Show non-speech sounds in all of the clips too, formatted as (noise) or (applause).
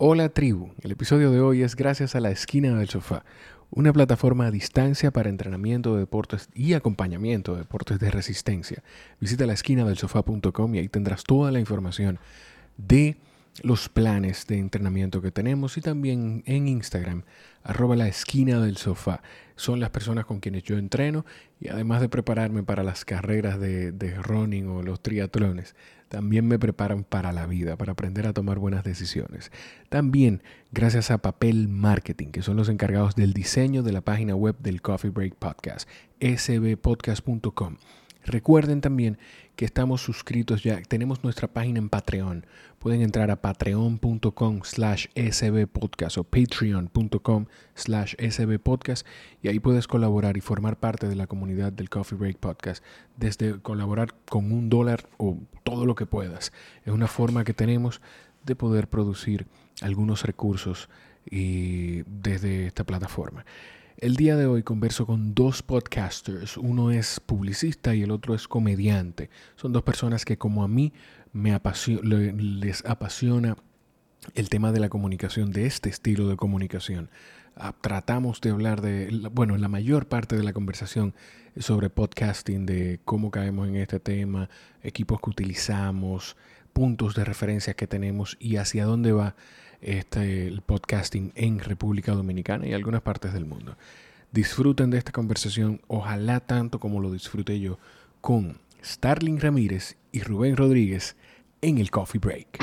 Hola tribu, el episodio de hoy es gracias a la esquina del sofá, una plataforma a distancia para entrenamiento de deportes y acompañamiento de deportes de resistencia. Visita la esquina del sofá.com y ahí tendrás toda la información de los planes de entrenamiento que tenemos y también en Instagram, arroba la esquina del sofá. Son las personas con quienes yo entreno y además de prepararme para las carreras de, de running o los triatlones, también me preparan para la vida, para aprender a tomar buenas decisiones. También gracias a Papel Marketing, que son los encargados del diseño de la página web del Coffee Break Podcast, sbpodcast.com. Recuerden también que estamos suscritos ya, tenemos nuestra página en Patreon. Pueden entrar a patreon.com slash sbpodcast o patreon.com slash sbpodcast y ahí puedes colaborar y formar parte de la comunidad del Coffee Break Podcast. Desde colaborar con un dólar o todo lo que puedas. Es una forma que tenemos de poder producir algunos recursos y desde esta plataforma. El día de hoy converso con dos podcasters. Uno es publicista y el otro es comediante. Son dos personas que como a mí me les apasiona el tema de la comunicación, de este estilo de comunicación. Ah, tratamos de hablar de, bueno, la mayor parte de la conversación sobre podcasting, de cómo caemos en este tema, equipos que utilizamos, puntos de referencia que tenemos y hacia dónde va este, el podcasting en República Dominicana y algunas partes del mundo. Disfruten de esta conversación, ojalá tanto como lo disfruté yo con Starling Ramírez y Rubén Rodríguez en el Coffee Break.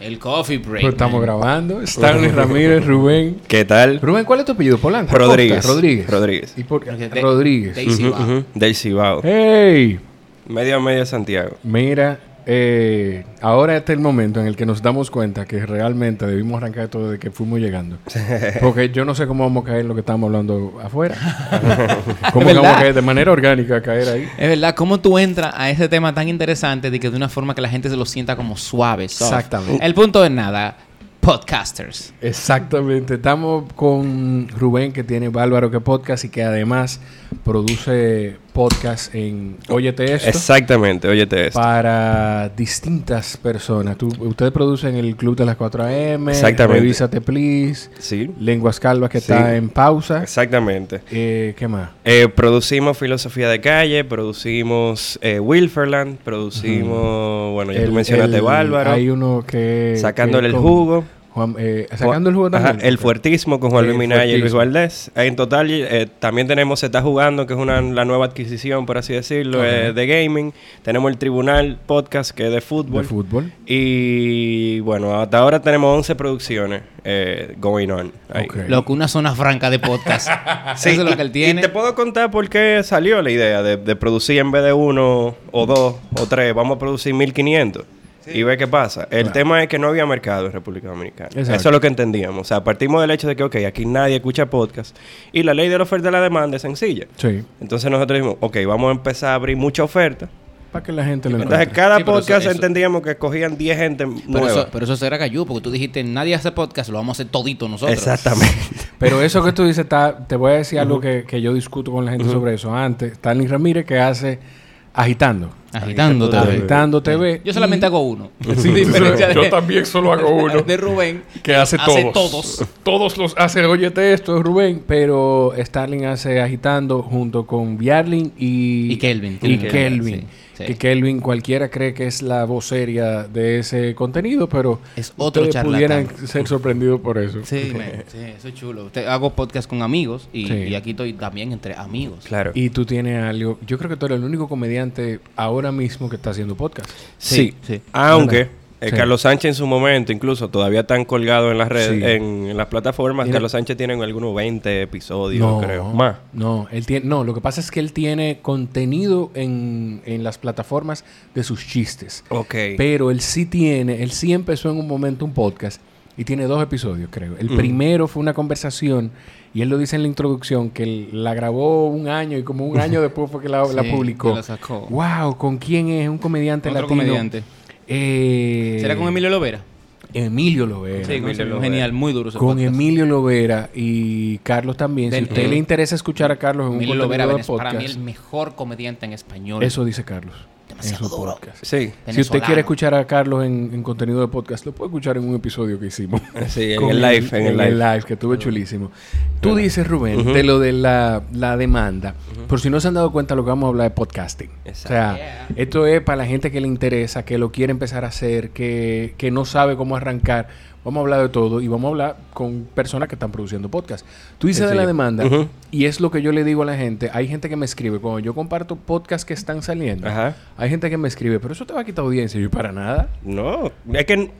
El coffee break. Estamos grabando. Stanley Ramírez, Rubén. ¿Qué tal? Rubén, ¿cuál es tu apellido? Polanco. Rodríguez. Rodríguez. Rodríguez. ¿Y por qué? De- Rodríguez. Cibao. Del Cibao. ¡Hey! Medio a medio Santiago. Mira, eh, ahora este es el momento en el que nos damos cuenta que realmente debimos arrancar esto desde que fuimos llegando. Porque yo no sé cómo vamos a caer lo que estábamos hablando afuera. (laughs) ¿Cómo Es vamos a verdad. caer de manera orgánica a caer ahí? Es verdad, ¿cómo tú entras a ese tema tan interesante de que de una forma que la gente se lo sienta como suave? soft? Exactamente. El punto es nada, podcasters. Exactamente. Estamos con Rubén, que tiene Bárbaro que podcast y que además produce podcast en Óyete Esto. Exactamente, óyete esto. para distintas personas. Tú, ustedes producen el Club de las 4 AM, Exactamente. Revísate Please, Sí, Lenguas Calvas que Sí. está en pausa. exactamente. Eh, ¿Qué más? Eh, producimos Filosofía de Calle, producimos eh, Wilferland, producimos, bueno, ya tú El- mencionaste el- Bárbaro, Hay uno que... sacándole que el jugo. Juan- eh, sacando el Ajá, también. el fuertismo con Juan Luis Minaya y Luis. Valdés. En total, eh, también tenemos Se está jugando, que es una, la nueva adquisición, por así decirlo, eh, de gaming. Tenemos el Tribunal Podcast, que es de de fútbol. fútbol. Y bueno, hasta ahora tenemos 11 producciones eh, going on. ahí. Ok. Lo que una zona franca de podcast. (laughs) Sí, Eso es lo que él tiene. Y te puedo contar por qué salió la idea de, de producir en vez de uno o dos o tres, vamos a producir 1500. Y ve qué pasa. El Claro. tema es que no había mercado en República Dominicana. Exacto. Eso es lo que entendíamos. O sea, partimos del hecho de que, ok, aquí nadie escucha podcast. Y la ley de la oferta y la demanda es sencilla. Sí. Entonces nosotros dijimos, ok, vamos a empezar a abrir mucha oferta. Para que la gente lo Entonces encuentre. cada Sí, podcast eso- eso- entendíamos que cogían 10 gente Pero nueva. eso, pero eso será cayó, porque tú dijiste, nadie hace podcast, lo vamos a hacer todito nosotros. Exactamente. (laughs) Pero eso que tú dices, está, te voy a decir algo que, que yo discuto con la gente sobre eso. Antes, Stanley Ramírez que hace Agitando. Agitando TV. Agitando TV. Yo solamente hago uno. (laughs) Sí, Diferencia yo de- también solo hago (laughs) uno. De Rubén. que hace, Hace todos. todos. Todos los hace, óyete esto, es Rubén, pero Starling hace agitando junto con Biarlin y, Y Kelvin. Y Kelvin, Kelvin. sí, sí. Que Kelvin cualquiera cree que es la voz seria de ese contenido, pero Es otro ustedes charlatán. pudieran ser sorprendidos por eso. Sí, (laughs) sí, eso es chulo. Te- hago podcast con amigos y, Sí. y aquí estoy también entre amigos. Claro. Y tú tienes algo, yo creo que tú eres el único comediante ahora mismo que está haciendo podcast. Sí, Sí, sí. aunque. Eh, Sí. Carlos Sánchez en su momento, incluso todavía están colgados en las redes, Sí. en, en las plataformas. Carlos Sánchez tiene algunos 20 episodios, creo. Más. No, él tiene, no, lo que pasa es que él tiene contenido en, en las plataformas de sus chistes. Ok. Pero él sí tiene, él sí empezó en un momento un podcast y tiene dos episodios, creo. El Mm. primero fue una conversación y él lo dice en la introducción que él la grabó un año y como un año (laughs) después fue que la, la Sí, publicó. que la sacó. Wow, ¿con quién es? Un comediante Otro latino. comediante. Eh, ¿Será con Emilio Lovera? Emilio Lovera. Sí, con Emilio ese- Lovera. genial, muy duro. ese Con podcast. Emilio Lovera y Carlos también. Si a usted eh, le interesa escuchar a Carlos en un Emilio contenido Lovera de Venez- para mí podcast, el mejor comediante en español. eso dice Carlos. En Demasiado su duro. podcast. Sí. Si usted quiere escuchar a Carlos en, en contenido de podcast, lo puede escuchar en un episodio que hicimos. (laughs) Sí, en Con el live, en el live. que estuvo chulísimo. Tú dices, Rubén, de lo de la, la demanda. Por si no se han dado cuenta, lo que vamos a hablar es podcasting. Exacto. O sea, Yeah. esto es para la gente que le interesa, que lo quiere empezar a hacer, que, que no sabe cómo arrancar. Vamos a hablar de todo y vamos a hablar con personas que están produciendo podcast. Tú dices Sí, de la demanda y es lo que yo le digo a la gente. Hay gente que me escribe, cuando yo comparto podcasts que están saliendo, Ajá. hay gente que me escribe, pero eso te va a quitar audiencia. Y yo, para nada. No, es que,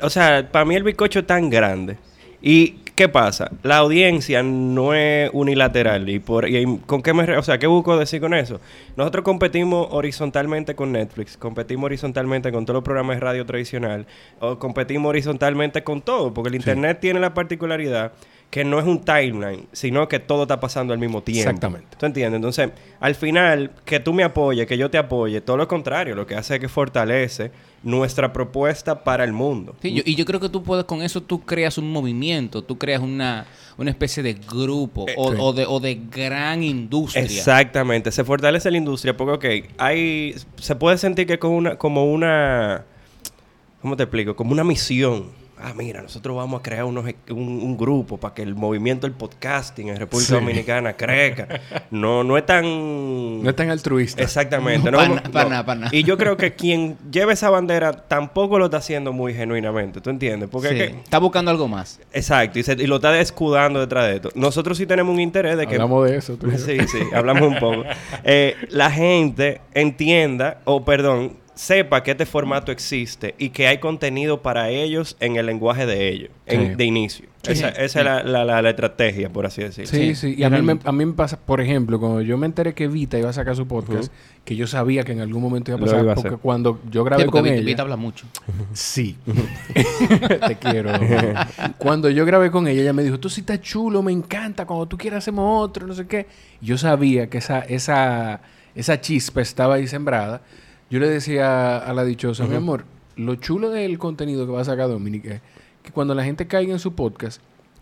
o sea, para mí el bizcocho es tan grande. ¿Y qué pasa? La audiencia no es unilateral. ¿Y, por, y con qué me... re- O sea, ¿qué busco decir con eso? Nosotros competimos horizontalmente con Netflix, competimos horizontalmente con todos los programas de radio tradicional, o competimos horizontalmente con todo, porque el Internet tiene la particularidad que no es un timeline, sino que todo está pasando al mismo tiempo. Exactamente. ¿Tú entiendes? Entonces, al final, que tú me apoyes, que yo te apoye, todo lo contrario, lo que hace es que fortalece nuestra propuesta para el mundo. Sí, yo- y yo creo que tú puedes, con eso tú creas un movimiento, tú creas una, una especie de grupo Eh, o, sí. o de, o de gran industria. Exactamente, se fortalece la industria porque, ok, hay, se puede sentir que es como una, como una, ¿cómo te explico? Como una misión. Ah, mira, nosotros vamos a crear unos, un, un grupo para que el movimiento del podcasting en República Sí. Dominicana crezca. No, no es tan... No es tan altruista. Exactamente. No, no para nada, para nada. Y yo creo que quien lleve esa bandera tampoco lo está haciendo muy genuinamente. ¿Tú entiendes? Porque Sí, es que- Está buscando algo más. Exacto. Y, se- y lo está escudando detrás de esto. Nosotros sí tenemos un interés de que... Hablamos de eso. tú. Sí, sí, hablamos un poco. Eh, la gente entienda, o perdón, sepa que este formato existe y que hay contenido para ellos en el lenguaje de ellos, en- de inicio. Sí, esa sí. esa es la, la- la- la estrategia, por así decirlo. Sí, Sí, sí. Y a mí, me, a mí me pasa, por ejemplo, cuando yo me enteré que Vita iba a sacar su podcast, que yo sabía que en algún momento iba a pasar, iba a porque hacer. cuando yo grabé con Vita, ella... Vita habla mucho. Sí. (laughs) Te quiero. cuando yo grabé con ella, ella me dijo, tú sí estás chulo, me encanta, cuando tú quieras hacemos otro, no sé qué. Yo sabía que esa, esa, esa chispa estaba ahí sembrada. Yo le decía a la dichosa, mi amor, lo chulo del contenido que va a sacar Dominic es que cuando la gente caiga en su podcast,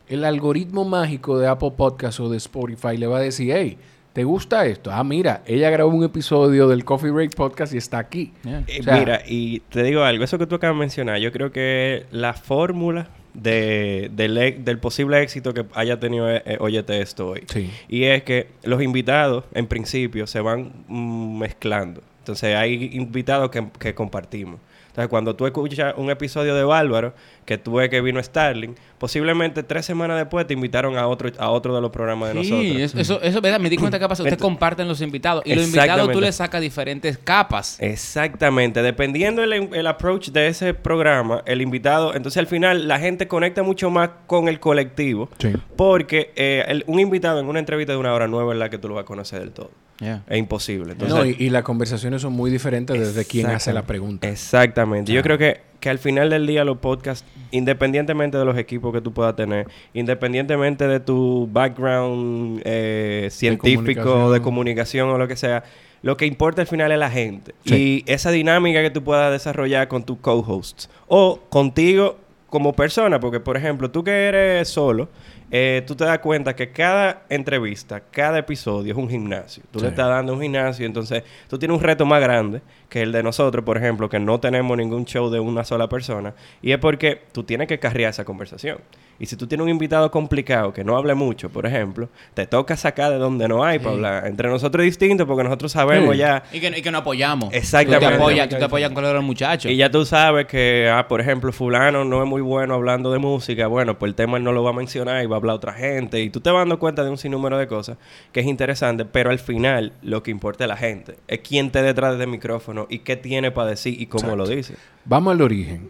el algoritmo mágico de Apple Podcast o de Spotify le va a decir, hey, ¿te gusta esto? Ah, mira, ella grabó un episodio del Coffee Break Podcast y está aquí. Yeah. Eh, O sea- Mira, y te digo algo, eso que tú acabas de mencionar, yo creo que la fórmula de, del, e- del posible éxito que haya tenido eh, eh, Óyete Esto hoy. Sí. Y es que los invitados, en principio, se van mm, mezclando. Entonces, hay invitados que, que compartimos. Entonces, cuando tú escuchas un episodio de Bárbaro, que tú ves que vino Starling, posiblemente tres semanas después te invitaron a otro, a otro de los programas de Sí, nosotros. es- eso, eso, ¿verdad? Me di cuenta que pasa. Ustedes comparten los invitados. Y los invitados tú le sacas diferentes capas. Exactamente, dependiendo el, el approach de ese programa, el invitado, entonces al final la gente conecta mucho más con el colectivo, Sí. porque eh, el- un invitado en una entrevista de una hora no es verdad que tú lo vas a conocer del todo. Yeah. Es imposible. Entonces, no, y, y las conversaciones son muy diferentes desde quien hace la pregunta. Exactamente. Yo creo que, que al final del día los podcasts, independientemente de los equipos que tú puedas tener, independientemente de tu background eh, científico, comunicación. de comunicación o lo que sea, lo que importa al final es la gente. Sí. Y esa dinámica que tú puedas desarrollar con tus co-hosts o contigo como persona, porque por ejemplo, tú que eres solo, eh, tú te das cuenta que cada entrevista, cada episodio es un gimnasio. Tú Sí. le estás dando un gimnasio, entonces tú tienes un reto más grande que el de nosotros, por ejemplo, que no tenemos ningún show de una sola persona. Y es porque tú tienes que carrear esa conversación. Y si tú tienes un invitado complicado que no hable mucho, por ejemplo, te toca sacar de donde no hay para hablar. Entre nosotros es distinto porque nosotros sabemos Sí. ya Y que, y que nos apoyamos. Exactamente. Tú te apoyas, tú te apoyas con los muchachos. y ya tú sabes que, ah, por ejemplo, fulano no es muy bueno hablando de música. Bueno, pues el tema él no lo va a mencionar y va a hablar otra gente. Y tú te vas dando cuenta de un sinnúmero de cosas que es interesante. Pero al final, lo que importa es la gente. Es quién te detrás del micrófono y qué tiene para decir y cómo lo dice. Vamos al origen.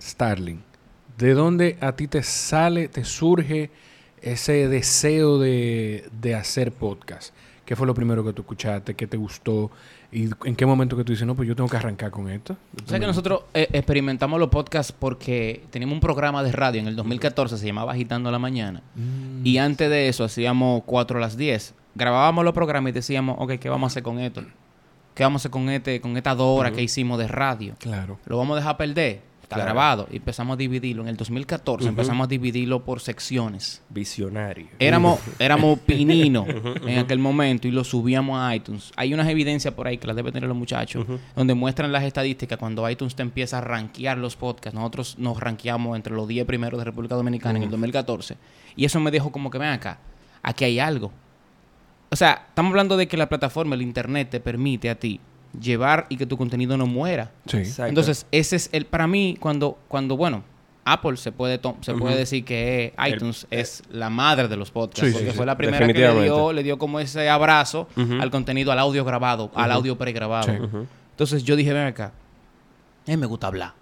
Starling. ¿De dónde a ti te sale, te surge ese deseo de, de hacer podcast? ¿Qué fue lo primero que tú escuchaste? ¿Qué te gustó? ¿Y en qué momento que tú dices, no, pues yo tengo que arrancar con esto? O sea que nosotros eh, experimentamos los podcasts porque teníamos un programa de radio en el 2014, se llamaba Agitando la Mañana. Mm, Y antes de eso hacíamos 4 a las 10. Grabábamos los programas y decíamos, ok, ¿qué vamos a hacer con esto? ¿Qué vamos a hacer con este, con estas dos horas que hicimos de radio? Claro. ¿Lo vamos a dejar perder? está Claro. grabado. Y empezamos a dividirlo. En el 2014 empezamos a dividirlo por secciones. Visionario. Éramos, (laughs) éramos pininos en aquel momento y lo subíamos a iTunes. Hay unas evidencias por ahí que las deben tener los muchachos, donde muestran las estadísticas cuando iTunes te empieza a rankear los podcasts. Nosotros nos rankeamos entre los 10 primeros de República Dominicana en el 2014. Y eso me dejó como que, ven acá, aquí hay algo. O sea, estamos hablando de que la plataforma, el Internet, te permite a ti llevar y que tu contenido no muera. Sí. Exacto. Entonces, ese es el, para mí, cuando, cuando bueno, Apple se puede, to- se puede decir que El- iTunes es la madre de los podcasts, Sí, porque sí, sí. fue la primera que le dio, le dio como ese abrazo al contenido, al audio grabado, al audio pregrabado. Entonces yo dije, ven acá, a mí me gusta hablar.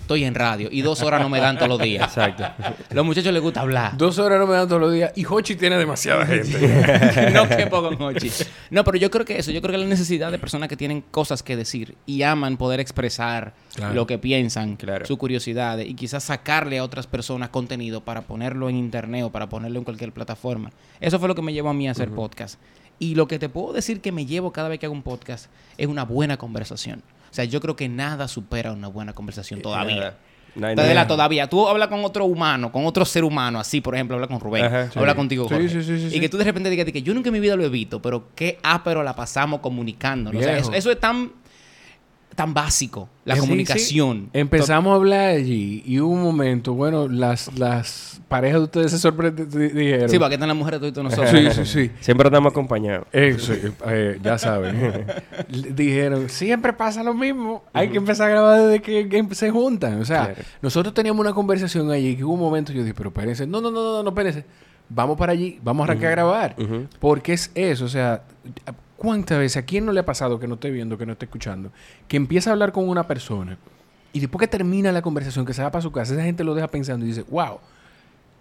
Estoy en radio y dos horas no me dan todos los días. Exacto. Los muchachos les gusta hablar. Dos horas no me dan todos los días y Hochi tiene demasiada gente. (laughs) no quepo con Hochi. No, pero yo creo que eso, yo creo que la necesidad de personas que tienen cosas que decir y aman poder expresar Claro. lo que piensan, Claro. su curiosidad y quizás sacarle a otras personas contenido para ponerlo en internet o para ponerlo en cualquier plataforma. Eso fue lo que me llevó a mí a hacer podcast. Y lo que te puedo decir que me llevo cada vez que hago un podcast es una buena conversación. O sea, yo creo que nada supera una buena conversación todavía. Nada. No nada. la todavía. Tú hablas con otro humano, con otro ser humano, así, por ejemplo, habla con Rubén, Ajá. habla Sí. contigo, Jorge. sí, sí, sí, y sí. que tú de repente digas que yo nunca en mi vida lo he visto, pero qué ápero la pasamos comunicándonos. O sea, eso es tan, tan básico, la Sí, comunicación. sí. Empezamos a hablar allí y hubo un momento, bueno, las, las parejas de ustedes se sorprendieron. Dijeron. Sí, porque están las mujeres de todos nosotros. Sí, sí, sí. Siempre estamos acompañados. Eso, eh, ya saben. (laughs) Le Dijeron, siempre pasa lo mismo. Hay que empezar a grabar desde que, que se juntan. O sea, Claro. nosotros teníamos una conversación allí que hubo un momento yo dije, pero espérense, no, no, no, no, no, espérense. Vamos para allí, vamos a arrancar a grabar. Ujú. Porque es eso, o sea, ¿cuántas veces a quién no le ha pasado que no esté viendo, que no esté escuchando, que empieza a hablar con una persona y después que termina la conversación, que se va para su casa, esa gente lo deja pensando y dice, wow,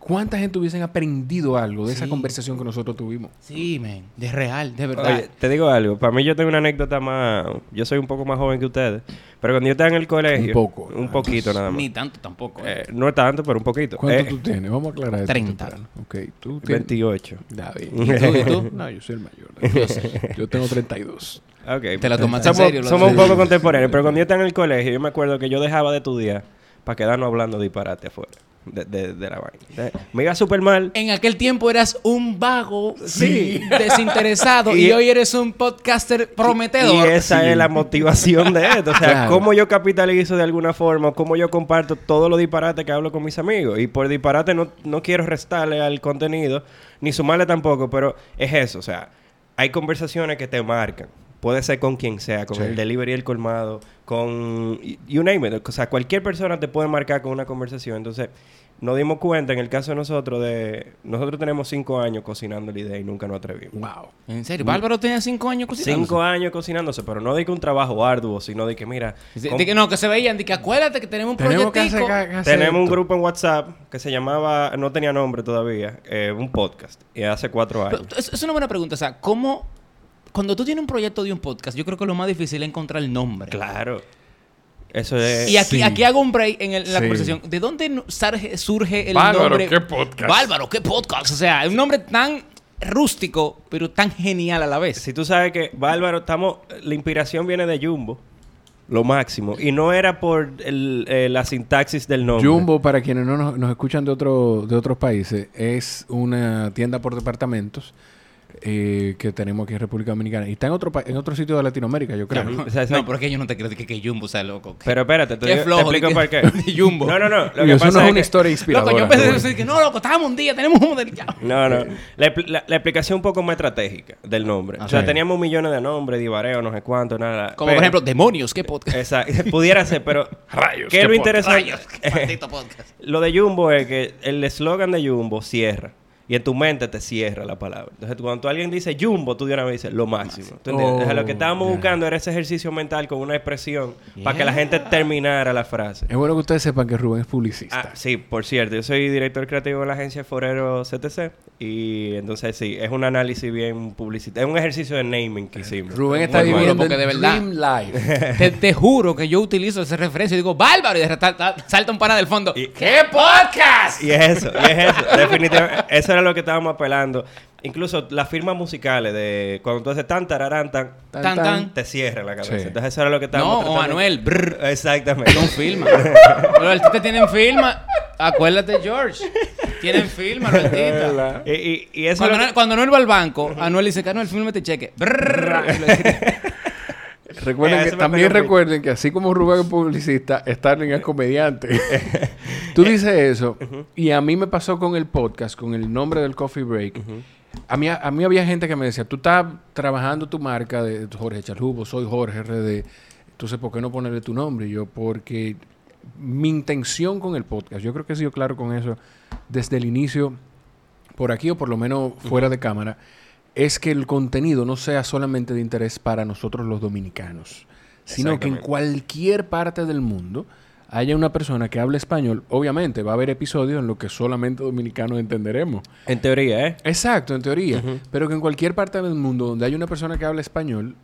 ¿cuánta gente hubiesen aprendido algo de esa conversación que nosotros tuvimos? Sí, men, de real, de verdad. Oye, te digo algo. Para mí yo tengo una anécdota más... Yo soy un poco más joven que ustedes. Pero cuando yo estaba en el colegio... Un poco, Un poquito nada más. Ni tanto tampoco. eh. Eh, no es tanto, pero un poquito. ¿Cuánto Eh, tú tienes? Vamos a aclarar esto 30. temprano. Ok, tú tienes... 28. David. (laughs) ¿Y tú? No, yo soy el mayor. Yo sé. Yo tengo 32. Ok. Te la tomaste en somos, serio, Somos un poco contemporáneos. Pero cuando yo estaba en el colegio, yo me acuerdo que yo dejaba de estudiar para quedarnos hablando disparate afuera. De, de, de la vaina. Eh, Me iba súper mal. En aquel tiempo eras un vago, Sí. (laughs) desinteresado, y, (laughs) Y- hoy eres un podcaster Y prometedor. esa es la motivación de esto. O sea, Claro. cómo yo capitalizo de alguna forma, cómo yo comparto todos los disparates que hablo con mis amigos. Y por disparate no, no quiero restarle al contenido, ni sumarle tampoco, pero es eso. O sea, hay conversaciones que te marcan. Puede ser con quien sea, con Sí. el delivery, el colmado, con... You name it. O sea, cualquier persona te puede marcar con una conversación. Entonces, nos dimos cuenta, en el caso de nosotros, de... Nosotros tenemos cinco años cocinando la idea y nunca nos atrevimos. Wow. En serio, Bárbaro tenía cinco años cocinando. Cinco años cocinándose, pero no de que un trabajo arduo, sino de que, mira, De, com- de que no, que se veían, de que acuérdate que tenemos un Tenemos que hacer, proyectico. que hacer tenemos un grupo en WhatsApp que se llamaba, no tenía nombre todavía, eh, un podcast, y hace cuatro años. Pero es, es una buena pregunta, o sea, ¿cómo... Cuando tú tienes un proyecto de un podcast, yo creo que lo más difícil es encontrar el nombre. Claro. Eso es... Y aquí, Sí. aquí hago un break en, el- en la Sí. conversación. ¿De dónde surge, surge el Bárbaro, nombre? ¿qué podcast? Bárbaro, ¿qué podcast? O sea, un nombre tan rústico, pero tan genial a la vez. Si tú sabes que, Bárbaro, estamos... La inspiración viene de Jumbo, lo máximo, y no era por el- eh, la sintaxis del nombre. Jumbo, para quienes no nos, nos escuchan de, otro, de otros países, es una tienda por departamentos eh, que tenemos aquí en República Dominicana. Y está en otro, en otro sitio de Latinoamérica, yo creo. Claro. (laughs) O sea, no, porque yo no te creo que, que Jumbo sea loco. Pero espérate, te, Qué digo- te flojo, explico por qué. (laughs) Jumbo. No, no, no. Lo Y que eso pasa no es una que- historia inspiradora. Loco, yo pensé decir que no, loco, estábamos un día, tenemos un del ya. No, no. La, la- la explicación un poco más estratégica del nombre. o sea, sí. teníamos millones de nombres, divareo, no sé cuánto, nada. Como Pero- por ejemplo, demonios, ¿qué podcast? Exacto. (laughs) Pudiera ser, pero... Rayos, ¿Qué es qué lo podcast. interesante? Rayos, qué maldito podcast. Lo de Jumbo es que el eslogan de Jumbo cierra. Y en tu mente te cierra la palabra. Entonces, tú- cuando alguien dice Jumbo, tú de una vez dices lo máximo. ¿Tú entiendes? Oh, Entonces, lo que estábamos ya. buscando era ese ejercicio mental con una expresión para que la gente terminara la frase. Es bueno que ustedes sepan que Rubén es publicista. Ah, sí, por cierto, yo soy director creativo de la agencia Forero CTC y entonces sí, es un análisis bien publicitario, es un ejercicio de naming que hicimos. Rubén está Muy bueno, viviendo porque el de verdad- Dream Life. (laughs) te, te juro que yo utilizo esa referencia y digo, bárbaro, y de repente ta- salta un pana del fondo. Y- ¿Qué podcast? Y es eso, y es eso, definitivamente. Eso era era lo que estábamos apelando. Incluso las firmas musicales de cuando tú haces tan, tararán, tan, Tan, tan. te cierran la cabeza. Sí. Entonces eso era lo que No, estábamos o tratando- Anuel. brr, Exactamente. Son firma. (laughs) Los artistas tienen firma. Acuérdate, George. Tienen firma los artistas. y, y, y eso Cuando, lo Anuel- cuando Anuel va al banco, Anuel dice que Anuel, fírmame este cheque. Escribe. (laughs) Recuerden Eh, que, también recuerden que así como Rubén es publicista, Starling es comediante. (laughs) Tú dices eso, y a mí me pasó con el podcast, con el nombre del Coffee Break. a, mí, a mí había gente que me decía, tú estás trabajando tu marca de Jorge Chalhubo, soy Jorge RD, entonces ¿por qué no ponerle tu nombre? Y yo, porque mi intención con el podcast, yo creo que he sido claro con eso desde el inicio, por aquí o por lo menos fuera de cámara, es que el contenido no sea solamente de interés para nosotros los dominicanos, sino que en cualquier parte del mundo haya una persona que hable español. Obviamente va a haber episodios en los que solamente dominicanos entenderemos. En teoría, ¿eh? Exacto, en teoría. Pero que en cualquier parte del mundo donde haya una persona que hable español,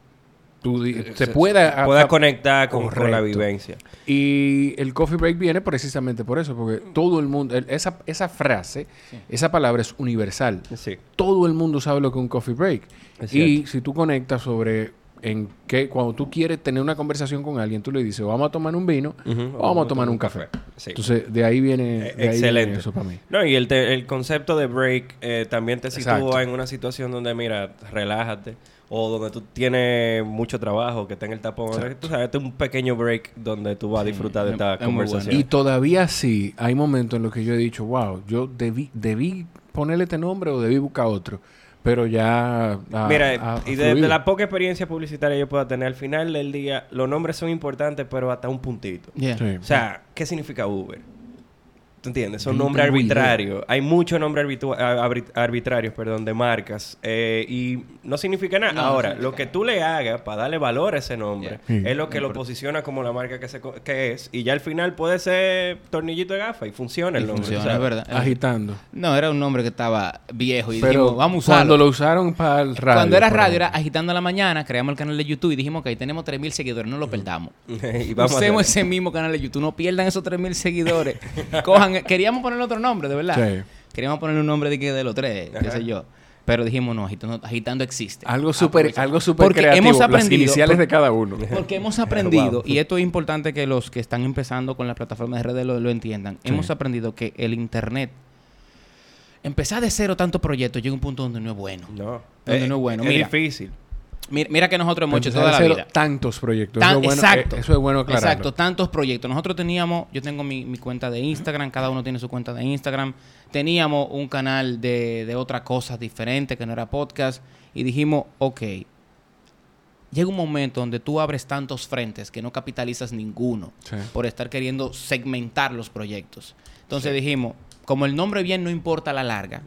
tú di- se, pueda... a- pueda a- conectar con, con la vivencia. y el coffee break viene precisamente por eso, porque todo el mundo, el- esa, esa frase, esa palabra es universal. Sí. Todo el mundo sabe lo que es un coffee break. Es y cierto. si tú conectas sobre en qué, cuando tú quieres tener una conversación con alguien, tú le dices, vamos a tomar un vino o vamos a tomar un café. Sí. Entonces, de ahí viene, Eh, de ahí excelente. viene eso para mí. No, y el, te- el concepto de break eh, también te sitúa Exacto. en una situación donde, mira, relájate. O donde tú tienes mucho trabajo, que está en el tapón. Tú sabes, este es un pequeño break donde tú vas a disfrutar de es- esta es bueno. conversación. Y todavía sí, hay momentos en los que yo he dicho, wow, yo debí, debí ponerle este nombre o debí buscar otro. Pero ya. ha- Mira, y de, de la poca experiencia publicitaria que yo pueda tener, al final del día, los nombres son importantes, pero hasta un puntito. Yeah. Sí. O sea, ¿qué significa Uber? ¿Tú entiendes? Son No nombres arbitrarios. Hay muchos nombres a- arbitrarios, perdón, de marcas. eh, y no significa nada. No, no Ahora, significa lo que tú le hagas para darle valor a ese nombre Yeah. Es lo que lo posiciona como la marca que, se, co- que es. Y ya al final puede ser tornillito de gafa y funciona Y el nombre. funciona, es verdad. Agitando. No, era un nombre que estaba viejo y Pero dijimos, vamos a usarlo. cuando lo usaron para el radio. Cuando era radio, era agitando a la mañana, creamos el canal de YouTube y dijimos que ahí tenemos 3.000 seguidores, no lo perdamos. (laughs) y vamos a Usemos hacer- ese mismo canal de YouTube, no pierdan esos 3.000 seguidores. (laughs) Cojan, queríamos ponerle otro nombre, de verdad. Sí. Queríamos ponerle un nombre de, que de los tres, qué Ajá. sé yo. Pero dijimos, no, agitando, agitando existe. Algo súper algo súper Porque creativo. hemos las aprendido- iniciales por- de cada uno. (laughs) Porque hemos aprendido, (laughs) Wow. y esto es importante que los que están empezando con las plataformas de redes lo, lo entiendan, Sí. hemos aprendido que el Internet, empezar de cero tantos proyectos, llega a un punto donde no es bueno. No. Donde no es bueno. Es difícil. Mira, mira que nosotros hemos hecho toda la vida. Tantos proyectos. Tan- eso, es bueno, exacto. eh, eso es bueno aclararlo. Exacto, tantos proyectos. Nosotros teníamos, yo tengo mi, mi cuenta de Instagram, cada uno tiene su cuenta de Instagram. Teníamos un canal de, de otra cosa diferente que no era podcast. Y dijimos, ok, llega un momento donde tú abres tantos frentes que no capitalizas ninguno Sí. por estar queriendo segmentar los proyectos. Entonces dijimos, como el nombre bien no importa a la larga,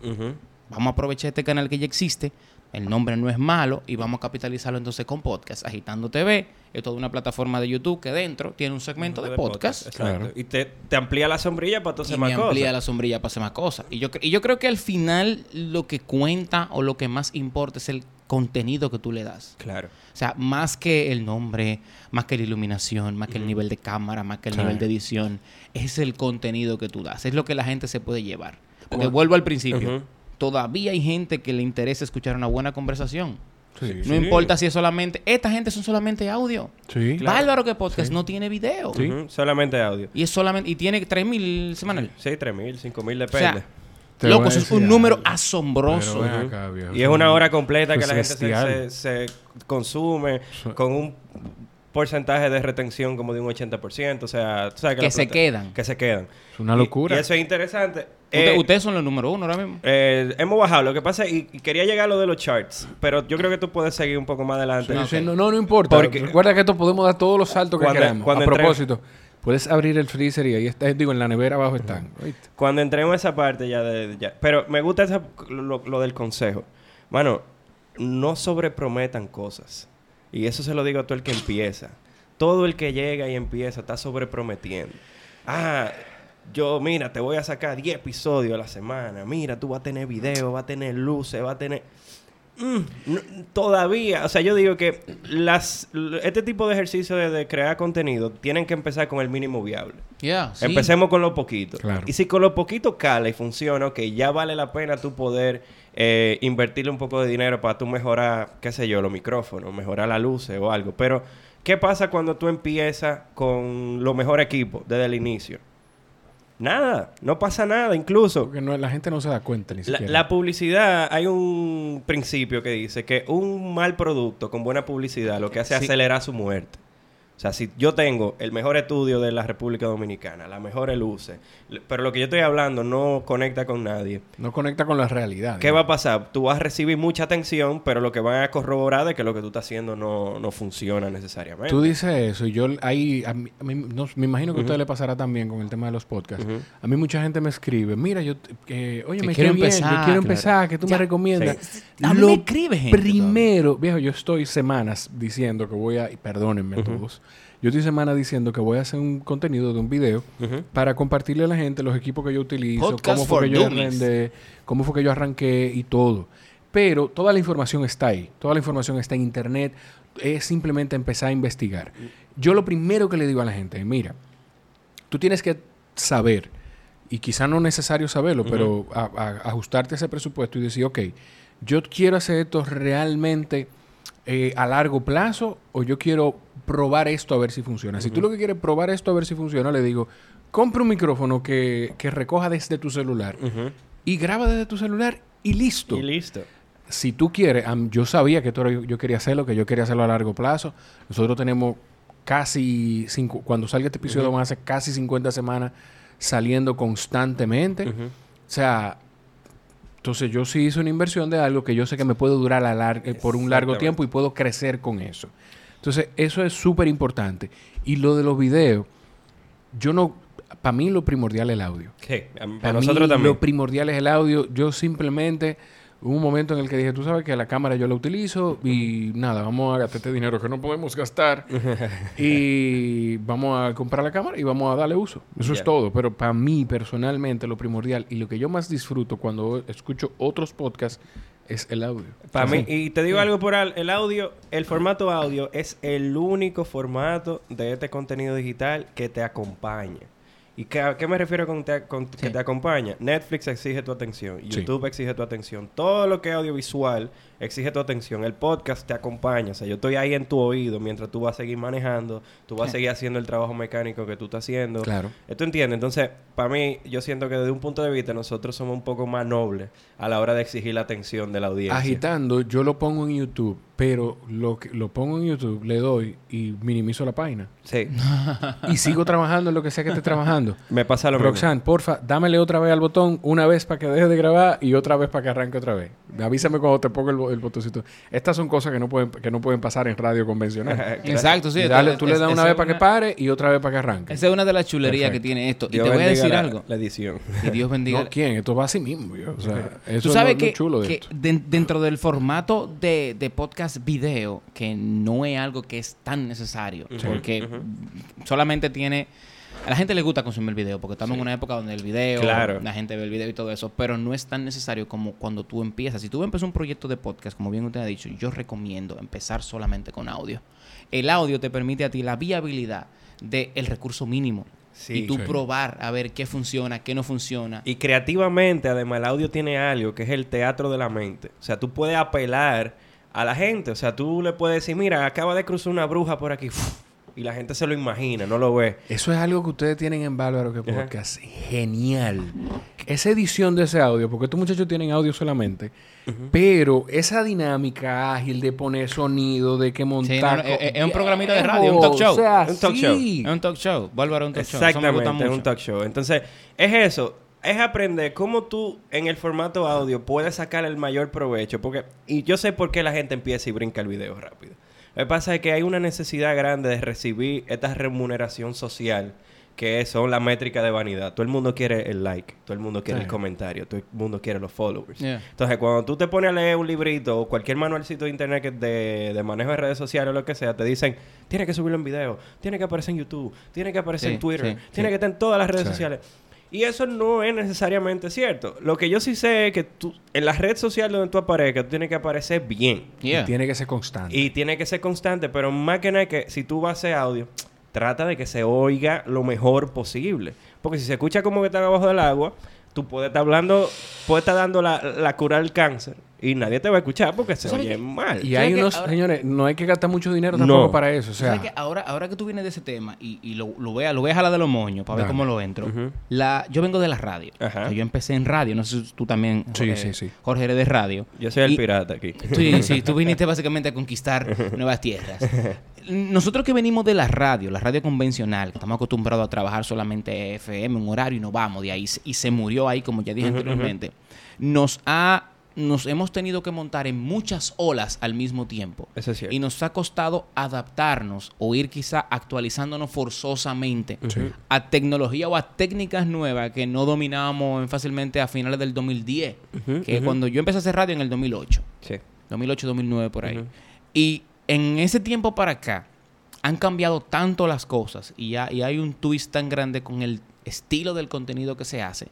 vamos a aprovechar este canal que ya existe. El nombre no es malo y vamos a capitalizarlo entonces con podcast. Agitando TV es toda una plataforma de YouTube que dentro tiene un segmento de, podcast. Exacto. Claro. Y te, te amplía la sombrilla para hacer Y más me cosas. amplía la sombrilla para hacer más cosas. Y yo, y yo creo que al final lo que cuenta o lo que más importa es el contenido que tú le das. Claro. O sea, más que el nombre, más que la iluminación, más que el nivel de cámara, más que el nivel de edición, es el contenido que tú das. Es lo que la gente se puede llevar. Porque vuelvo al principio. Todavía hay gente que le interesa escuchar una buena conversación. Sí. No importa si es solamente... Esta gente son solamente audio. Sí. Bárbaro que podcast no tiene video. Sí. Ujú. Solamente audio. Y es solamente... Y tiene 3.000 semanal. Sí, 3.000, 5.000, O sea, depende. Te voy loco, a eso es un número algo. asombroso. Acá, y es una hora completa que la gente se, se, consume con un porcentaje de retención como de un 80%. O sea, tú sabes Que se quedan. Que se quedan. Es una Y- locura. Y, eso es interesante. Eh, ustedes son los número uno ahora mismo. eh, hemos bajado. Lo que pasa es... Y, y quería llegar a lo de los charts. Pero yo creo que tú puedes seguir un poco más adelante. Sí, no, no, no importa. Porque- Recuerda que esto podemos dar todos los saltos que Cuando- queramos. cuando a propósito, puedes abrir el freezer y ahí está, digo, en la nevera abajo están. Cuando entremos a esa parte ya de... ya- Pero me gusta esa- lo, lo del consejo. Mano, no sobreprometan cosas. Y eso se lo digo a todo el que empieza. Todo el que llega y empieza está sobreprometiendo. Ah, yo, mira, te voy a sacar 10 episodios a la semana. Mira, tú vas a tener video, vas a tener luces, vas a tener... Mm, no, todavía, o sea, yo digo que las este tipo de ejercicio de, de crear contenido tienen que empezar con el mínimo viable. Yeah, sí. Empecemos con lo poquito. Claro. Y si con lo poquito cala y funciona, ok, ya vale la pena tú poder eh, invertirle un poco de dinero para tú mejorar, qué sé yo, los micrófonos, mejorar las luces o algo. Pero, ¿qué pasa cuando tú empiezas con lo mejor equipo desde el inicio? Nada, no pasa nada, incluso. Porque no- la gente no se da cuenta ni La, siquiera. la publicidad, hay un principio que dice que un mal producto con buena publicidad lo que hace es Sí. acelerar su muerte. O sea, si yo tengo el mejor estudio de la República Dominicana, las mejores luces, pero lo que yo estoy hablando no conecta con nadie, No conecta con la realidad. ¿qué va a pasar? Tú vas a recibir mucha atención, pero lo que van a corroborar es que lo que tú estás haciendo no, no funciona necesariamente. Tú dices eso y yo ahí, a mí- a mí- no, me imagino que a usted le pasará también con el tema de los podcasts. A mí mucha gente me escribe, mira, yo, eh, oye, Que me quiero bien, empezar, yo quiero claro. empezar, que tú Ya. me recomiendas. Sí. A mí me escribe gente Primero, viejo, yo estoy semanas diciendo que voy a, y perdónenme todos, yo estoy semanas diciendo que voy a hacer un contenido de un video para compartirle a la gente los equipos que yo utilizo, Podcast cómo fue que yo arrendé, cómo fue que yo arranqué y todo. Pero toda la información está ahí, toda la información está en internet, es simplemente empezar a investigar. Yo lo primero que le digo a la gente es, mira, tú tienes que saber, y quizá no es necesario saberlo, pero a- a- ajustarte a ese presupuesto y decir, ok, yo quiero hacer esto realmente eh, a largo plazo o yo quiero probar esto a ver si funciona. Si tú lo que quieres probar esto a ver si funciona, le digo, compra un micrófono que, que recoja desde tu celular y graba desde tu celular y listo. Y listo. si tú quieres, yo sabía que esto era- yo quería hacerlo, que yo quería hacerlo a largo plazo. Nosotros tenemos casi, cinco, cuando salga este episodio, van a ser casi 50 semanas saliendo constantemente. O sea, entonces yo sí hice una inversión de algo que yo sé que me puede durar a lar- eh, por un largo tiempo y puedo crecer con eso. Entonces, eso es súper importante. Y lo de los videos, yo no, para mí lo primordial es el audio. Sí, para nosotros mí, también. Lo primordial es el audio. Yo simplemente hubo un momento en el que dije, tú sabes que la cámara yo la utilizo y nada, vamos a gastar este dinero que no podemos gastar (laughs) y vamos a comprar la cámara y vamos a darle uso. Eso es todo. Pero para mí personalmente lo primordial y lo que yo más disfruto cuando escucho otros podcasts es el audio. Para mí, y te digo algo por al- el audio, el formato audio es el único formato de este contenido digital que te acompaña. ¿Y qué, a qué me refiero con, te- con que te acompaña? Netflix exige tu atención, Sí. YouTube exige tu atención, todo lo que es audiovisual exige tu atención, el podcast te acompaña, o sea, yo estoy ahí en tu oído mientras tú vas a seguir manejando, tú vas a seguir haciendo el trabajo mecánico que tú estás haciendo. Claro. ¿Esto entiendes? Entonces, para mí, yo siento que desde un punto de vista nosotros somos un poco más nobles a la hora de exigir la atención de la audiencia. Agitando, yo lo pongo en YouTube, pero lo, que, lo pongo en YouTube, le doy y minimizo la página. Sí. y sigo trabajando en lo que sea que esté trabajando. (laughs) Me pasa lo mismo. Roxanne, porfa, dámele otra vez al botón, una vez para que deje de grabar y otra vez para que arranque otra vez. Avísame cuando te ponga el, bo- el botoncito. Estas son cosas que no pueden, que no pueden pasar en radio convencional. (laughs) Exacto, sí. Dale- tú le das una vez para que pare y otra vez para que arranque. Esa es una de las chulerías Perfecto. que tiene esto. Y Dios te voy a decir la- algo. La edición. Y Dios (laughs) bendiga. No, ¿quién? Esto va así mismo. yo. O sea, eso Tú sabes es lo, lo que, chulo de que esto. den- dentro del formato de, de podcast video, que no es algo que es tan necesario, porque solamente tiene... A la gente le gusta consumir video, porque estamos en una época donde el video, Claro. la gente ve el video y todo eso, pero no es tan necesario como cuando tú empiezas. Si tú empiezas un proyecto de podcast, como bien usted ha dicho, yo recomiendo empezar solamente con audio. El audio te permite a ti la viabilidad del recurso mínimo. Sí. y tú Sí. probar a ver qué funciona, qué no funciona. Y creativamente, además, el audio tiene algo que es el teatro de la mente. O sea, tú puedes apelar a la gente. O sea, tú le puedes decir, mira, acaba de cruzar una bruja por aquí. Y la gente se lo imagina, no lo ve. Eso es algo que ustedes tienen en Bárbaro que Ajá. podcast. Genial. Esa edición de ese audio, porque estos muchachos tienen audio solamente, pero esa dinámica ágil de poner sonido, de que montar. Sí, no, no, co- es- es un programita de radio, un talk show. O sea, Un talk show. sí. Es un talk show. Bárbaro es un talk show. Eso me gusta Exactamente, es un mucho. talk show. Entonces, es eso. Es aprender cómo tú en el formato audio puedes sacar el mayor provecho. Porque, y yo sé por qué la gente empieza y brinca el video rápido. Lo que pasa es que hay una necesidad grande de recibir esta remuneración social que son las métricas de vanidad. Todo el mundo quiere el like, todo el mundo quiere Sí. el comentario, todo el mundo quiere los followers. Yeah. Entonces, cuando tú te pones a leer un librito o cualquier manualcito de internet que de, de manejo de redes sociales o lo que sea, te dicen, tiene que subirlo en video, tiene que aparecer en YouTube, tiene que aparecer Sí, en Twitter, sí, tiene que estar en todas las redes sociales. Y eso no es necesariamente cierto. Lo que yo sí sé es que tú, en la red social donde tú aparezcas, tú tienes que aparecer bien. Yeah. Y tiene que ser constante. Y tiene que ser constante, pero más que nada que si tú vas a hacer audio, trata de que se oiga lo mejor posible. Porque si se escucha como que está abajo del agua, tú puedes estar hablando, puedes estar dando la, la cura del cáncer y nadie te va a escuchar porque se ¿Sabes oye qué? mal. Y ¿Sabes hay unos, Ahora- señores, no hay que gastar mucho dinero No. tampoco para eso. O sea, ahora, ahora que tú vienes de ese tema y, y lo, lo voy a, lo voy a jalar de los moños para ver cómo lo entro. La, yo vengo de la radio. Ajá. O sea, yo empecé en radio. No sé si tú también, Sí, Jorge, sí, sí. Jorge, eres de radio. Yo soy el Y- pirata aquí. Sí, (laughs) sí, tú viniste básicamente a conquistar nuevas tierras. (laughs) Nosotros que venimos de la radio, la radio convencional, que estamos acostumbrados a trabajar solamente FM, un horario y nos vamos de ahí, y se murió ahí, como ya dije anteriormente, nos ha nos hemos tenido que montar en muchas olas al mismo tiempo. Eso es cierto. Y nos ha costado adaptarnos o ir quizá actualizándonos forzosamente Sí. a tecnología o a técnicas nuevas que no dominábamos fácilmente a finales del 2010. Ujú, que ujú. cuando yo empecé a hacer radio en el 2008. Sí. 2008, 2009 por ahí. Y en ese tiempo para acá han cambiado tanto las cosas y, ya, y hay un twist tan grande con el estilo del contenido que se hace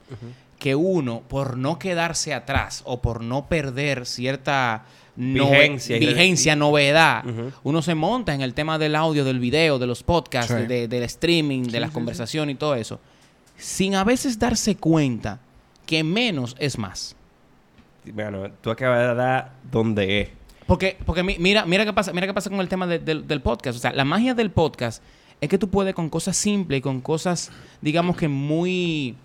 que uno, por no quedarse atrás o por no perder cierta nove- Vigencia novedad, uno se monta en el tema del audio, del video, de los podcasts, Sí. de- del streaming, de las conversaciones y todo eso, sin a veces darse cuenta que menos es más. Bueno, tú acabas de dar donde es. Porque, porque mi- mira, mira qué pasa, mira qué pasa con el tema de- del- del podcast. O sea, la magia del podcast es que tú puedes con cosas simples y con cosas, digamos que muy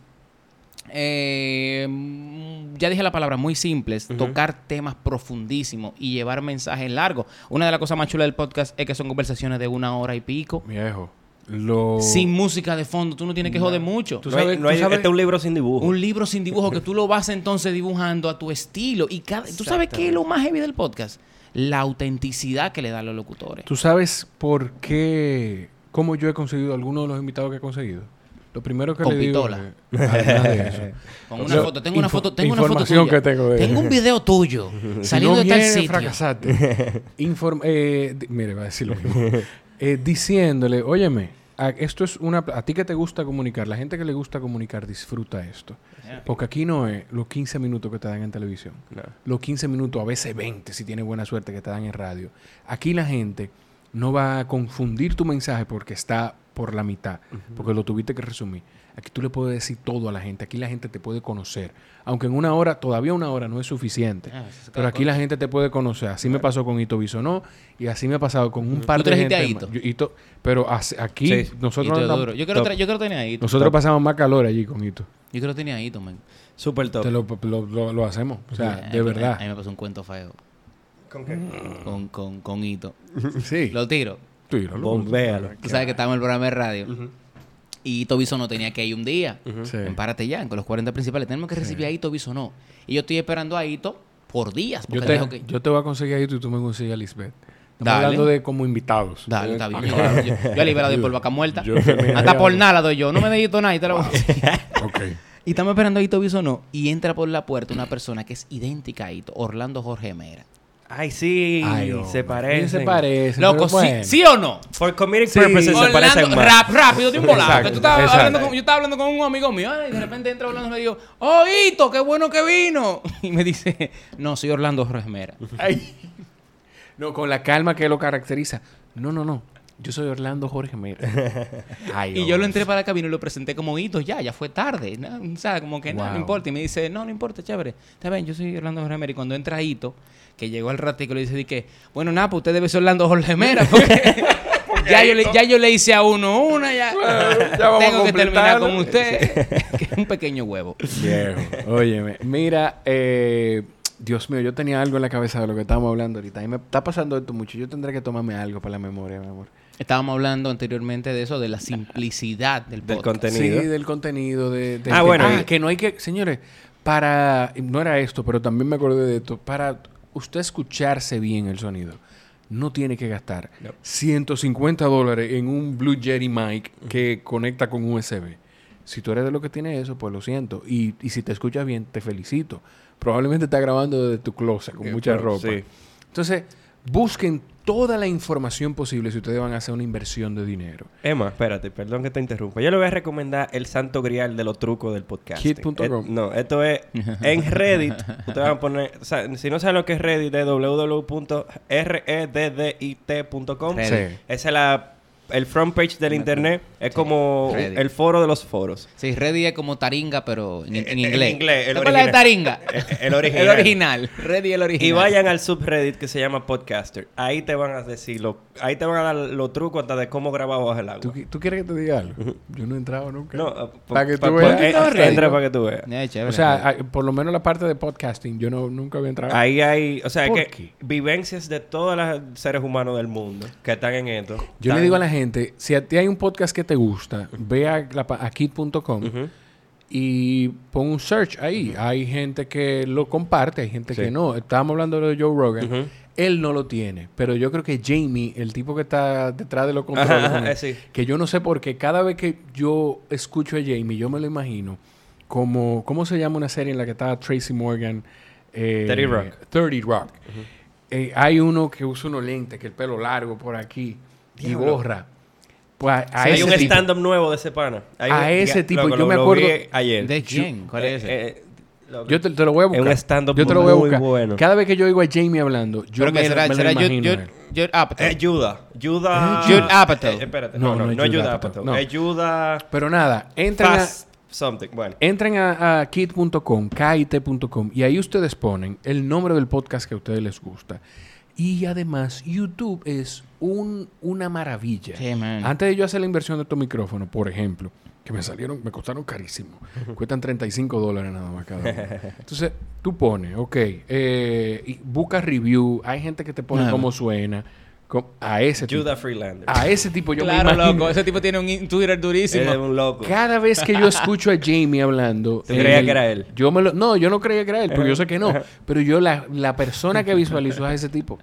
eh, mm, ya dije la palabra, muy simples, tocar temas profundísimos y llevar mensajes largos. Una de las cosas más chulas del podcast es que son conversaciones de una hora y pico. viejo, lo... Sin música de fondo, tú no tienes que joder mucho. Tú no hay- no este es un libro sin dibujo. Un libro sin dibujo que tú lo vas entonces dibujando a tu estilo. Y cada, ¿Tú sabes qué es lo más heavy del podcast? La autenticidad que le dan los locutores. ¿Tú sabes por qué, cómo yo he conseguido algunos de los invitados que he conseguido? Lo primero que Con le digo... pistola. además de eso. (laughs) Con una foto, tengo una foto, tengo una foto tuya. que tengo de- Tengo un video tuyo (laughs) Si saliendo no de tal sitio. fracasaste. (laughs) Inform- eh, mire, va a decir lo mismo. Eh, diciéndole, óyeme, a- esto es una... A ti que te gusta comunicar, la gente que le gusta comunicar disfruta esto. Porque aquí no es los 15 minutos que te dan en televisión. No. Los 15 minutos, a veces 20, si tienes buena suerte, que te dan en radio. Aquí la gente no va a confundir tu mensaje porque está por la mitad, porque lo tuviste que resumir. Aquí tú le puedes decir todo a la gente. Aquí la gente te puede conocer. Aunque en una hora, todavía una hora no es suficiente. Ah, es pero aquí la gente te puede conocer. Así me pasó con Ito Bisonó y así me ha pasado con un par ¿Tú de gente. a Ito? Yo- Ito- pero aquí Sí. nosotros andamos- duro. Yo quiero, top. yo quiero tener ahí. nosotros pasamos más calor allí con Ito. Yo quiero tener ahí, man. Súper top. Te lo, lo- lo- lo hacemos. O sea, de A verdad. mí me pasó un cuento feo ¿Con qué? con, con, con Hito. (laughs) Sí. Lo tiro. Tíralo. Bombéalo. Tú sabes que estábamos en el programa de radio. Y Ito no tenía que ir un día. Sí. En Párate ya, con los 40 principales. Tenemos que recibir a Ito no Y yo estoy esperando a Ito por días. Yo Porque te, dijo que... yo te voy a conseguir a Ito y tú me consigues a Lisbeth. Estamos Dale. hablando de como invitados. Dale, está bien. Ah, Yo, yo, yo a Libera doy por vaca muerta. yo Hasta por nada la doy yo. No me deito nada y te la voy a- (laughs) Ok. Y estamos esperando a Ito no Y entra por la puerta una persona que es idéntica a Ito. Orlando Jorge Mera. Ay, sí. Ay, se parecen. Se parecen. Loco, ¿sí, bueno. ¿sí o no? For comedic Sí. purposes se Orlando, parecen más. rap, rápido de un volado. Exacto, que tú estabas exacto. hablando con, yo estaba hablando con un amigo mío y de repente entra Orlando y me dijo, ¡Oh, Ito, qué bueno que vino! (laughs) Y me dice, no, soy Orlando Jorge Mera. (laughs) Ay. No, con la calma que lo caracteriza. No, no, no. Yo soy Orlando Jorge Mera. (laughs) Ay, Y yo lo entré para la cabina y lo presenté como Hito, ya, ya fue tarde. ¿no? O sea, como que no, no Wow. importa. Y me dice, no, no importa, chévere. Está bien, yo soy Orlando Jorge Mera. Y cuando entra Hito, que llegó al ratico, le dice, di que, bueno, nada, pues usted debe ser Orlando Jorge Mera. (laughs) Porque ya, yo le, ya yo le hice a uno una, ya. ya vamos a Tengo que terminar con usted. (laughs) que es un pequeño huevo. Viejo. Óyeme, mira, eh, Dios mío, yo tenía algo en la cabeza de lo que estábamos hablando ahorita. Y me está pasando esto mucho. Yo tendré que tomarme algo para la memoria, mi amor. Estábamos hablando anteriormente de eso, de la simplicidad del Del contenido. Sí, del contenido. De, de- Ah, de- bueno, Ah, y- que no hay que... Señores, para... No era esto, pero también me acordé de esto. Para usted escucharse bien el sonido, no tiene que gastar No. 150 dólares en un Blue Yeti mic que conecta con USB. Si tú eres de lo que tiene eso, pues lo siento. Y, y si te escuchas bien, te felicito. Probablemente estás grabando desde tu closet con Eh, mucha pero ropa. sí. Entonces, busquen toda la información posible si ustedes van a hacer una inversión de dinero. Emma, espérate, perdón que te interrumpa. Yo le voy a recomendar el santo grial de los trucos del podcast. Kid.com. no, esto es en Reddit. ustedes van a poner, o sea, si no saben lo que es Reddit, es www.reddit.com. Sí. Esa es la el front page del internet es Sí. como Reddit. el foro de los foros. Sí, Ready es como taringa, pero en, en Eh, en inglés. inglés, el ¿Te acuerdas de taringa? (laughs) El original. el original. Ready el original. Y vayan al subreddit que se llama Podcaster. Ahí te van a decir, lo, ahí te van a dar los trucos hasta de cómo grabar bajo el agua. ¿Tú, qui- tú quieres que te diga algo? Yo no he entrado nunca. No, uh, Para que pa- tú pa- veas. eh, Reddit. entra para que tú veas. Eh, chévere, o sea, hay- por lo menos la parte de podcasting, yo no, nunca había entrado. Ahí hay, o sea, es ¿Por que qué? vivencias de todos los seres humanos del mundo que están en esto. Yo Están- le digo a la gente, si a ti hay un podcast que te gusta, ve a, Ujú. y pon un search ahí. Hay gente que lo comparte, hay gente Sí. que no. Estábamos hablando de Joe Rogan. Él no lo tiene, pero yo creo que Jamie, el tipo que está detrás de los controles, Ajá, con ajá, él, sí. que yo no sé por qué, cada vez que yo escucho a Jamie, yo me lo imagino como, ¿cómo se llama una serie en la que estaba Tracy Morgan? Eh, 30 Rock. 30 Rock. Eh, hay uno que usa unos lentes, que el pelo largo por aquí y gorra. Pues a, a Sí, hay ese un stand-up nuevo de ese pana. Hay A un- ese tipo, loco, yo lo- me lo acuerdo- vi ayer. ¿De quién? ¿Cuál es ese? Eh, eh. Yo te, te lo voy a Es buscar. un stand-up Yo te lo voy a muy buscar. bueno. Cada vez que yo oigo a Jamie hablando, yo Creo me, que será, me lo será Jude, imagino. a Apatow. Es Judah. Judah. Jude Apatow. Eh, espérate. No, No, no, no es es Judah Apatow, Apatow. no. Es Judah... Pero nada, entren a, Fast something. Bueno. entren a, a kit.com, kit.com, y ahí ustedes ponen el nombre del podcast que a ustedes les gusta. Y además, YouTube es un, una maravilla. Sí, man. Antes de yo hacer la inversión de estos micrófonos, por ejemplo, que me salieron, me costaron carísimo. (laughs) Cuestan 35 dólares nada más cada uno. (laughs) Entonces, tú pones, ok, eh, y buscas review, hay gente que te pone Ah, cómo suena. a ese tipo. Judah Freelander. A ese tipo yo claro, me imagino. loco. Ese tipo tiene un Twitter durísimo. Es un loco. Cada vez que yo (laughs) escucho a Jamie hablando. ¿Tú creías que era él? Yo me lo, no, yo no creía que era él, porque yo sé que no. Pero yo, la, la persona que visualizo es ese tipo.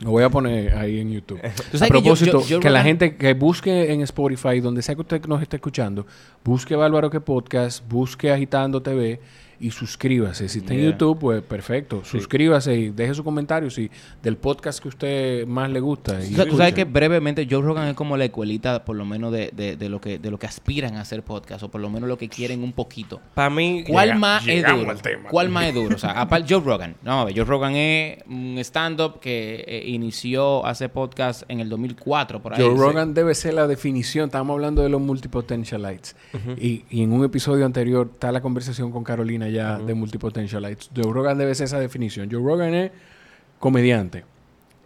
Lo voy a poner ahí en YouTube. (laughs) A que yo- propósito, yo- yo que la gente que busque en Spotify, donde sea que usted nos esté escuchando, busque Bárbaro que Podcast, busque Agitando TV y suscríbase. Si está en Yeah. YouTube, pues perfecto. Suscríbase y deje su comentario si del podcast que usted más le gusta. y Tú sabes- tú sabes que brevemente Joe Rogan es como la escuelita, por lo menos, de, de, de lo que de lo que aspiran a hacer podcast, o por lo menos lo que quieren un poquito. Para mí... ¿Cuál Llega- más es duro? ¿Cuál más es duro? O sea, aparte Joe Rogan. No, a ver, Joe Rogan es un stand-up que eh, inició hace podcast en el 2004, por ahí. Joe Sí. Rogan debe ser la definición. Estamos hablando de los multipotentialites. y, y en un episodio anterior está la conversación con Carolina ya de multipotentialites. Joe Rogan debe ser esa definición. Joe Rogan es comediante.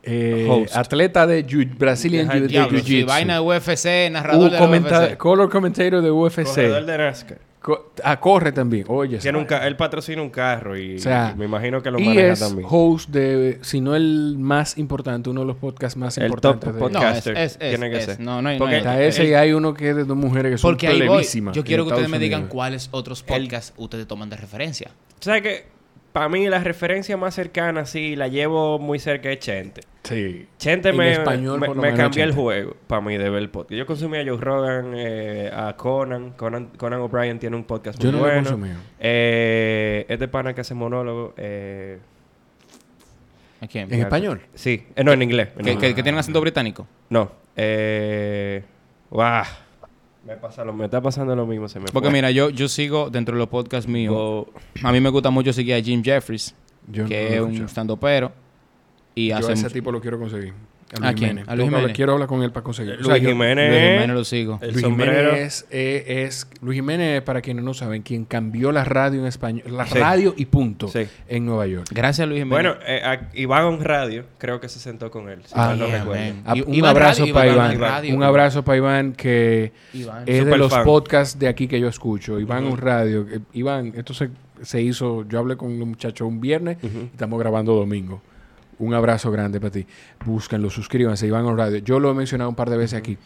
eh, atleta de jiu- Brazilian jiu- Jiu-Jitsu. vaina de UFC, narrador Uh, de UFC. color commentator de UFC. Corredor de NASCAR. Co- ah, corre también. Oye, Tiene un ca- él patrocina un carro y, O sea, y me imagino que lo y maneja es también. host de, si no el más importante, uno de los podcasts más El importantes. top de-. No, es, podcaster. es, Tiene que es. ser. No, no hay, no Porque hay- Está ese y hay uno que es de dos mujeres que son Porque ahí voy. Yo quiero que ustedes Estados me digan Unidos. cuáles otros podcasts ustedes toman de referencia. ¿Sabes qué? Para mí la referencia más cercana, sí, la llevo muy cerca de Chente. Sí. Chente En me, español, me, me cambió el juego para mí de ver el podcast. Yo consumía a Joe Rogan, eh, a Conan. Conan. Conan O'Brien tiene un podcast muy Yo no lo he bueno. consumido. Eh, este pana que hace monólogo. Eh, ¿A quién? ¿En español? sí, Eh, no, en inglés. en ¿Que, inglés. que, que tienen acento británico. No. Eh. Me, pasa lo, me está pasando lo mismo. Se me Porque fue. mira, yo, yo sigo dentro de los podcasts míos. A mí me gusta mucho seguir a Jim Jeffries, Yo que no es un escucho. stand-upero. Y Yo hace ese mucho- tipo lo quiero conseguir. ¿A Luis quién? Jiménez. ¿A Luis Jiménez? Quiero hablar con él para conseguir. Luis Jiménez. Luis Jiménez lo sigo. El Luis sombrero. Jiménez eh, es, Luis Jiménez, para quienes no saben, quien cambió la radio en español, la Sí. radio y punto Sí. en Nueva York. Gracias, Luis Jiménez. Bueno, eh, a- Iván Radio, creo que se sentó con él. Si Ah, no yeah. Ah, I- un Iván abrazo Radio, para Iván un abrazo para Iván que Iván. es de Super los fan. podcasts de aquí que yo escucho. Iván Ujú. un radio. Eh, Iván, esto se, se hizo, yo hablé con los muchachos un viernes y estamos grabando domingo. Un abrazo grande para ti. Búsquenlo, suscríbanse, Iván Radio. Yo lo he mencionado un par de veces aquí.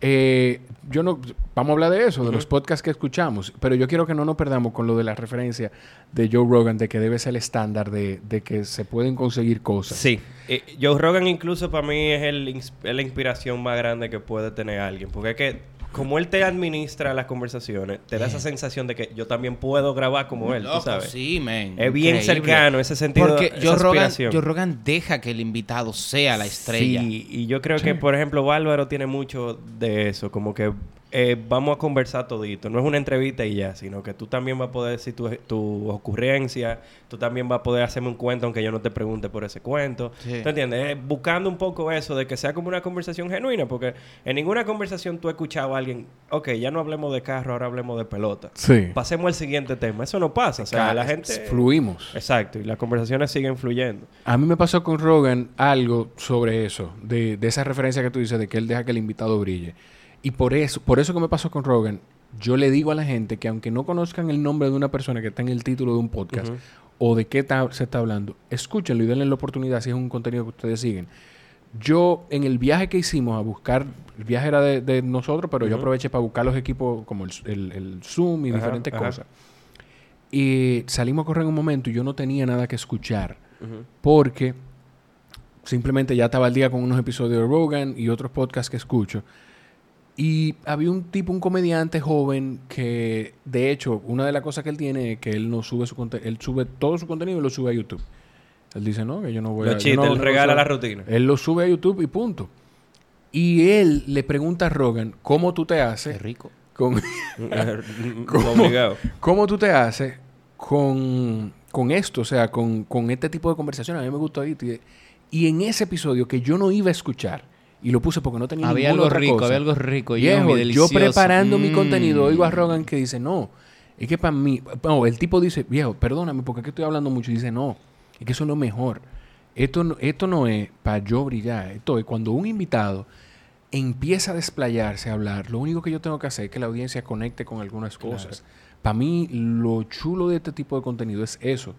Eh, yo no, vamos a hablar de eso, de los podcasts que escuchamos, pero yo quiero que no nos perdamos con lo de la referencia de Joe Rogan, de que debe ser el estándar de, de que se pueden conseguir cosas. Sí. Eh, Joe Rogan incluso para mí es, el, la inspiración más grande que puede tener alguien. Porque es que como él te administra las conversaciones, te da esa sensación de que yo también puedo grabar como él, Loco, tú sabes. Sí, men. Es bien Increíble. cercano ese sentido, Porque Joe Rogan. Joe Rogan deja que el invitado sea la estrella. Sí, y yo creo que, por ejemplo, Bárbaro tiene mucho de eso, como que eh, vamos a conversar todito. No es una entrevista y ya, sino que tú también vas a poder decir tu, tu ocurrencia, tú también vas a poder hacerme un cuento aunque yo no te pregunte por ese cuento. Sí. ¿Tú entiendes? Eh, buscando un poco eso de que sea como una conversación genuina, porque en ninguna conversación tú has escuchado a alguien, ok, ya no hablemos de carro, ahora hablemos de pelota. Sí. Pasemos al siguiente tema. Eso no pasa. O sea, la gente... Fluimos. Exacto, y las conversaciones siguen fluyendo. A mí me pasó con Rogan algo sobre eso, de, de esa referencia que tú dices de que él deja que el invitado brille. Y por eso, por eso que me pasó con Rogan, yo le digo a la gente que aunque no conozcan el nombre de una persona que está en el título de un podcast o de qué ta- se está hablando, escúchenlo y denle la oportunidad si es un contenido que ustedes siguen. Yo, en el viaje que hicimos a buscar, el viaje era de, de nosotros, pero yo aproveché para buscar los equipos como el, el- el Zoom y Ajá, diferentes ajá. cosas. Y salimos a correr en un momento y yo no tenía nada que escuchar. Porque simplemente ya estaba al día con unos episodios de Rogan y otros podcasts que escucho. Y había un tipo, un comediante joven que, de hecho, una de las cosas que él tiene es que él no sube su contenido, él sube todo su contenido y lo sube a YouTube. Él dice, no, que yo no voy a... Los chistes, no- él no regala sube". la rutina. Él lo sube a YouTube y punto. Y él le pregunta a Rogan, ¿cómo tú te haces Qué rico. con... (laughs) (laughs) Obligado. ¿Cómo tú te haces con, con esto? O sea, con, con este tipo de conversaciones. A mí me gustó ahí. Y, y en ese episodio que yo no iba a escuchar, y lo puse porque no tenía Había ninguna algo otra rico, cosa. había algo rico. Viejo, yo preparando mi Mm. contenido, oigo a Rogan que dice, no, es que para mí, no, el tipo dice, viejo, perdóname, porque que estoy hablando mucho. Y dice, no, es que eso es lo mejor. Esto no, esto no es para yo brillar. Esto es cuando un invitado empieza a desplayarse, a hablar, lo único que yo tengo que hacer es que la audiencia conecte con algunas cosas. Para mí, lo chulo de este tipo de contenido es eso.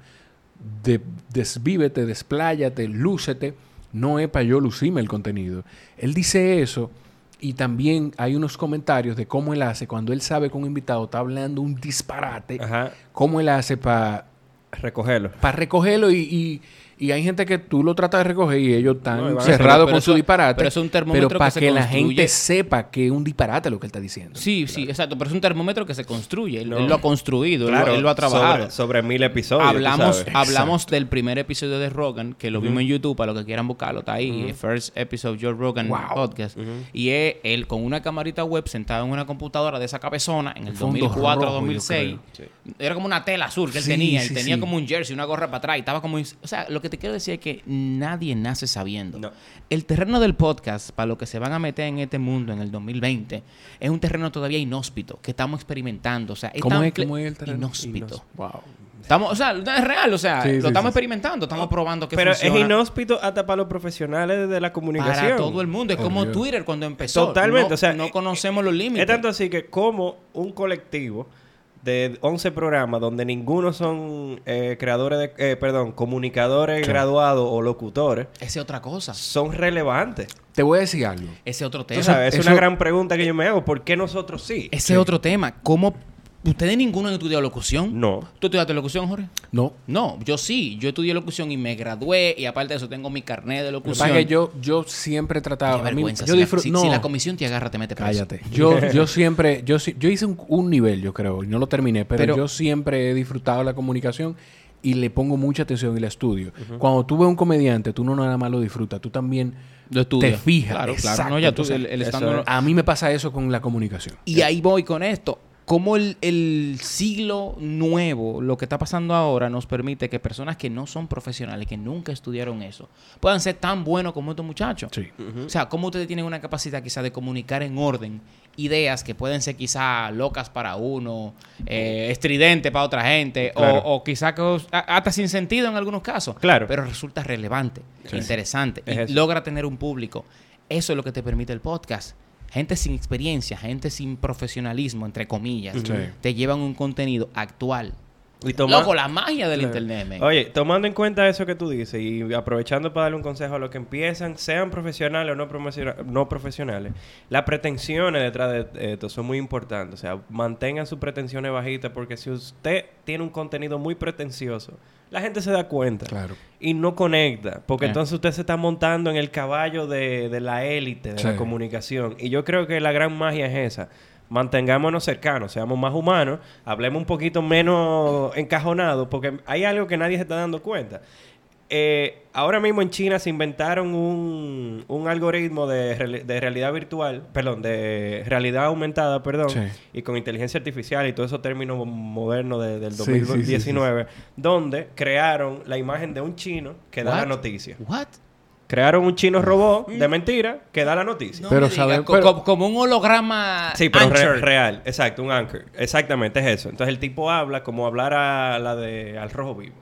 De, desvívete, despláyate, lúcete. No es para yo lucirme el contenido. Él dice eso y también hay unos comentarios de cómo él hace cuando él sabe que un invitado está hablando un disparate. Ajá. Cómo él hace para Recogerlo. para recogerlo y, y, y hay gente que tú lo tratas de recoger y ellos están No, cerrados con su eso- disparate. pero es un termómetro pero para que que, se la construye. gente sepa que es un disparate lo que él está diciendo. Sí, sí, exacto. Pero es un termómetro que se construye. Él, No. él lo ha construido, él lo- él, lo ha trabajado. Sobre, sobre mil episodios. hablamos hablamos del primer episodio de Rogan, que lo vimos en YouTube, para los que quieran buscarlo, está ahí, First Episode Joe Rogan Wow. Podcast. Y es él con una camarita web sentado en una computadora de esa cabezona en el Fondo 2004, rojo, yo 2006. creo. Era como una tela azul que él Sí, tenía. sí, él tenía sí. como un jersey, una gorra para atrás. Y estaba como... O sea, lo que te quiero decir es que nadie nace sabiendo. No. El terreno del podcast, para los que se van a meter en este mundo en el 2020, es un terreno todavía inhóspito, que estamos experimentando. O sea, es ¿Cómo es, ple- cómo es el terreno? Inhóspito. Wow. Estamos, o sea, es real, o sea, Sí, lo sí, estamos sí. experimentando, estamos probando que Pero funciona es inhóspito hasta para los profesionales de la comunicación. para todo el mundo. Es como Dios. Twitter cuando empezó. Totalmente, No, o sea, no conocemos los límites. Es tanto así que como un colectivo de 11 programas donde ninguno son eh, creadores de... eh, perdón, comunicadores graduados o locutores, Esa es otra cosa. son relevantes. Te voy a decir algo. Ese es otro tema. sabes, es eso- una gran pregunta que yo me hago. ¿Por qué nosotros sí? Ese es otro tema. ¿Cómo ¿Ustedes ninguno han estudiado locución? No. ¿Tú estudiaste locución, Jorge? No. No, yo sí. Yo estudié locución y me gradué y aparte de eso tengo mi carnet de Lo locución. es que yo, yo siempre he tratado. Qué a mí- vergüenza. yo si, la, si- no, si la comisión te agarra, te mete preso. cállate. Yo, (laughs) yo siempre. Yo, sí- yo hice un, un nivel, yo creo, y no lo terminé, pero, Pero- yo siempre he disfrutado la comunicación y le pongo mucha atención y la estudio. Cuando tú ves un comediante, tú no nada más lo disfrutas, tú también Lo te fijas. Claro, claro. Exacto. No, ya tú, Entonces, el, el eso estándar- es. A mí me pasa eso con la comunicación. Y ahí voy con esto. Cómo el, el siglo nuevo, lo que está pasando ahora, nos permite que personas que no son profesionales, que nunca estudiaron eso, puedan ser tan buenos como estos muchachos. Sí. O sea, cómo ustedes tienen una capacidad quizá de comunicar en orden ideas que pueden ser quizá locas para uno, eh, estridente para otra gente, o- Claro. o, quizá que- a- hasta sin sentido en algunos casos. Claro. Pero resulta relevante, interesante, Es y eso. logra tener un público. Eso es lo que te permite el podcast. Gente sin experiencia, gente sin profesionalismo, entre comillas, Sí. te llevan un contenido actual, Y toma- Loco, la magia del internet, man. Oye, tomando en cuenta eso que tú dices y aprovechando para darle un consejo a los que empiezan, sean profesionales o no, profesionales, las pretensiones detrás de esto son muy importantes. O sea, mantengan sus pretensiones bajitas porque si usted tiene un contenido muy pretencioso, la gente se da cuenta Claro. y no conecta. Porque Eh. entonces usted se está montando en el caballo de, de la élite de la comunicación. Y yo creo que la gran magia es esa. Mantengámonos cercanos, seamos más humanos, hablemos un poquito menos encajonados, porque hay algo que nadie se está dando cuenta. Eh, ahora mismo en China se inventaron un, un algoritmo de, de realidad virtual, perdón, de realidad aumentada, perdón, Sí. y con inteligencia artificial y todos esos términos modernos de- del Sí, sí, sí, sí, 2019, donde crearon la imagen de un chino que da la noticia. What? Crearon un chino robot de mentira que da la noticia. No Pero co- como un holograma Sí, pero re- real, exacto, un anchor. Exactamente, es eso. Entonces el tipo habla como hablara la de Al Rojo Vivo.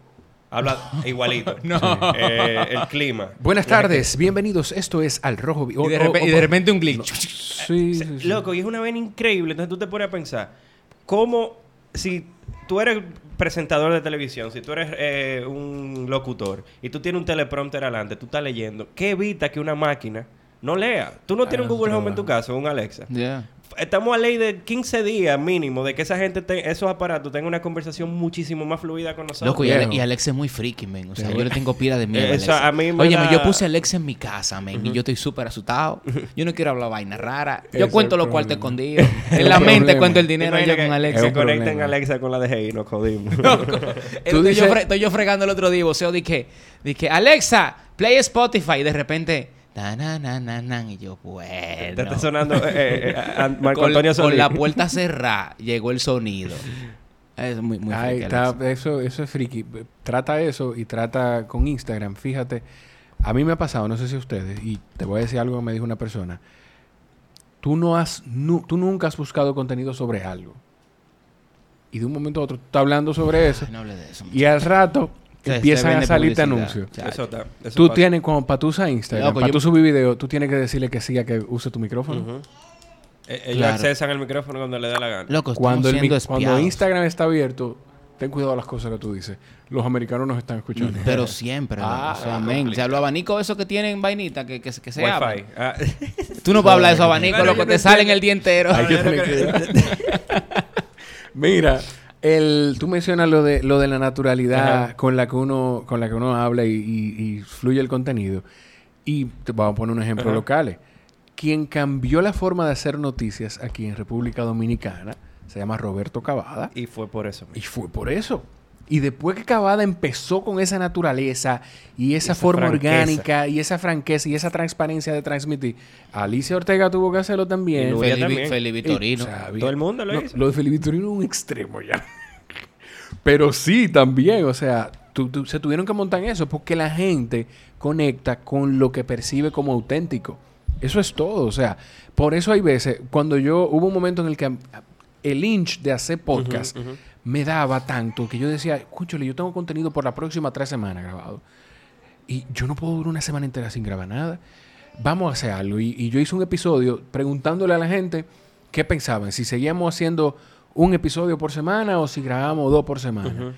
Habla (laughs) igualito. (laughs) No. Eh, el clima. Buenas tardes, bienvenidos. Esto es Al Rojo Vi- Y de, o- repe- o- y de repente un glitch. Sí, sí, sí. Loco, y es una vena increíble. Entonces tú te pones a pensar, ¿cómo si tú eres presentador de televisión, si tú eres eh, un locutor y tú tienes un teleprompter adelante, tú estás leyendo, ¿qué evita que una máquina no lea? Tú no tienes un Google Home en tu casa, un Alexa. Yeah. Estamos a ley de 15 días mínimo de que esa gente, te- esos aparatos, tengan una conversación muchísimo más fluida con nosotros. Loco, y. Ale- y Alex es muy freaky, man. O sea, Sí. yo le tengo pila de miedo. a Eso Alexa. a mí me Oye, da- yo puse Alexa en mi casa, man. Y yo estoy súper asustado. (laughs) Yo no quiero hablar vaina rara. Yo cuento los cuartos escondidos. Es en la mente problema. cuento el dinero allá con Alexa. Se conecten. Alexa con la DGI y nos jodimos. (laughs) Estoy yo fregando el otro día, voceo, dije, dije, Alexa, play Spotify. Y de repente, na, na, na, na, na. Y yo, bueno. Te está sonando eh, eh, a- a Marco con, Antonio con la puerta cerrada, llegó el sonido. Es muy, muy está, eso, eso es friki. Trata eso y trata con Instagram. Fíjate, a mí me ha pasado, no sé si a ustedes, y te voy a decir algo que me dijo una persona. Tú, no has, nu- tú nunca has buscado contenido sobre algo. Y de un momento a otro tú estás hablando sobre eso. Ay, no hable de eso. Y al rato Se- se empiezan a salirte anuncios. Eso está. eso Tú pasa. tienes, como para tú usar Instagram, Loco, para yo- tú subir video, tú tienes que decirle que sí a que use tu micrófono. Eh, ellos Claro. accesan el micrófono cuando le da la gana. Loco, Cuando, el siendo cuando. Instagram está abierto, ten cuidado las cosas que tú dices. Los americanos nos están escuchando. Pero siempre. Ah, o sea, men, o sea, los abanicos esos que tienen vainita que, que, que se abren. Wi-Fi. Ah. Tú no puedes hablar de esos (laughs) abanicos, Bueno, loco, te no salen el día entero. Hay que tener cuidado. Mira, el, tú mencionas lo de lo de la naturalidad Ajá. con la que uno con la que uno habla y, y- y fluye el contenido. Y te vamos a poner un ejemplo Ajá. local. Quien cambió la forma de hacer noticias aquí en República Dominicana se llama Roberto Cavada. y fue por eso. Y fue por eso. Y después que Cavada empezó con esa naturaleza y esa, Esa forma franqueza. orgánica y esa franqueza y esa transparencia de transmitir, Alicia Ortega tuvo que hacerlo también. Y Feli, también. Feli Vitorino. Y, o sea, había- Todo el mundo lo no, hizo. Lo de Felipe Vitorino es un extremo ya. Pero sí, también, o sea, tu- tu- se tuvieron que montar en eso porque la gente conecta con lo que percibe como auténtico. Eso es todo, o sea, por eso hay veces, cuando yo, hubo un momento en el que el inch de hacer podcast. Me daba tanto que yo decía, escúchale, yo tengo contenido por la próxima tres semanas grabado. Y yo no puedo durar una semana entera sin grabar nada. Vamos a hacer algo. Y, y yo hice un episodio preguntándole a la gente qué pensaban. Si seguíamos haciendo un episodio por semana o si grabábamos dos por semana.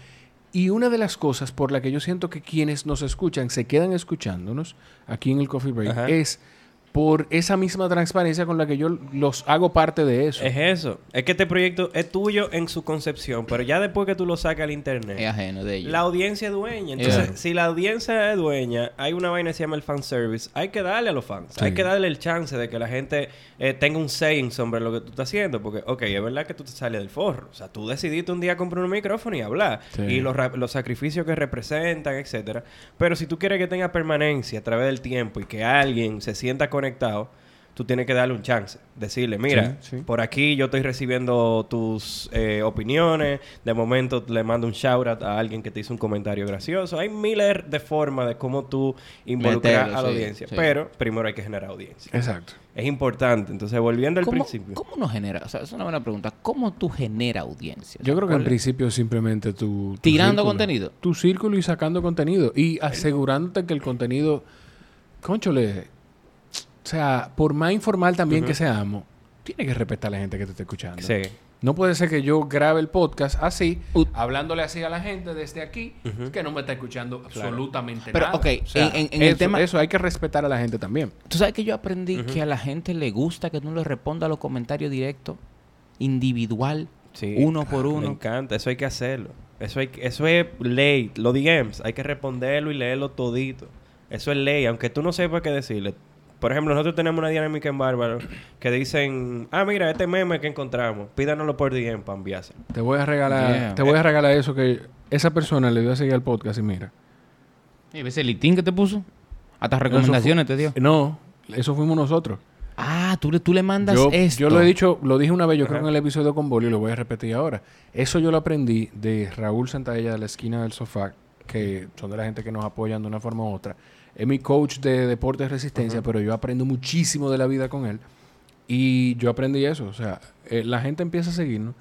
Y una de las cosas por la que yo siento que quienes nos escuchan se quedan escuchándonos aquí en el Coffee Break Ajá. es por esa misma transparencia con la que yo los hago parte de eso. Es eso. Es que este proyecto es tuyo en su concepción, pero ya después que tú lo sacas al internet, Es ajeno de ellos. la audiencia es dueña. Entonces, Claro. si la audiencia es dueña, hay una vaina que se llama el fanservice. Hay que darle a los fans. Sí. Hay que darle el chance de que la gente eh, tenga un saying sobre lo que tú estás haciendo. Porque, ok, es verdad que tú te sales del forro. O sea, tú decidiste un día comprar un micrófono y hablar. Sí. Y los, los sacrificios que representan, etcétera. Pero si tú quieres que tenga permanencia a través del tiempo y que alguien se sienta conectado, tú tienes que darle un chance. Decirle, mira, Sí, sí. por aquí yo estoy recibiendo tus eh, opiniones. De momento le mando un shout out a alguien que te hizo un comentario gracioso. Hay miles de formas de cómo tú involucrar a la sí, audiencia. sí. Pero primero hay que generar audiencia. Exacto. Es importante. Entonces, volviendo al ¿Cómo, principio. ¿Cómo no genera? O sea, es una buena pregunta. ¿Cómo tú generas audiencia? Yo creo que en ¿Cuál- principio simplemente tu Tirando círculo. contenido. Tu círculo y sacando contenido. Y asegurándote que el contenido... Conchole... O sea, por más informal también que seamos, tiene que respetar a la gente que te está escuchando. Sí. No puede ser que yo grabe el podcast así, U- hablándole así a la gente desde aquí, que no me está escuchando absolutamente Pero, nada. ok, O sea, en- en- en el eso, tema- eso hay que respetar a la gente también. Tú sabes que yo aprendí que a la gente le gusta que tú le respondas a los comentarios directos, individual, Sí, uno por Me uno. encanta, eso hay que hacerlo. Eso, hay, que- eso es ley. Los DMs, hay que responderlo y leerlo todito. Eso es ley, aunque tú no sepas qué decirle. Por ejemplo, nosotros tenemos una dinámica en Bárbaro que dicen, ah, mira, este meme que encontramos, pídanoslo por DM para enviárselo. Te voy a regalar, Yeah. te voy a regalar eso que esa persona le dio a seguir al podcast y mira. ¿Y ves el litín que te puso? Hasta recomendaciones te dio. No, eso fuimos nosotros. Ah, tú le, tú le mandas Yo, esto. yo lo he dicho, lo dije una vez, yo creo en el episodio con Bolio y lo voy a repetir ahora. Eso yo lo aprendí de Raúl Santalla de la esquina del sofá, que son de la gente que nos apoyan de una forma u otra. Es mi coach de deportes de resistencia, pero yo aprendo muchísimo de la vida con él. Y yo aprendí eso. O sea, eh, la gente empieza a seguirnos.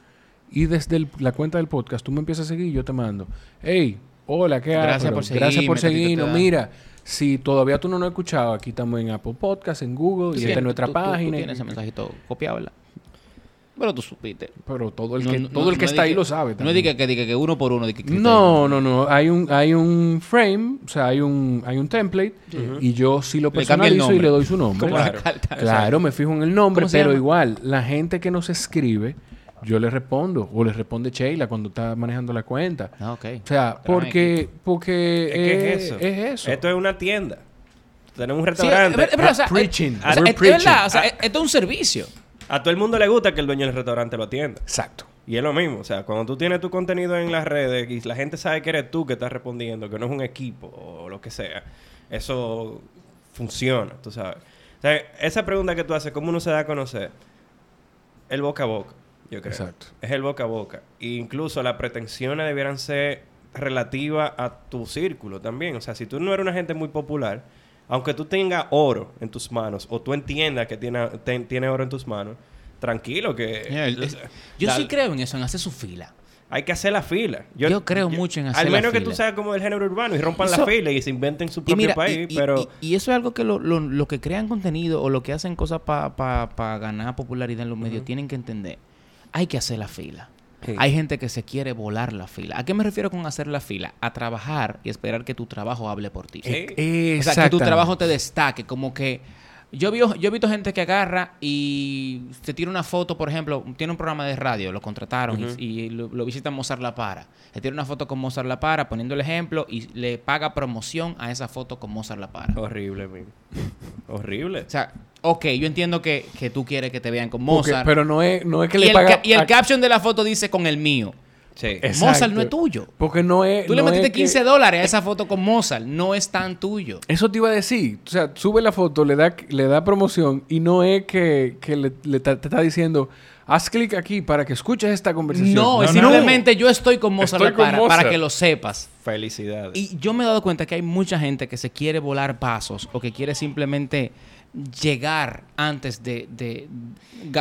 Y desde el- la cuenta del podcast, tú me empiezas a seguir y yo te mando. Hey, hola, ¿qué Gracias haces? por Gracias por seguirme, tatito, seguirnos. te da. Mira, si todavía tú no nos has escuchado, aquí estamos en Apple Podcast, en Google, y Sí, esta es nuestra tú- tú- tú página. tienes ese mensajito copiado, ¿verdad? Pero tú supiste. Pero todo el No, que, no, todo el que no está ahí lo sabe. No diga que, diga que uno por uno. que- No, no, no. Hay un, hay un frame, o sea, hay un, hay un template y yo sí lo Le personalizo y nombre. le doy su nombre. Claro. Claro, me fijo en el nombre, ¿Cómo se pero igual, la gente que nos escribe, yo le respondo, o le responde Sheila cuando está manejando la cuenta. Ah, ok. O sea, porque, porque Es que es eso. es eso. Esto es una tienda. Tenemos un Sí, restaurante. es- es verdad, o sea, preaching. es- o sea, es- es verdad, preaching. o sea, es- esto es un servicio. A todo el mundo le gusta que el dueño del restaurante lo atienda. Exacto. Y es lo mismo, o sea, cuando tú tienes tu contenido en las redes y la gente sabe que eres tú que estás respondiendo, que no es un equipo o lo que sea, eso funciona, tú sabes. O sea, esa pregunta que tú haces, ¿cómo uno se da a conocer? El boca a boca, yo creo. Exacto. Es el boca a boca. E incluso las pretensiones debieran ser relativas a tu círculo también. O sea, si tú no eres una gente muy popular, aunque tú tengas oro en tus manos o tú entiendas que tiene, ten- tiene oro en tus manos, tranquilo que... Mira, el- es- yo la- sí creo en eso, en hacer su fila. hay que hacer la fila. Yo creo mucho en hacer Al la menos que fila. tú seas como del género urbano y rompan Eso- la fila y se inventen su Y propio mira, país, y, pero... y- y eso es algo que lo, lo- lo que crean contenido o lo que hacen cosas para ganar popularidad en los medios tienen que entender. Hay que hacer la fila. Sí. Hay gente que se quiere volar la fila. ¿A qué me refiero con hacer la fila? A trabajar y esperar que tu trabajo hable por ti. Sí. O sea, que tu trabajo te destaque. Como que yo, vi, yo he visto gente que agarra y se tira una foto, por ejemplo, tiene un programa de radio, lo contrataron y- lo, lo visita Mozart La Para. Le tira una foto con Mozart La Para, poniendo el ejemplo, y le paga promoción a esa foto con Mozart La Para. Horrible, man. Horrible. O sea, ok, yo entiendo que, que tú quieres que te vean con Porque- Mozart. pero no es, no es que y, le el, paga... y el a- caption de la foto dice con el mío. Sí. Exacto. Mozart no es tuyo. Porque no es... Tú le no metiste es que- 15 dólares a esa foto con Mozart. No es tan tuyo. Eso te iba a decir. O sea, sube la foto, le da, le da promoción y no es que, que le, le ta- te está diciendo, haz clic aquí para que escuches esta conversación. No, es no. simplemente yo estoy con Mozart Estoy La con para, Mozart. para que lo sepas. Felicidades. Y yo me he dado cuenta que hay mucha gente que se quiere volar pasos o que quiere simplemente llegar antes de... de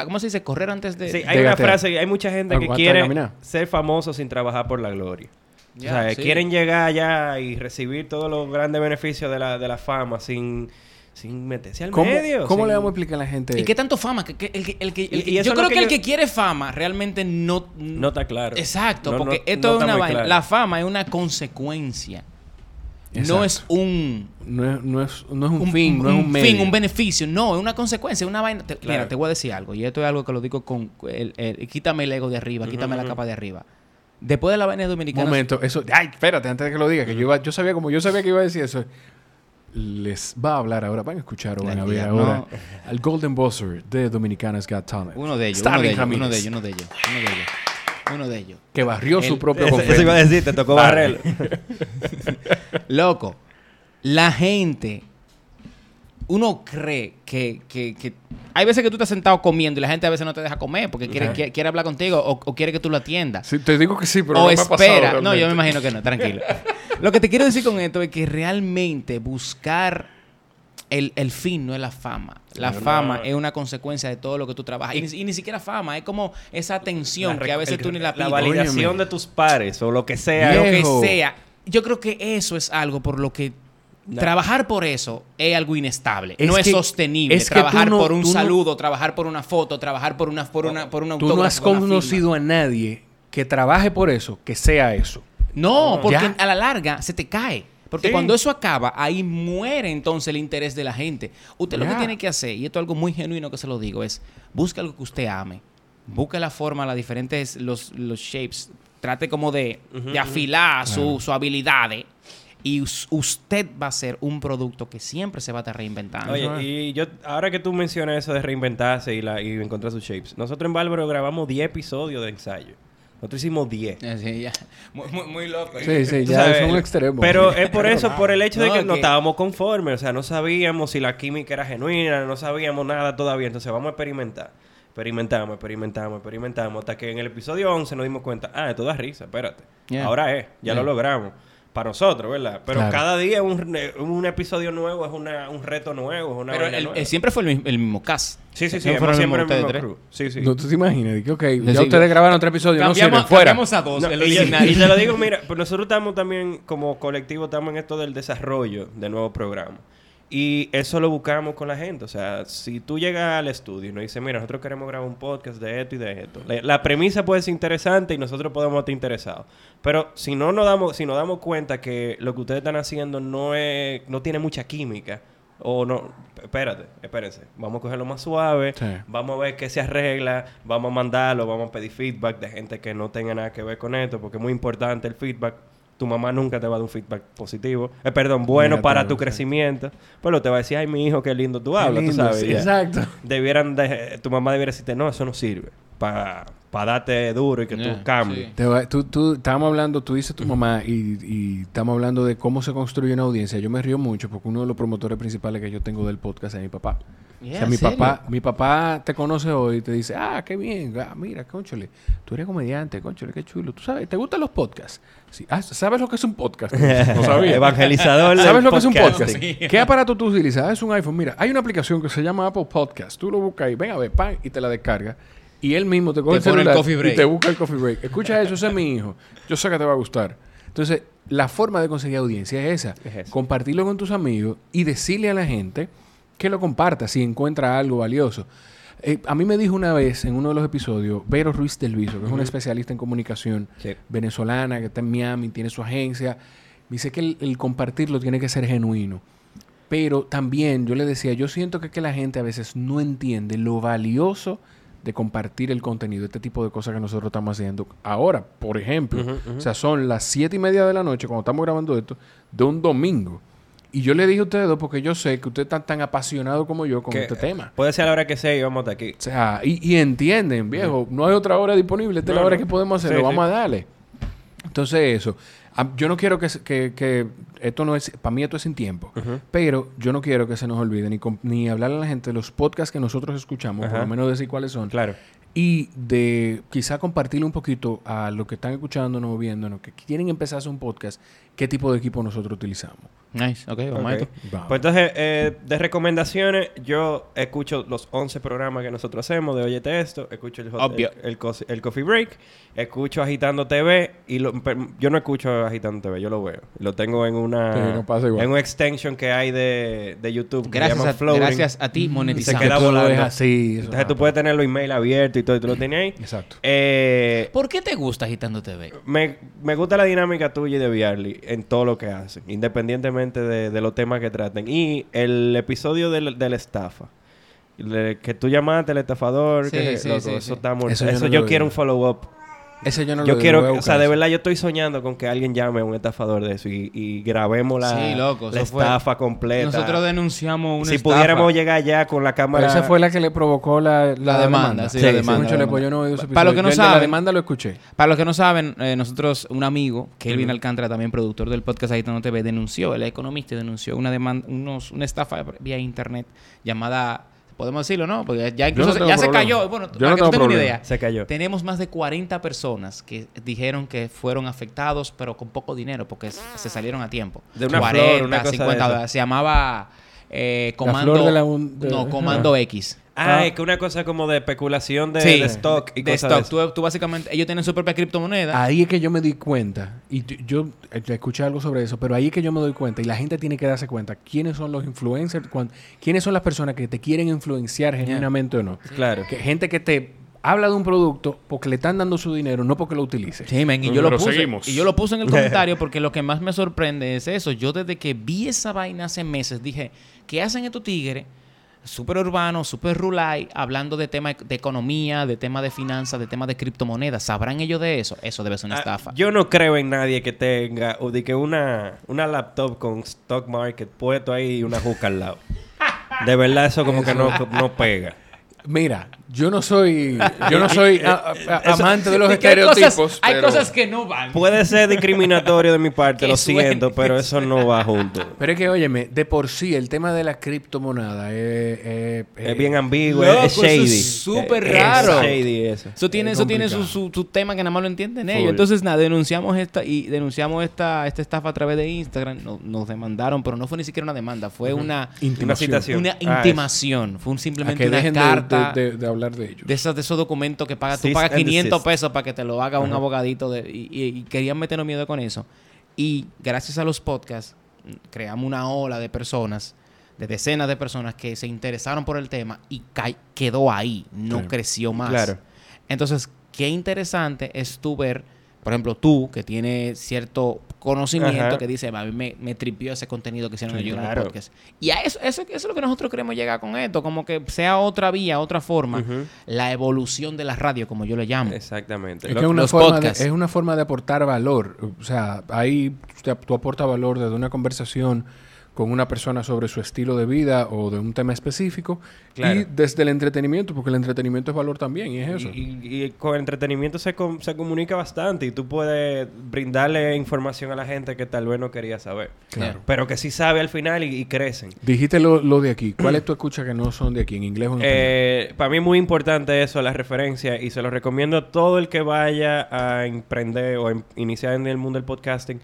¿Cómo se dice? Correr antes de... Sí, de hay una gateo. frase, hay mucha gente que quiere ser famoso sin trabajar por la gloria. O sea, sí. quieren llegar allá y recibir todos los grandes beneficios de la, de la fama sin, sin meterse al ¿Cómo, medio. cómo sin- le vamos a explicar a la gente? ¿Y qué tanto fama? Que, que- el que- el que- el Y- yo creo que, que el yo- que quiere fama realmente no... No está claro. Exacto, No, porque no- esto no es una vaina. claro. La fama es una consecuencia. Exacto. No es un... No es, no es, no es un, fin, no es un medio. fin, un beneficio. No, es una consecuencia, una vaina. Te- Claro. Mira, te voy a decir algo. Y esto es algo que lo digo con... el- el- quítame el ego de arriba, quítame la capa de arriba. Después de la vaina dominicana... momento, eso... Ay, espérate, antes de que lo diga, que yo, iba, yo sabía como yo sabía que iba a decir eso. Les va a hablar ahora, van a escuchar o van a ver ahora al Golden Buzzer de Dominicanas Got Talent. Uno de ellos, uno de ellos, uno de ellos, uno de ellos, uno de ellos. Uno de ellos. Que barrió su propio Eso, confeti. eso iba a decir, te tocó barrer. (laughs) Loco, la gente, uno cree que, que, que- Hay veces que tú estás sentado comiendo y la gente a veces no te deja comer porque quiere, quiere, quiere hablar contigo o, o quiere que tú lo atiendas. Sí, te digo que sí, pero o no me ha pasado espera. no, yo me imagino que no, tranquilo. Lo que te quiero decir con esto es que realmente buscar el, el fin no es la fama. La No, fama no. es una consecuencia de todo lo que tú trabajas. Y, ni, y ni siquiera fama, es como esa atención La que a veces el- tú ni la La pides. validación Óyeme. de tus pares o lo que sea. lo que sea. Yo creo que eso es algo por lo que Trabajar por eso es algo inestable. Es no es sostenible. es que tú trabajar no- por un no- saludo, trabajar por una foto, trabajar por una, por una, por un Tú no has conocido a nadie que trabaje por eso, que sea eso. No, porque Ya. a la larga se te cae. Porque Sí. cuando eso acaba, ahí muere entonces el interés de la gente. Usted lo que tiene que hacer, y esto es algo muy genuino que se lo digo, es busque algo que usted ame. Busque la forma, las diferentes, los, los shapes. Trate como de, de afilar su, su habilidades. Y us- usted va a ser un producto que siempre se va a estar reinventando. Oye, y yo, ahora que tú mencionas eso de reinventarse y, la, y encontrar sus shapes, nosotros en Bárbaro grabamos 10 episodios de ensayo. Nosotros hicimos 10. Así, ya. Muy, muy, muy loco. Sí, sí, ya sabes, es un extremo. Pero es por (laughs) eso, por el hecho de que no estábamos conformes. O sea, no sabíamos si la química era genuina, no sabíamos nada todavía. Entonces vamos a experimentar. Experimentamos, experimentamos, experimentamos. Hasta que en el episodio 11 nos dimos cuenta, ah, esto da risa, espérate. Yeah. Ahora es, ya lo logramos. Para nosotros, ¿verdad? Pero Claro. cada día un, un episodio nuevo es una, un reto nuevo, es una Pero el- nueva. el- siempre fue el, mismo- el mismo cast. Sí, sí, sí. Siempre el mismo crew. Sí, sí. No, tú te imaginas, de que, ok, ya Sí, ustedes sí. grabaron otro episodio, no sirven, fuera. cambiamos a dos, No, el y, y te lo digo, mira, pues nosotros estamos también como colectivo, estamos en esto del desarrollo de nuevos programas. Y eso lo buscamos con la gente. O sea, si tú llegas al estudio y nos dices, mira, nosotros queremos grabar un podcast de esto y de esto. La, la premisa puede ser interesante y nosotros podemos estar interesados. Pero si no nos damos, si nos damos cuenta que lo que ustedes están haciendo no es, no tiene mucha química, o no, espérate, espérense, vamos a cogerlo más suave, Sí. vamos a ver qué se arregla, vamos a mandarlo, vamos a pedir feedback de gente que no tenga nada que ver con esto, porque es muy importante el feedback. Tu mamá nunca te va a dar un feedback positivo, eh, perdón, bueno para tu sí. crecimiento. Pero te va a decir, ay, mi hijo, qué lindo tú hablas, tú lindo, sabes. sí. Exacto. Debieran de- tu mamá debiera decirte, no, eso no sirve para darte duro y que Yeah, tú cambies. sí. Te va- tú, tú, estábamos hablando, tú dices tu mamá y, y estamos hablando de cómo se construye una audiencia. Yo me río mucho porque uno de los promotores principales que yo tengo del podcast es mi papá. O Yeah, sea, mi ¿serio? papá, mi papá te conoce hoy y te dice, ah, qué bien, ah, mira, conchole, tú eres comediante, conchole, qué chulo. ¿Tú sabes, te gustan los podcasts? Sí. Ah, ¿sabes lo que es un podcast? (laughs) No sabía. Evangelizador. ¿Sabes lo que es un podcast? ¿Qué aparato tú utilizas? Es un iPhone. Mira, hay una aplicación que se llama Apple Podcast. Tú lo buscas ahí, ven a ver, pan, y te la descarga. Y él mismo te coge Te el celular coffee break. y te busca el coffee break. Escucha eso, ese es mi hijo. Yo sé que te va a gustar. Entonces, la forma de conseguir audiencia es esa. Es. Compartirlo con tus amigos y decirle a la gente que lo comparta si encuentra algo valioso. Eh, a mí me dijo una vez en uno de los episodios, Vero Ruiz del Viso, que es una especialista en comunicación Sí. venezolana, que está en Miami, tiene su agencia. Me dice que el, el compartirlo tiene que ser genuino. Pero también yo le decía, yo siento que, que la gente a veces no entiende lo valioso de compartir el contenido, este tipo de cosas que nosotros estamos haciendo. Ahora, por ejemplo, o sea, son las siete y media de la noche cuando estamos grabando esto, de un domingo. Y yo le dije a ustedes dos porque yo sé que ustedes están tan apasionados como yo con Que, este tema. Puede ser a la hora que sea y vamos hasta aquí. O sea, y, y entienden, viejo, no hay otra hora disponible, esta es la hora no. que podemos hacerlo, Sí, vamos sí. a darle. Entonces eso, yo no quiero que, que, que esto no es, para mí esto es sin tiempo, pero yo no quiero que se nos olvide ni, ni hablarle a la gente de los podcasts que nosotros escuchamos, por lo menos decir cuáles son, Claro. y de quizá compartirle un poquito a los que están escuchándonos o viéndonos, que quieren empezar a hacer un podcast, qué tipo de equipo nosotros utilizamos. Nice, ok, vamos a Ok. esto. Vamos. Pues entonces, eh, de recomendaciones, yo escucho los 11 programas que nosotros hacemos de Oyete Esto, escucho el, hot- el, el el Coffee Break, escucho Agitando TV y lo- yo no escucho Agitando TV, yo lo veo. Lo tengo en una Sí, no pasa igual. en un extension que hay de, de YouTube que se Gracias llama a, gracias a ti, se monetizamos. queda Que todo lo volando. así, Entonces tú puedes tener los email abiertos y todo, y tú lo tienes ahí. Exacto. Eh, ¿Por qué te gusta Agitando TV? me, me gusta la dinámica tuya y de Biarly en todo lo que hacen, independientemente de, de los temas que traten. Y el episodio del- de la estafa. le- que tú llamaste al estafador, Sí, que sí, loco, sí, eso sí. está muy- Eso Eso, yo no yo lo quiero un follow-up. Ese yo no yo lo quiero, o sea, de verdad yo estoy soñando con que alguien llame a un estafador de eso y, y grabemos la, Sí, loco, la eso fue- estafa completa. Nosotros denunciamos una si estafa. pudiéramos llegar ya con la Pero cámara... esa fue la que le provocó la, La demanda, sí, la Sí, demanda, la yo no he oído demanda. ese Para los que no Yo el de la saben- demanda lo escuché. Para los que no saben, eh, nosotros, un amigo, Kelvin Alcántara, también productor del podcast Agitando TV, denunció, él es economista y denunció una demanda, unos, una estafa vía internet llamada, podemos decirlo, ¿no? Porque ya incluso no se- tengo ya se cayó. Bueno, Yo para no que tú tengo tengas una idea. Se cayó. Tenemos más de 40 personas que dijeron que fueron afectados, pero con poco dinero, porque se salieron a tiempo. De una flor, una cosa de 50 esa. dólares. Se llamaba eh, Comando... flor de la un- de- No, Comando (laughs) X. Ah, Ah. es que una cosa como de especulación de, Sí, de stock y de cosas stock. de eso. Tú, tú básicamente, ellos tienen su propia criptomoneda. Ahí es que yo me di cuenta, y yo, yo, eh, escuché algo sobre eso, pero ahí es que yo me doy cuenta, y la gente tiene que darse cuenta quiénes son los influencers, cuán- quiénes son las personas que te quieren influenciar genuinamente o no. Claro. Que gente que te habla de un producto porque le están dando su dinero, no porque lo utilice. Sí, men, y yo lo Pero puse. seguimos. Y yo lo puse en el (laughs) comentario porque lo que más me sorprende es eso. Yo desde que vi esa vaina hace meses dije, ¿qué hacen estos tigres? Súper urbanos, súper rural, hablando de temas de economía, de temas de finanzas, de temas de criptomonedas. ¿Sabrán ellos de eso? Eso debe ser una Ah, estafa. yo no creo en nadie que tenga o de que una, una laptop con stock market puesto ahí y una juca al lado. (laughs) De verdad eso como que no, no pega. Mira, yo no soy, yo no soy (laughs) a- a- a- Eso- amante de los Es estereotipos. cosas- Hay pero- cosas que no van. Puede ser discriminatorio de mi (laughs) parte, lo suene. siento, pero eso no va junto. Pero es que, óyeme, de por sí el tema de la criptomoneda es... es- Es bien ambiguo, Loco, es eso shady. es súper Es raro. shady eso. Eso tiene, Es eso tiene su, su, su tema que nada más lo entienden ellos. Entonces, nada, denunciamos esta y denunciamos esta, esta estafa a través de Instagram. No- nos demandaron, pero no fue ni siquiera una demanda, fue una, Una Intimación. citación. una Ah, intimación. Fue un A simplemente que una dejen de- carta de, de, de- de hablar de ellos. de esos documentos que pagas. Tú pagas and 500 desist. pesos para que te lo haga un abogadito de, y, y- y querían meternos miedo con eso. Y gracias a los podcasts, creamos una ola de personas, de decenas de personas que se interesaron por el tema y quedó ahí, no Sí. creció más. Claro. Entonces, qué interesante es tú ver, por ejemplo, tú que tienes cierto conocimiento Ajá. que dice, a mí me, me tripió ese contenido que hicieron Sí, ellos en claro. podcast. Y a eso, eso, eso es lo que nosotros queremos llegar con esto, como que sea otra vía, otra forma, la evolución de la radio, como yo le llamo. Exactamente. Es que una, los forma de, es una forma de aportar valor. O sea, ahí tú aportas valor desde una conversación con una persona sobre su estilo de vida o de un tema específico Claro. y desde el entretenimiento, porque el entretenimiento es valor también y es eso. Y, y- y con entretenimiento se, com- se comunica bastante y tú puedes brindarle información a la gente que tal vez no quería saber. Claro. Pero que sí sabe al final y, y crecen. Dijiste lo, lo de aquí. ¿Cuáles tú escuchas que no son de aquí, en inglés o en? Eh, para mí es muy importante eso, la referencia, y se lo recomiendo a todo el que vaya a emprender o iniciar en el mundo del podcasting.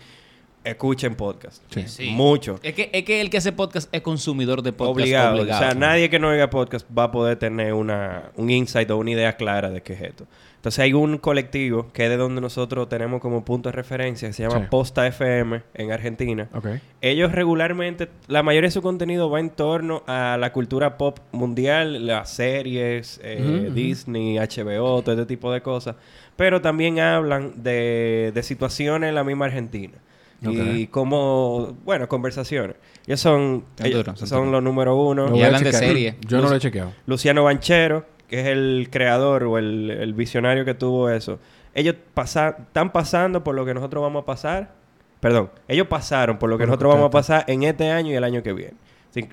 Escuchen podcast. Sí. Sí. Mucho. Es que, es que el que hace podcast es consumidor de podcast Obligado. obligado. O sea, nadie que no oiga podcast va a poder tener una, un insight o una idea clara de qué es esto. Entonces hay un colectivo que es de donde nosotros tenemos como punto de referencia, que se llama Sí. Posta FM en Argentina. Ok. Ellos regularmente, la mayoría de su contenido va en torno a la cultura pop mundial, las series, eh. Disney, HBO, todo este tipo de cosas. Pero también hablan de, de situaciones en la misma Argentina. Y como, bueno, conversaciones. Ellos son, Son ellos los número uno. Lo Y hablan de serie. Yo no lo he chequeado. Luciano Banchero, que es el creador o el, el visionario que tuvo eso. Ellos pasa- están pasando por lo que nosotros vamos a pasar. Perdón, ellos pasaron por lo que Por nosotros vamos a pasar en este año y el año que viene.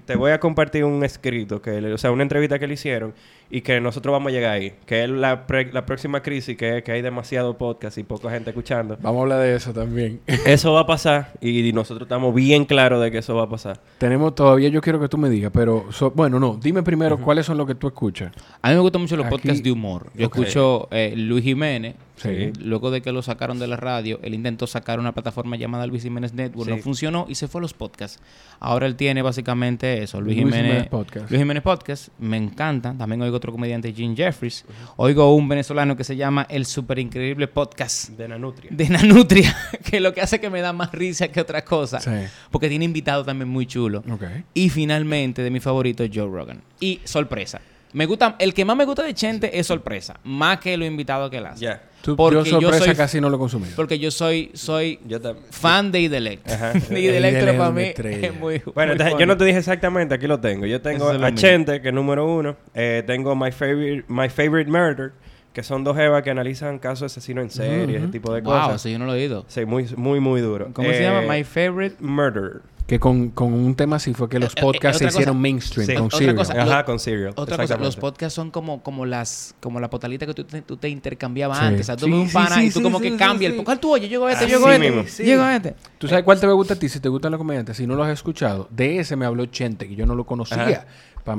Te voy a compartir un escrito, que, le- o sea, una entrevista que le hicieron y que nosotros vamos a llegar ahí. Que es la, pre- la próxima crisis, que, que hay demasiado podcast y poca gente escuchando. Vamos a hablar de eso también. (laughs) Eso va a pasar y nosotros estamos bien claros de que eso va a pasar. Tenemos todavía, yo quiero que tú me digas, pero so- bueno, no, dime primero cuáles son los que tú escuchas. A mí me gustan mucho los Aquí- podcasts de humor. Yo escucho eh, Luis Jiménez. Sí. Luego de que lo sacaron de la radio, él intentó sacar una plataforma llamada Luis Jiménez Network. No funcionó y se fue a los podcasts. Ahora él tiene básicamente eso. Luis, Luis Jiménez, Jiménez Podcast. Luis Jiménez Podcast. Me encanta. También oigo otro comediante, Jim Jeffries. Oigo un venezolano que se llama El Super Increíble Podcast De Nanutria. de Nanutria. (laughs) Que lo que hace que me da más risa que otra cosa. Sí. Porque tiene invitados también muy chulos. Ok. Y finalmente, de mi favorito, Joe Rogan. Y sorpresa. Me gusta, el que más me gusta de Chente es sorpresa, más que lo invitado que él hace. Tú- Porque yo yo sorpresa soy- casi no lo he consumido. Porque yo soy, soy Yo fan de Idelect. Ajá. (laughs) De Idelect Idelect para mí una estrella. es muy Bueno, muy entonces, yo no te dije exactamente, aquí lo tengo. Yo tengo es lo a mío. Chente, que es número uno. Eh, tengo My Favorite, My Favorite Murder, que son dos evas que analizan casos de asesino en serie, ese tipo de Wow, cosas. eso yo no lo he oído. Sí, muy, muy, muy duro. ¿Cómo se Eh, llama? My favorite. Murder. Que con, con un tema así fue que los Eh, eh, podcasts se hicieron cosa. mainstream Sí. con Otra Serial. cosa. Ajá, con Serial. Otra cosa, los podcasts son como, como las como la potalita que tú te, tú te intercambiabas Sí. antes. O sea, tú Sí, ves un pana sí, y tú sí, como sí, que sí, cambia sí. el ¿Cuál tú oyes? Llego a este, llego a este. Llego a este. ¿Tú sabes cuál te gusta a ti? Si te gustan los comediantes, si no los has escuchado, de ese me habló Chente, que yo no lo conocía. Ajá.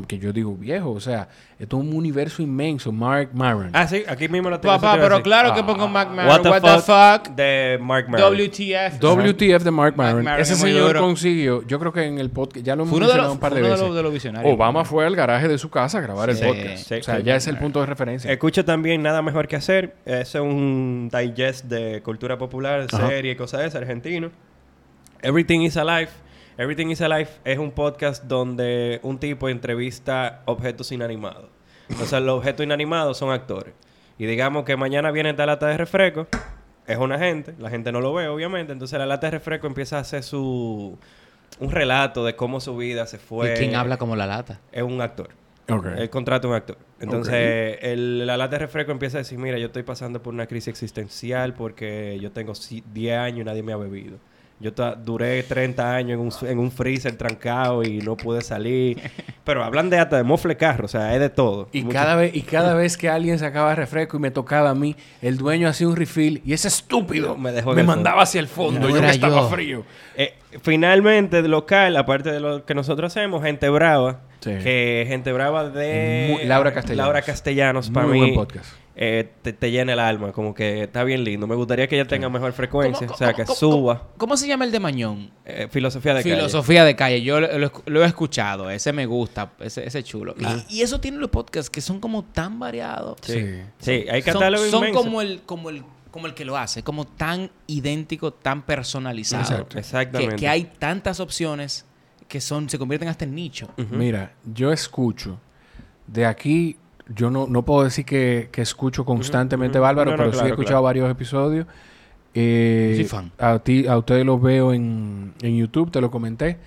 Que yo digo viejo, o sea, esto es un universo inmenso, Mark Maron. Ah, sí, aquí mismo lo tengo. Papá, te pero claro que Ah. pongo Mac Maron. What the, What fuck, the fuck? de Mark Maron. WTF. WTF de Mark Maron. Maron Ese señor consiguió, yo creo que en el podcast, ya lo hemos uno mencionado los, un par de uno veces. los, de los visionarios. Obama fue al garaje de su casa a grabar el podcast. sí, o sea, sí. ya es el punto de referencia. Escucho también Nada Mejor Que Hacer. Es un digest de cultura popular, serie y cosas de eso, argentino. Everything is Alive. Everything is Alive es un podcast donde un tipo entrevista objetos inanimados. O sea, los objetos inanimados son actores. Y digamos que mañana viene esta lata de refresco. Es una gente. La gente no lo ve, obviamente. Entonces la lata de refresco empieza a hacer su... Un relato de cómo su vida se fue. ¿Y quién habla como la lata? Es un actor. Ok. Él contrata a un actor. Entonces, el- la lata de refresco empieza a decir, mira, yo estoy pasando por una crisis existencial porque yo tengo si- 10 años y nadie me ha bebido. Yo duré 30 años en un, en un freezer trancado y no pude salir. (laughs) Pero hablan de hasta de mofle carro, o sea, es de todo. Y Mucho- cada, vez, y cada vez que alguien sacaba refresco y me tocaba a mí, el dueño hacía un refill y ese estúpido Me dejó me mandaba hacia el fondo. No yo que estaba yo. frío. Eh, finalmente, local, aparte de lo que nosotros hacemos, Gente Brava. Sí. Que Gente Brava de... Muy- Laura Castellanos. Laura Castellanos, Muy para mí... buen podcast. eh, te, te llena el alma, como que está bien lindo. Me gustaría que ella tenga mejor frecuencia, ¿Cómo- o sea, que cómo- suba. ¿Cómo, se llama el de Mañón? Eh, filosofía de calle. Filosofía de calle. Yo lo, lo- lo he escuchado. Ese me gusta. Ese, ese chulo. Y, y eso tiene los podcasts que son como tan variados. Sí. Sí. Sí, hay Son, catálogo son inmenso. como el, como el como el que lo hace, como tan idéntico, tan personalizado. Exacto. Exactamente. Que, que hay tantas opciones que son se convierten hasta en nicho. Mira, yo escucho. De aquí, yo no, no puedo decir que, que escucho constantemente ujú. Bárbaro, No, no, pero sí he escuchado claro. varios episodios. Eh, Soy fan. A, ti, a ustedes los veo en, en YouTube, te lo comenté.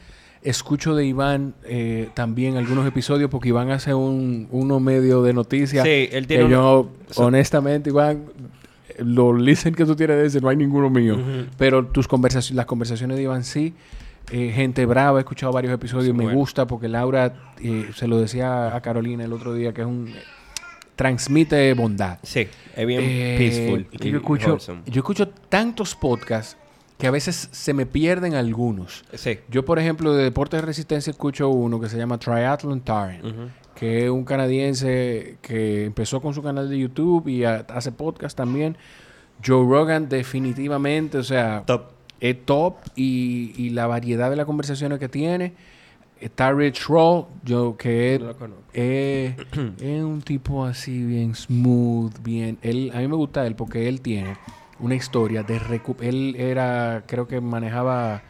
Escucho de Iván eh, también algunos episodios porque Iván hace un, uno medio de noticias. Sí, él tiene que yo, honestamente, Iván, los listen que tú tienes de ese, no hay ninguno mío. Pero tus conversaciones, las conversaciones de Iván sí. Eh, gente brava, he escuchado varios episodios, Sí, me bueno. gusta porque Laura, eh, se lo decía a Carolina el otro día, que es un... transmite bondad. Sí, es bien Eh, peaceful. y yo, escucho, wholesome. yo escucho tantos podcasts que a veces se me pierden algunos. Sí. Yo, por ejemplo, de Deportes de Resistencia escucho uno que se llama Triathlon Taren, Ujú. Que es un canadiense que empezó con su canal de YouTube y ha- hace podcast también. Joe Rogan definitivamente, o sea, Top. es top y, y la variedad de las conversaciones que tiene. Está Rich Roll, yo que es, No lo conozco. es- (clears throat) es un tipo así bien smooth, bien. Él, a mí me gusta él porque él tiene una historia de recu- Él era, creo que manejaba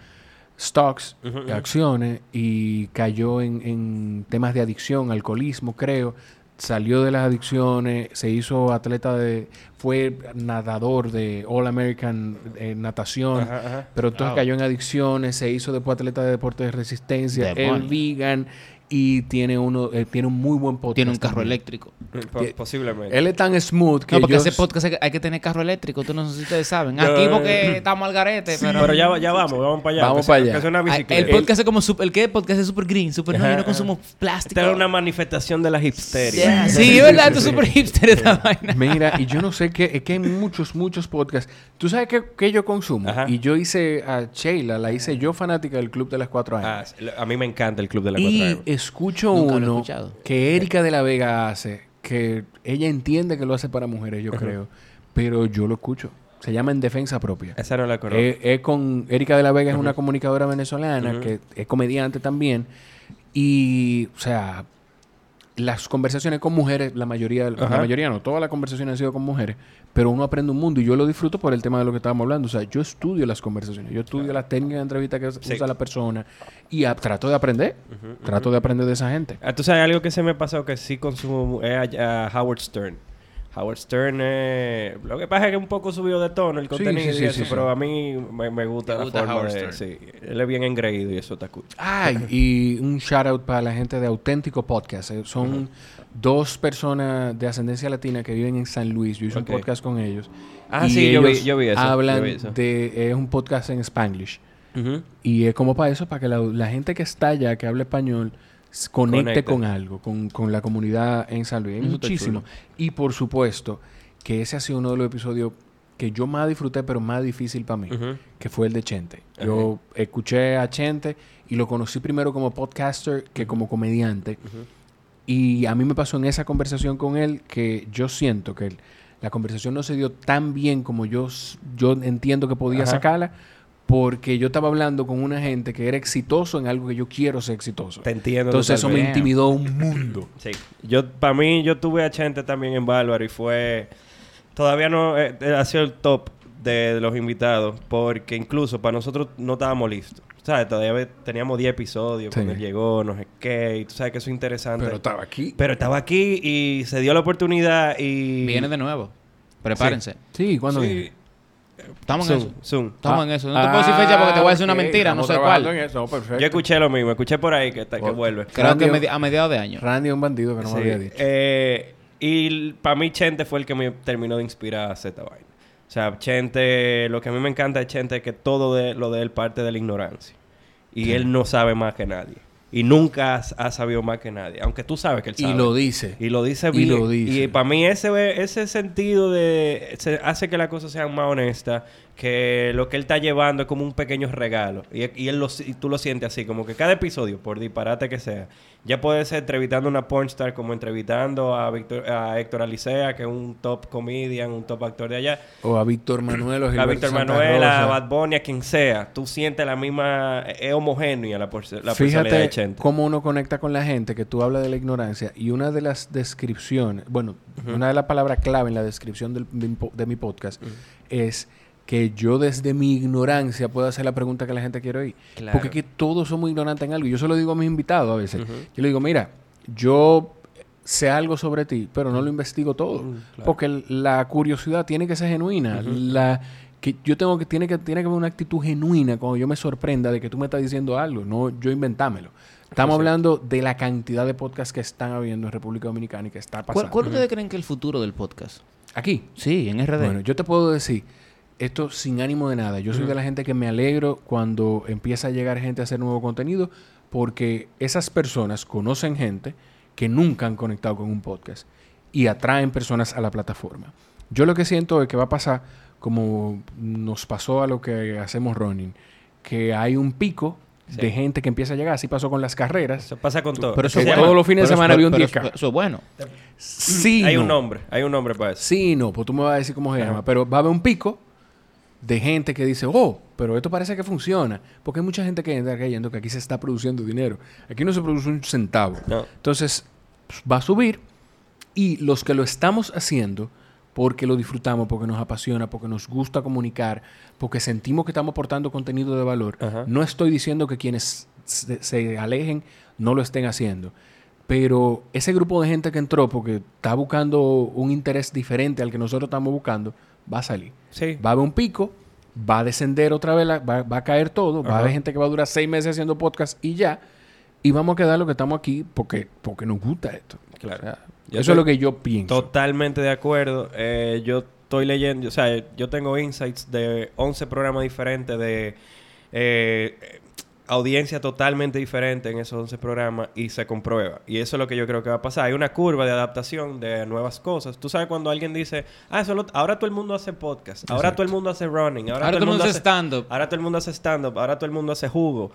stocks, ujú. acciones y cayó en, en temas de adicción, alcoholismo, creo. Salió de las adicciones, se hizo atleta de, fue nadador de All American eh, natación, Ajá, ajá. pero entonces cayó en adicciones, se hizo después atleta de deporte de resistencia, es vegan y tiene uno, eh, tiene un muy buen podcast. Tiene un carro también. eléctrico. Po- posiblemente. Él es tan smooth que No, porque yo ese podcast hay que- que tener carro eléctrico. Tú no sé si ustedes saben. Aquí porque estamos al garete, pero... Pero ya, ya vamos, vamos para allá. Vamos que para allá. Que es una bicicleta. el podcast es como... sup- ¿El qué? El podcast es super green. Super... No, Ajá, yo no consumo plástico. Esta es una manifestación de la hipsteria. Yeah. Sí, es verdad. Es super hipster esta vaina. Mira, y yo no sé qué, es que hay muchos, muchos podcasts. ¿Tú sabes qué, qué yo consumo? Ajá. Y yo hice a Sheila, la hice yo fanática del Club de las Cuatro Ah, años. sí, a mí me encanta el Club de la y 4 escucho Nunca uno que Erika de la Vega hace, que ella entiende que lo hace para mujeres, yo creo, pero yo lo escucho. Se llama En Defensa Propia. Esa no la conozco. Eh, es con Erika de la Vega, es una comunicadora venezolana que es comediante también. Y, o sea, las conversaciones con mujeres, la mayoría, la mayoría no, todas las conversaciones han sido con mujeres, pero uno aprende un mundo y yo lo disfruto por el tema de lo que estábamos hablando. O sea, yo estudio las conversaciones, yo estudio las técnicas de entrevista que Sí. usa la persona y a- trato de aprender, trato de aprender de esa gente. Ah, Tú sabes algo que se me pasó que sí consumo es a, a Howard Stern. Howard Stern eh, lo que pasa es que un poco subió de tono el Sí, contenido sí, y sí, eso, sí, pero sí. a mí me, me gusta ¿Te la gusta forma Howard de... Stern? Sí, él es bien engreído y eso está cool. Ay, (laughs) y un shout out para la gente de Auténtico Podcast. eh. Son dos personas de ascendencia latina que viven en San Luis. Yo hice un podcast con ellos. Ah, Y sí, yo vi- yo vi eso, Hablan yo vi eso. de. Es un podcast en Spanglish. Y es como para eso, para que la, la gente que está allá, que habla español, conecte con algo, con, con la comunidad en San Luis. Hay Eso muchísimo. Y por supuesto, que ese ha sido uno de los episodios que yo más disfruté, pero más difícil para mí, que fue el de Chente. Yo escuché a Chente y lo conocí primero como podcaster que como comediante. Y a mí me pasó en esa conversación con él que yo siento que la conversación no se dio tan bien como yo, yo entiendo que podía sacarla, porque yo estaba hablando con una gente que era exitoso en algo que yo quiero ser exitoso. Te entiendo. Entonces eso me intimidó un mundo. (clears throat) Sí. Yo, para mí, yo tuve a Chente también en Bárbaro y fue... Todavía no eh, eh, ha sido el top de, de los invitados porque incluso para nosotros no estábamos listos. ¿Sabes? Todavía teníamos 10 episodios Sí. cuando él llegó, no sé qué. Y tú sabes que eso es interesante. Pero estaba aquí. Pero estaba aquí y se dio la oportunidad y... Viene de nuevo. Prepárense. Sí, ¿cuándo Sí. Estamos en eso. Zoom. Estamos Ah. en eso. No te puedo decir fecha porque te voy a decir una mentira, no sé cuál. en eso, perfecto. Yo escuché lo mismo. Escuché por ahí que, está- que vuelve. Creo Randy- que medi- a mediados de año. Randy es un bandido que no Sí. me había dicho. Eh, y para mí Chente fue el que me terminó de inspirar a Z vaina. O sea, Chente, lo que a mí me encanta de Chente es que todo de, lo de él parte de la ignorancia. Y él no sabe más que nadie. Y nunca has- ha sabido más que nadie. Aunque tú sabes que él sabe. y lo dice. Y lo dice Y bien. lo dice. Y para mí ese, ese sentido de... se hace que las cosas sean más honestas. Que lo que él está llevando es como un pequeño regalo. Y, y él lo, y tú lo sientes así. Como que cada episodio, por disparate que sea, ya puede ser entrevistando a una pornstar como entrevistando a, Víctor- a Héctor Alicea, que es un top comedian, un top actor de allá. O a Víctor Manuel o A Víctor Manuel, a. Bad Bunny, a quien sea. Tú sientes la misma... Es homogénea la, por- la personalidad de Fíjate Chente. cómo uno conecta con la gente, que tú hablas de la ignorancia y una de las descripciones, bueno, una de las palabras clave en la descripción del- de, mi po- de mi podcast es que yo desde mi ignorancia puedo hacer la pregunta que la gente quiere oír. Claro. Porque es que todos somos ignorantes en algo. Yo se lo digo a mis invitados a veces. Yo le digo, mira, yo sé algo sobre ti, pero no lo investigo todo. Mm, claro. Porque la curiosidad tiene que ser genuina. La que yo tengo que tiene que tiene que haber una actitud genuina cuando yo me sorprenda de que tú me estás diciendo algo, no yo inventármelo. Estamos hablando de la cantidad de podcasts que están habiendo en República Dominicana y que está ¿Cuál, pasando. cuál ustedes creen que es el futuro del podcast? Aquí. Sí, en RD. Bueno, yo te puedo decir, esto sin ánimo de nada. Yo soy de la gente que me alegro cuando empieza a llegar gente a hacer nuevo contenido, porque esas personas conocen gente que nunca han conectado con un podcast y atraen personas a la plataforma. Yo lo que siento es que va a pasar como nos pasó a lo que hacemos running, que hay un pico de gente que empieza a llegar. Así pasó con las carreras. Eso pasa con todo. pero eso todos los fines de semana había un pero 10K. eso- Eso es bueno. Sí, hay no. un nombre. Hay un nombre para eso. Sí, no, pues tú me vas a decir cómo se Ajá. llama. Pero va a haber un pico de gente que dice, oh, pero esto parece que funciona. Porque hay mucha gente que entra creyendo que aquí se está produciendo dinero. Aquí no se produce un centavo. No. Entonces, pues, va a subir. Y los que lo estamos haciendo, porque lo disfrutamos, porque nos apasiona, porque nos gusta comunicar, porque sentimos que estamos aportando contenido de valor, Ajá. no estoy diciendo que quienes se, se alejen no lo estén haciendo. Pero ese grupo de gente que entró porque está buscando un interés diferente al que nosotros estamos buscando, va a salir. Sí. Va a haber un pico, va a descender otra vez, la- va, va a caer todo, va a haber gente que va a durar seis meses haciendo podcast y ya. Y vamos a quedar lo que estamos aquí porque, porque nos gusta esto. Claro. O sea, Yo eso estoy es lo que yo pienso. Totalmente de acuerdo. Eh, yo estoy leyendo, o sea, yo tengo insights de 11 programas diferentes de eh, audiencia totalmente diferente en esos 11 programas y se comprueba. Y eso es lo que yo creo que va a pasar. Hay una curva de adaptación de nuevas cosas. Tú sabes cuando alguien dice, ah, eso lo- ahora todo el mundo hace podcast, ahora Exacto. todo el mundo hace running, ahora, Ahora todo el mundo hace stand-up. Ahora todo el mundo hace stand-up, ahora todo el mundo hace jugo.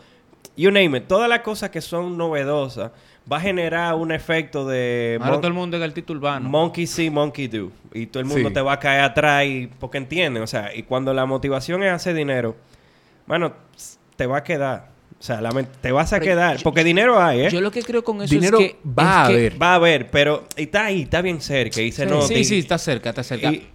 You name it. Todas las cosas que son novedosas va a generar un efecto de... Ahora todo el mundo es el título urbano. Monkey see, monkey do. Y todo el mundo Sí. te va a caer atrás y, porque entienden. O sea, y cuando la motivación es hacer dinero, bueno, te va a quedar. O sea, te vas a Pero quedar. yo- porque dinero hay, ¿eh? Yo lo que creo con eso Dinero es que... va es a que- haber. Va a haber, pero y está ahí, está bien cerca. Y se nota. Sí, y- sí, está cerca, está cerca. y-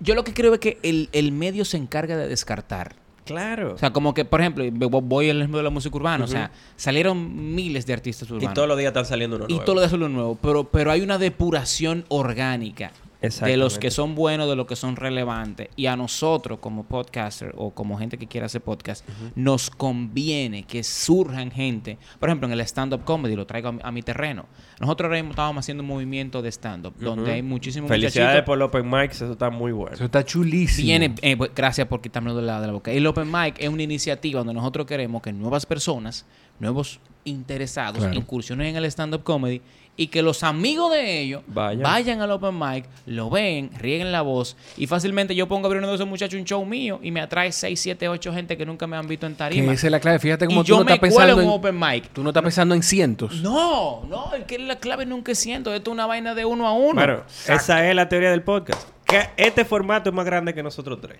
Yo lo que creo es que el, el medio se encarga de descartar. claro. O sea, como que, por ejemplo, vo- voy al ejemplo de la música urbana. O sea, salieron miles de artistas y urbanos. todos los días están saliendo uno Y nuevo. todo lo de hacerlo nuevo. Pero, pero hay una depuración orgánica de los que son buenos, de los que son relevantes. Y a nosotros, como podcaster o como gente que quiera hacer podcast, nos conviene que surjan gente. Por ejemplo, en el stand-up comedy, lo traigo a mi, a mi terreno. Nosotros ahora mismo estábamos haciendo un movimiento de stand-up, donde hay muchísimos Felicidades por el Open Mics, eso está muy bueno. Eso está chulísimo. Viene, eh, pues, gracias por quitármelo de la, de la boca. El Open Mic es una iniciativa donde nosotros queremos que nuevas personas, nuevos interesados, Claro. incursionen en el stand-up comedy y que los amigos de ellos Vayan. vayan, al open mic, lo ven, rieguen la voz y fácilmente yo pongo a abrir uno de esos muchachos un show mío y me atrae 6, 7, 8 gente que nunca me han visto en Que tarima. esa es la clave. Fíjate cómo y tú yo no me estás cuelo pensando en un en, open mic. tú no estás pensando en cientos. No, no, es que la clave nunca es siento. Esto es una vaina de uno a uno. Bueno, esa es la teoría del podcast. Que este formato es más grande que nosotros tres.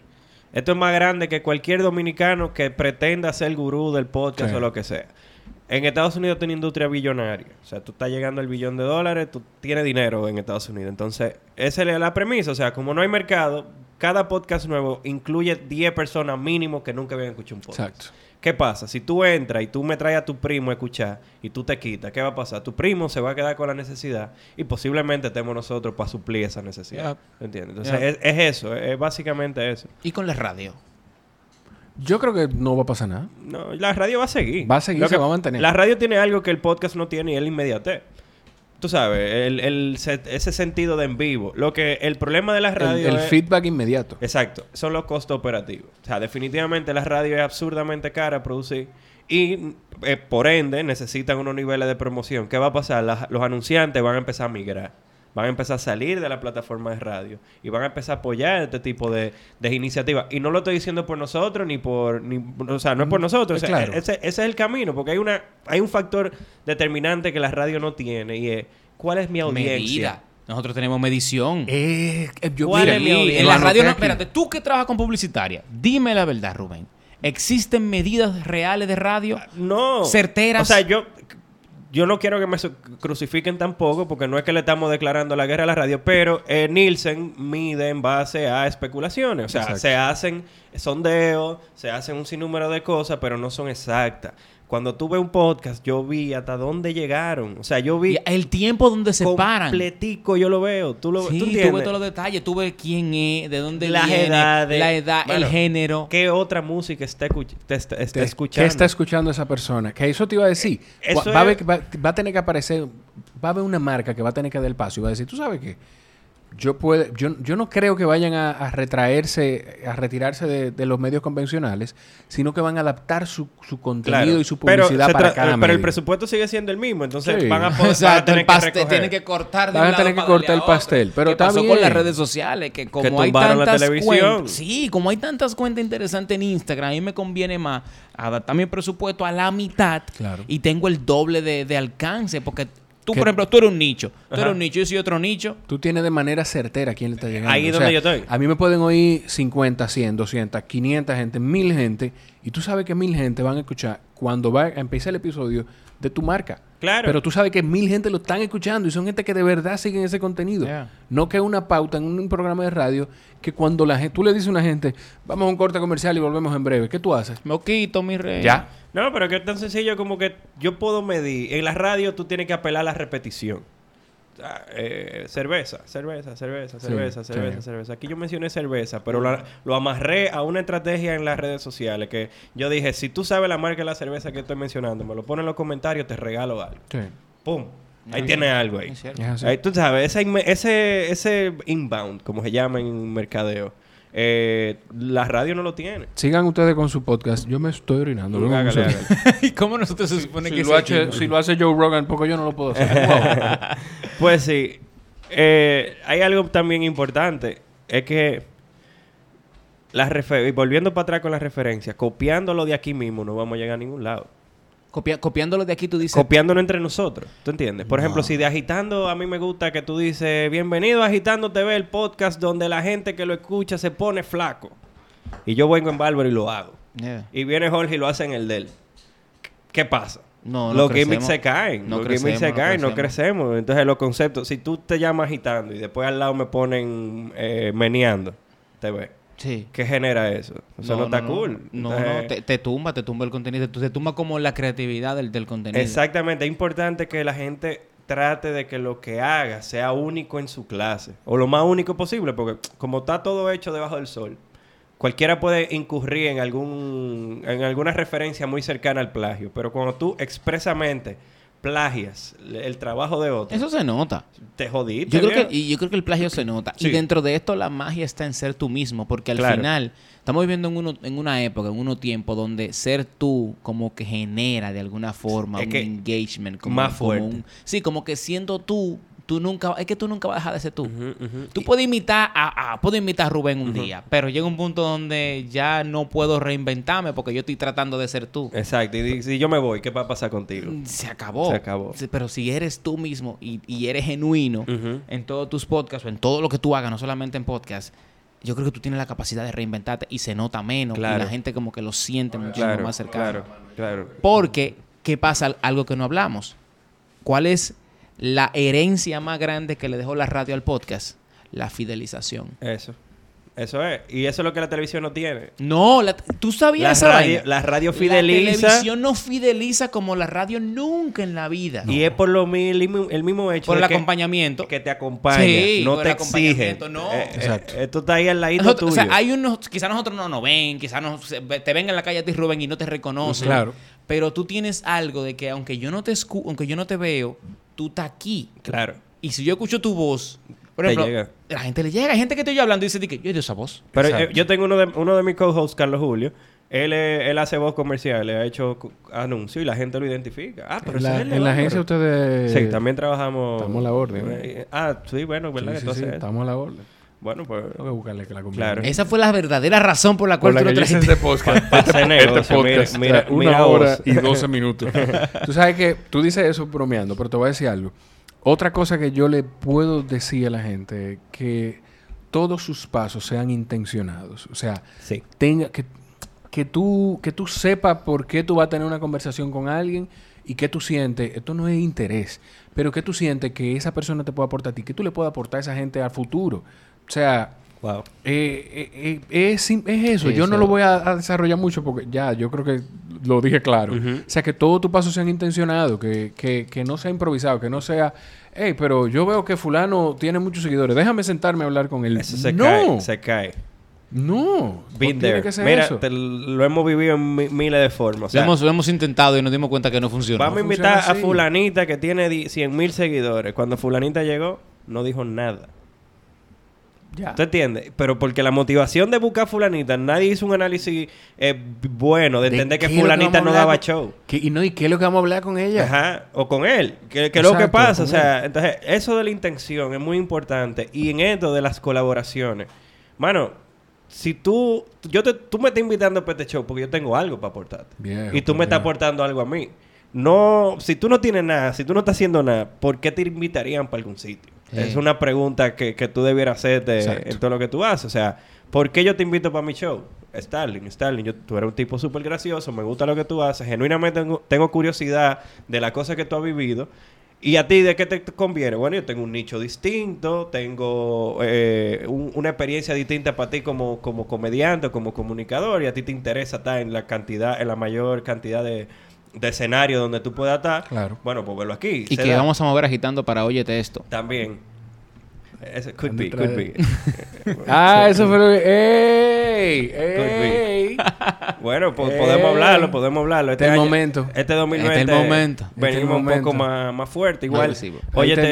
Esto es más grande que cualquier dominicano que pretenda ser gurú del podcast Sí. o lo que sea. En Estados Unidos tiene industria billonaria. O sea, tú estás llegando al billón de dólares, tú tienes dinero en Estados Unidos. Entonces, esa es la premisa. O sea, como no hay mercado, cada podcast nuevo incluye 10 personas mínimo que nunca habían escuchado un podcast. Exacto. ¿Qué pasa? Si tú entras y tú me traes a tu primo a escuchar y tú te quitas, ¿qué va a pasar? Tu primo se va a quedar con la necesidad y posiblemente estemos nosotros para suplir esa necesidad. ¿Entiendes? Entonces, es, es eso, es, es básicamente eso. Y con la radio. Yo creo que no va a pasar nada. No, la radio va a seguir. Va a seguir, Lo se que- va a mantener. La radio tiene algo que el podcast no tiene y es la inmediatez. Tú sabes, el, el se- ese sentido de en vivo. Lo que el problema de la El, radio el es- feedback inmediato. Exacto, son los costos operativos. O sea, definitivamente la radio es absurdamente cara a producir y eh, por ende necesitan unos niveles de promoción. ¿Qué va a pasar? Las- los anunciantes van a empezar a migrar. Van a empezar a salir de la plataforma de radio y van a empezar a apoyar este tipo de, de iniciativas. Y no lo estoy diciendo por nosotros ni por... Ni, o sea, no es por nosotros. O sea, claro. ese, ese es el camino porque hay, una, hay un factor determinante que la radio no tiene y es ¿cuál es mi audiencia? Medida. Nosotros tenemos medición. Eh, eh, yo, ¿Cuál mira, es mi audiencia? en la radio no, espérate, tú que trabajas con publicitaria, dime la verdad, Rubén. ¿Existen medidas reales de radio? No. Certeras. O sea, yo, yo no quiero que me crucifiquen tampoco, porque no es que le estamos declarando la guerra a la radio, pero eh, Nielsen mide en base a especulaciones. O sea, Exacto. se hacen sondeos, se hacen un sinnúmero de cosas, pero no son exactas. Cuando tuve un podcast, yo vi hasta dónde llegaron. O sea, yo vi Y el tiempo donde se paran. completico, yo lo veo. Tú lo Sí, ¿tú ves todos los detalles, tú ves quién es, de dónde Las viene, edades. la edad, Bueno, el género. ¿Qué otra música está, escuch- te está- está ¿Qué escuchando? está escuchando esa persona? Que eso te iba a decir. Eh, eso va, a es- va- va a tener que aparecer, va a haber una marca que va a tener que dar el paso y va a decir, ¿tú sabes qué? Yo, puede, yo, yo no creo que vayan a, a retraerse, a retirarse de, de los medios convencionales, sino que van a adaptar su, su contenido Claro. y su publicidad para cada Pero el presupuesto sigue siendo el mismo. Entonces Sí. van a, (laughs) poder, van a Exacto, tener el pastel, que tienen que cortar de Van a tener que cortar el pastel, pero ¿Qué está pasó con las redes sociales? Que como hay tumbaron la tantas televisión. cuentas... Sí, como hay tantas cuentas interesantes en Instagram, a mí me conviene más adaptar mi presupuesto a la mitad Claro. y tengo el doble de, de alcance. Porque tú, por ejemplo, tú eres un nicho. Tú Ajá. eres un nicho, yo soy otro nicho. Tú tienes de manera certera quién le está llegando. Ahí es O donde sea, yo estoy. A mí me pueden oír 50, 100, 200, 500 gente, 1000 gente. Y tú sabes que 1000 gente van a escuchar cuando va a empezar el episodio de tu marca. Claro. Pero tú sabes que 1000 gente lo están escuchando y son gente que de verdad siguen ese contenido. Yeah. No que una pauta en un programa de radio que cuando la gente, tú le dices a una gente, vamos a un corte comercial y volvemos en breve. ¿Qué tú haces? Me quito, mi rey. Ya. No, pero que es tan sencillo como que yo puedo medir. En la radio tú tienes que apelar a la repetición. Ah, eh, cerveza, cerveza, cerveza, Sí, cerveza, cerveza, sí. cerveza. Aquí yo mencioné cerveza, pero lo, lo amarré a una estrategia en las redes sociales que yo dije, si tú sabes la marca de la cerveza que estoy mencionando, me lo pones en los comentarios, te regalo algo. Sí. ¡Pum! Ahí tienes algo ahí. Ahí tú sabes, ese, ese inbound, como se llama en mercadeo, eh, la radio no lo tiene. Sigan ustedes con su podcast. Yo me estoy orinando. luego Hágale, vamos a- hágale. (laughs) ¿Y cómo nosotros se supone Si que lo, se hace, si lo hace Joe Rogan, porque yo no lo puedo hacer. (laughs) Pues sí. Eh, hay algo también importante. Es que... Las refer- y volviendo para atrás con las referencias, copiándolo de aquí mismo no vamos a llegar a ningún lado. Copia- copiándolo de aquí, tú dices... Copiándolo entre nosotros, ¿tú entiendes? Por No. ejemplo, si de Agitando a mí me gusta que tú dices, bienvenido a Agitando TV, el podcast donde la gente que lo escucha se pone flaco. Y yo vengo en Bárbaro y lo hago. Yeah. Y viene Jorge y lo hace en el del. ¿Qué pasa? No, no los crecemos. gimmicks se caen. No los gimmicks se no caen, no crecemos. Entonces los conceptos, si tú te llamas agitando y después al lado me ponen eh, meneando, te ves. Sí. ¿Qué genera eso? Eso no, está cool. No, Entonces, no, te, te tumba, te tumba el contenido. Te, te tumba como la creatividad del, del contenido. Exactamente. Es importante que la gente trate de que lo que haga sea único en su clase. O lo más único posible, porque como está todo hecho debajo del sol, cualquiera puede incurrir en algún en alguna referencia muy cercana al plagio. Pero cuando tú expresamente plagias el trabajo de otro, Eso se nota. te jodiste. Yo creo, que, y yo creo que el plagio se nota. Sí. Y dentro de esto la magia está en ser tú mismo, porque al Claro. final estamos viviendo en, uno, en una época, en unos tiempos donde ser tú como que genera de alguna forma Es un engagement. Como, más como fuerte. un- sí, como que siendo tú, tú nunca, es que tú nunca vas a dejar de ser tú. Tú puedes imitar a, imitar a Rubén un día, pero llega un punto donde ya no puedo reinventarme porque yo estoy tratando de ser tú. Exacto. Y si yo me voy, ¿qué va a pasar contigo? Se acabó. Se acabó. Pero si eres tú mismo y, y eres genuino en todos tus podcasts o en todo lo que tú hagas, no solamente en podcast, yo creo que tú tienes la capacidad de reinventarte y se nota menos. Claro. Y la gente como que lo siente muchísimo Claro, más cercano. claro, claro. Porque, ¿qué pasa? Algo que no hablamos. ¿Cuál es la herencia más grande que le dejó la radio al podcast? La fidelización. Eso. Eso es. Y eso es lo que la televisión no tiene. No, la- tú sabías La esa radio, vaina? la radio La fideliza. televisión no fideliza como la radio nunca en la vida. Y es por lo mismo, el mismo hecho Por de el que, acompañamiento. que te acompaña, Sí, no por te el exige. acompañamiento, no. Eh, eh, Exacto. esto está ahí al ladito Nosotros- tuyo. o sea, hay unos, quizás nosotros no nos ven, quizás nos- se- te ven en la calle a ti Rubén y no te reconocen. Claro. Pero tú tienes algo de que aunque yo no te escu aunque yo no te veo, tú estás aquí. Claro. Y si yo escucho tu voz, por ejemplo, llega. la gente le llega, hay gente que estoy yo hablando y dice di que yo he oído esa voz. Pero eh, yo tengo uno de, uno de mis co-hosts, Carlos Julio. Él, eh, él hace voz comercial, le ha hecho anuncios y la gente lo identifica. Ah, pero En la, es el de en la agencia ustedes... Sí, también trabajamos. Estamos a la orden, ¿eh? Eh, Ah, sí, bueno, Sí, ¿verdad? sí, sí, Entonces, estamos a la orden. Bueno, pues. Tengo que buscarle que la compre. Claro. Esa fue la verdadera razón por la Por cual la tú que lo trajiste. (laughs) este podcast. Negocio, este podcast. mira, mira, una mira hora vos. y 12 minutos. (laughs) tú sabes que tú dices eso bromeando, pero te voy a decir algo. Otra cosa que yo le puedo decir a la gente que todos sus pasos sean intencionados. O sea, Sí. tenga que, que tú que tú sepas por qué tú vas a tener una conversación con alguien y qué tú sientes. Esto no es interés, pero qué tú sientes que esa persona te puede aportar a ti, que tú le puedes aportar a esa gente al futuro. O sea, Wow. eh, eh, eh, es, eso. Sí, yo no lo voy a, a desarrollar mucho porque ya, yo creo que lo dije claro. O sea, que todos tus pasos sean intencionados, que, que, que no sea improvisado, que no sea, hey, pero yo veo que fulano tiene muchos seguidores, déjame sentarme a hablar con él. Eso se no, cae. Se cae. no. Been tiene there. que ser Mira, eso. te lo hemos vivido en mi- miles de formas. O Lo hemos, lo hemos intentado y nos dimos cuenta que no funciona. vamos a invitar a fulanita que tiene 100 mil seguidores. Cuando fulanita llegó, no dijo nada. Ya. ¿Tú entiendes? Pero porque la motivación de buscar fulanita, nadie hizo un análisis eh, bueno de ¿De entender que fulanita a no daba con- show. ¿Qué- y, no, ¿Y qué es lo que vamos a hablar con ella? Ajá, o con él. ¿Qué qué es lo que pasa? O sea, entonces, eso de la intención es muy importante. Y en esto de las colaboraciones, mano, si tú, yo te, tú me estás invitando para este show porque yo tengo algo para aportarte. Viejo, y tú me por estás aportando algo a mí. No, si tú no tienes nada, si tú no estás haciendo nada, ¿por qué te invitarían para algún sitio? Sí. Es una pregunta que, que tú debieras hacerte Exacto. en todo lo que tú haces. O sea, ¿por qué yo te invito para mi show? Starling, Starling, yo, tú eres un tipo súper gracioso, me gusta lo que tú haces, genuinamente tengo, tengo curiosidad de las cosas que tú has vivido. ¿Y a ti de qué te conviene? Bueno, yo tengo un nicho distinto, tengo eh, un- una experiencia distinta para ti como, como comediante, como comunicador, y a ti te interesa estar en la cantidad, en la mayor cantidad de, de escenarios donde tú puedas estar. Claro. Bueno, pues verlo aquí. Y que da. vamos a mover agitando para óyete esto. También. Ese could Ande be, could be. (laughs) Ah, eso fue lo que... ¡Ey! ¡Ey! (laughs) Bueno, po- Eh, podemos hablarlo, podemos hablarlo. este es el momento. Este 2020. Este es el momento. Este Venimos un poco más, más fuerte. Igual. Esto.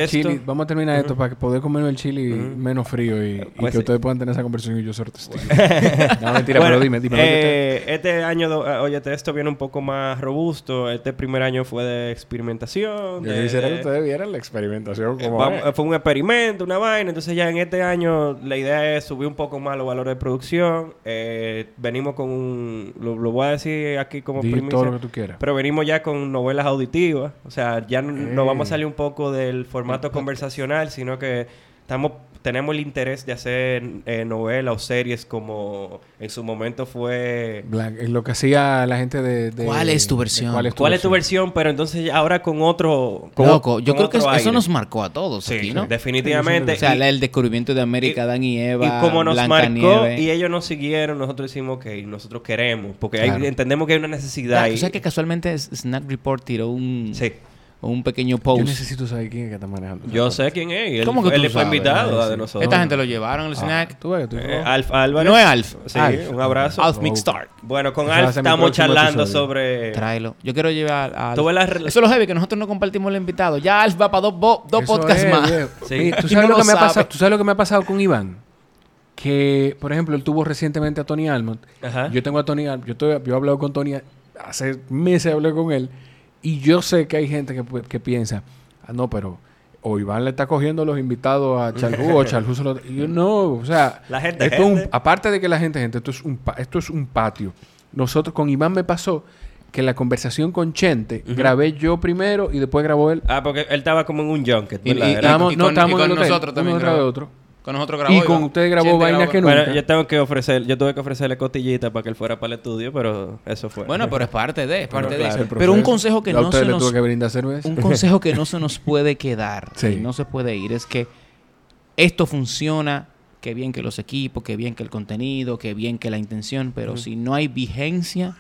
chili. Vamos a terminar esto para que poder comer el chili menos frío y, y Pues que sí. ustedes puedan tener esa conversación y yo ser testigo. (laughs) no, mentira, Bueno, pero dime, dime. eh, este año, do- eh, óyete, esto viene un poco más robusto. Este primer año fue de experimentación. Yo de- quisiera que de- ustedes vieran la experimentación eh, como fue un experimento, una vaina. Entonces ya en este año la idea es subir un poco más los valores de producción. Eh, venimos con un... Lo, lo voy a decir aquí como Di primicia. todo lo que tú quieras. Pero venimos ya con novelas auditivas. O sea, ya no, no vamos a salir un poco del formato conversacional, sino que estamos tenemos el interés de hacer eh, novelas o series como en su momento fue... Black- eh, lo que hacía la gente de, de- ¿Cuál es tu versión? ¿Cuál es tu ¿Cuál es tu versión? versión? Pero entonces ya ahora con otro... con Loco, o- yo con creo que eso, aire. nos marcó a todos Sí, aquí, ¿no? definitivamente. O sea, Y- el descubrimiento de América, y- Dan y Eva, Y como nos marcó y ellos nos siguieron, nosotros decimos, ok, nosotros queremos. Porque hay- Claro. entendemos que hay una necesidad. Ah, ahí. ¿tú sabes que casualmente Snack Report tiró un, Sí. Un pequeño Yo post. necesito saber quién es que está manejando. Yo sé quién es. Él, ¿Cómo que él tú fue sabes? invitado Ah, a de nosotros. Esta gente lo llevaron al Ah, snack. tú ves, tú Eh, Alf Álvarez. No es Alf. Sí, Alf. un abrazo. Alf Oh. Mixstar. Bueno, con Alf estamos charlando episodio. sobre... Tráelo. Yo quiero llevar a Alf. Tú ves la Eso es lo heavy, que nosotros no compartimos el invitado. Ya Alf va para dos, bo- dos Eso podcasts es, más. (laughs) Sí. ¿tú, sabes no lo que me ha pasado, ¿Tú sabes lo que me ha pasado con Iván? Que, por ejemplo, él tuvo recientemente a Tony Almond. Ajá. Yo tengo a Tony Almond. Yo, estoy- yo he hablado con Tony hace meses hablé con él. Y yo sé que hay gente que, que piensa, ah, no, pero o Iván le está cogiendo los invitados a Chalhu o Chalhu se lo... Y yo no, o sea... La gente esto es un- gente. aparte de que la gente, gente, esto es un, esto es un patio. Nosotros, con Iván me pasó que la conversación con Chente, grabé yo primero y después grabó él. Ah, porque él estaba como en un junket, Y, y y no, con- estábamos en con el hotel, nosotros también uno grabó. otro. Con nosotros grabó. Y con ustedes grabó vainas que no- Bueno, nunca. yo tengo que ofrecer, yo tuve que ofrecerle costillita para que él fuera para el estudio, pero eso fue. Bueno, pero es parte de, es parte claro, de. Pero un consejo que no se le nos tuve que brindar cerveza. un consejo que no se nos (laughs) puede quedar, Sí. y no se puede ir, es que esto funciona, que bien que los equipos, que bien que el contenido, que bien que la intención, pero si no hay vigencia,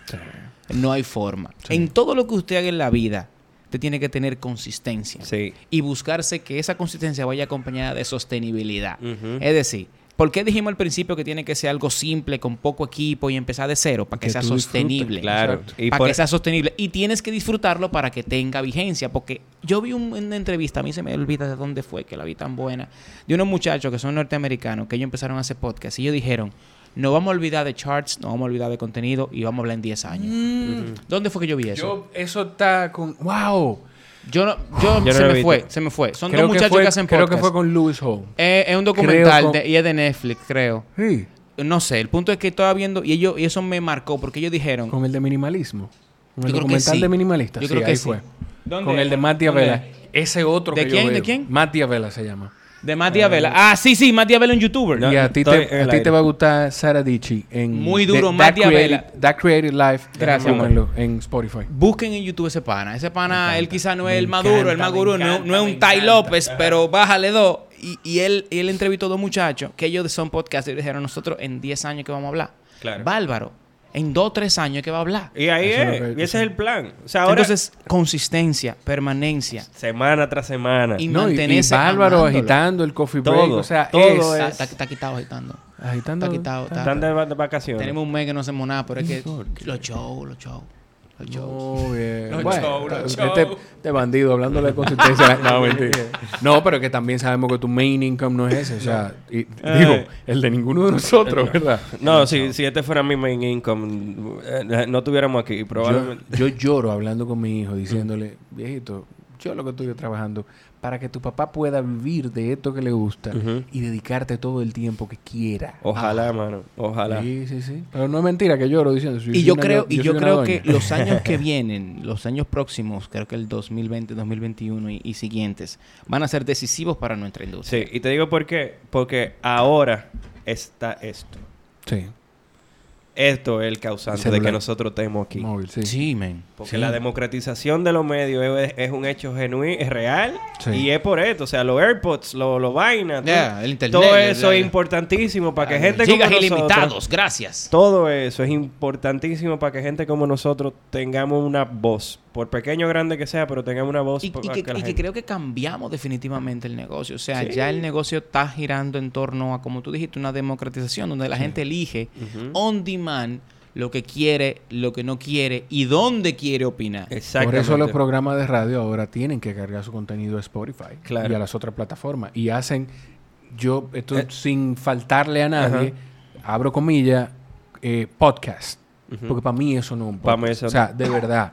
no hay forma. Sí. En todo lo que usted haga en la vida, usted tiene que tener consistencia sí. y buscarse que esa consistencia vaya acompañada de sostenibilidad. Es decir, ¿por qué dijimos al principio que tiene que ser algo simple, con poco equipo y empezar de cero? Para que, Que sea sostenible. Claro. Y para por- que sea sostenible. Y tienes que disfrutarlo para que tenga vigencia. Porque yo vi un- una entrevista, a mí se me olvida de dónde fue, que la vi tan buena, de unos muchachos que son norteamericanos, que ellos empezaron a hacer podcast y ellos dijeron, no vamos a olvidar de charts, no vamos a olvidar de contenido y vamos a hablar en 10 años. ¿Dónde fue que yo vi eso? Yo, eso está con... ¡Wow! Yo, no, yo, se me visto. fue, se me fue. Son Creo dos que muchachos fue- que hacen Creo podcast. que fue con Lewis Hall. Eh, es un documental con- de, y es de Netflix, creo. Sí. No sé, el punto es que estaba viendo y ellos y eso me marcó porque ellos dijeron, Con el de minimalismo. Con el Yo creo que documental sí. de minimalista. Yo sí, creo que ahí sí. fue. ¿Dónde Con el de Diavela. era? Ese otro ¿De que quién? yo ¿De veo. quién? Matt Diavela se llama. De Matt Diavela. Ah, sí, sí, Matt Diavela un youtuber. No, y a ti, te, a ti va a gustar Sara Dichi en... Muy duro, That- Matt That Creative- Creative Life. Gracias, en Spotify. Busquen en YouTube ese pana. Ese pana, él encanta. quizá no es el más encanta, duro, el más me gurú, no, encanta, no es un Tai encanta. López, pero bájale dos. Y, y él, y él entrevistó a dos muchachos que ellos son podcasters y dijeron, nosotros en 10 años que vamos a hablar. Claro. Bárbaro. En 2 o 3 años que va a hablar. Y ahí Eso es lo es. que- Y ese es el plan. O sea, ahora... Entonces, consistencia, permanencia. semana tras semana. Y No, y, y mantenerse Bárbaro amándolo. agitando el coffee break. Todo, o sea, todo es... es- Está, quitado agitando. Agitando... Está quitado, está- Están de, va- de vacaciones. Tenemos un mes que no hacemos nada, pero es que los shows, los shows. Muy bien. Los Bueno, show, los este, este bandido hablándole de consistencia. (laughs) no, mentira. No, pero que también sabemos que tu main income no es ese. O sea, y- digo, el de ninguno de nosotros, ¿verdad? No, si, si este fuera mi main income, eh, no estuviéramos aquí, Yo, probablemente. yo lloro hablando con mi hijo, diciéndole, viejito, yo lo que estoy trabajando para que tu papá pueda vivir de esto que le gusta y dedicarte todo el tiempo que quiera. Ojalá, mano. Ojalá. Sí, sí, sí. Pero no es mentira que lloro diciendo. Y yo una creo, do- y yo una creo que los años que (laughs) vienen, los años próximos, creo que el 2020, 2021 y, y siguientes, van a ser decisivos para nuestra industria. Sí, y te digo por qué. Porque ahora está esto. Sí, Esto es el causante de que nosotros estemos aquí. móvil, sí. Sí, men. Porque Sí. la democratización de los medios es, es un hecho genuino, es real. Sí. Y es por esto. O sea, los AirPods, los lo vainas. Ya, todo- eso es importantísimo para que gente como nosotros... ilimitados, gracias. Todo eso es importantísimo para que gente como nosotros tengamos una voz. Por pequeño o grande que sea, pero tengamos una voz Y, para y que, la y que gente- creo que cambiamos definitivamente el negocio. O sea, Sí. ya el negocio está girando en torno a, como tú dijiste, una democratización donde la gente elige on demand lo que quiere, lo que no quiere y dónde quiere opinar. Por Exactamente. eso los programas de radio ahora tienen que cargar su contenido a Spotify Claro. y a las otras plataformas. Y hacen, yo, esto Eh. sin faltarle a nadie, abro comillas, eh, podcast. Porque para mí eso no es un podcast. mí eso- O sea, de verdad.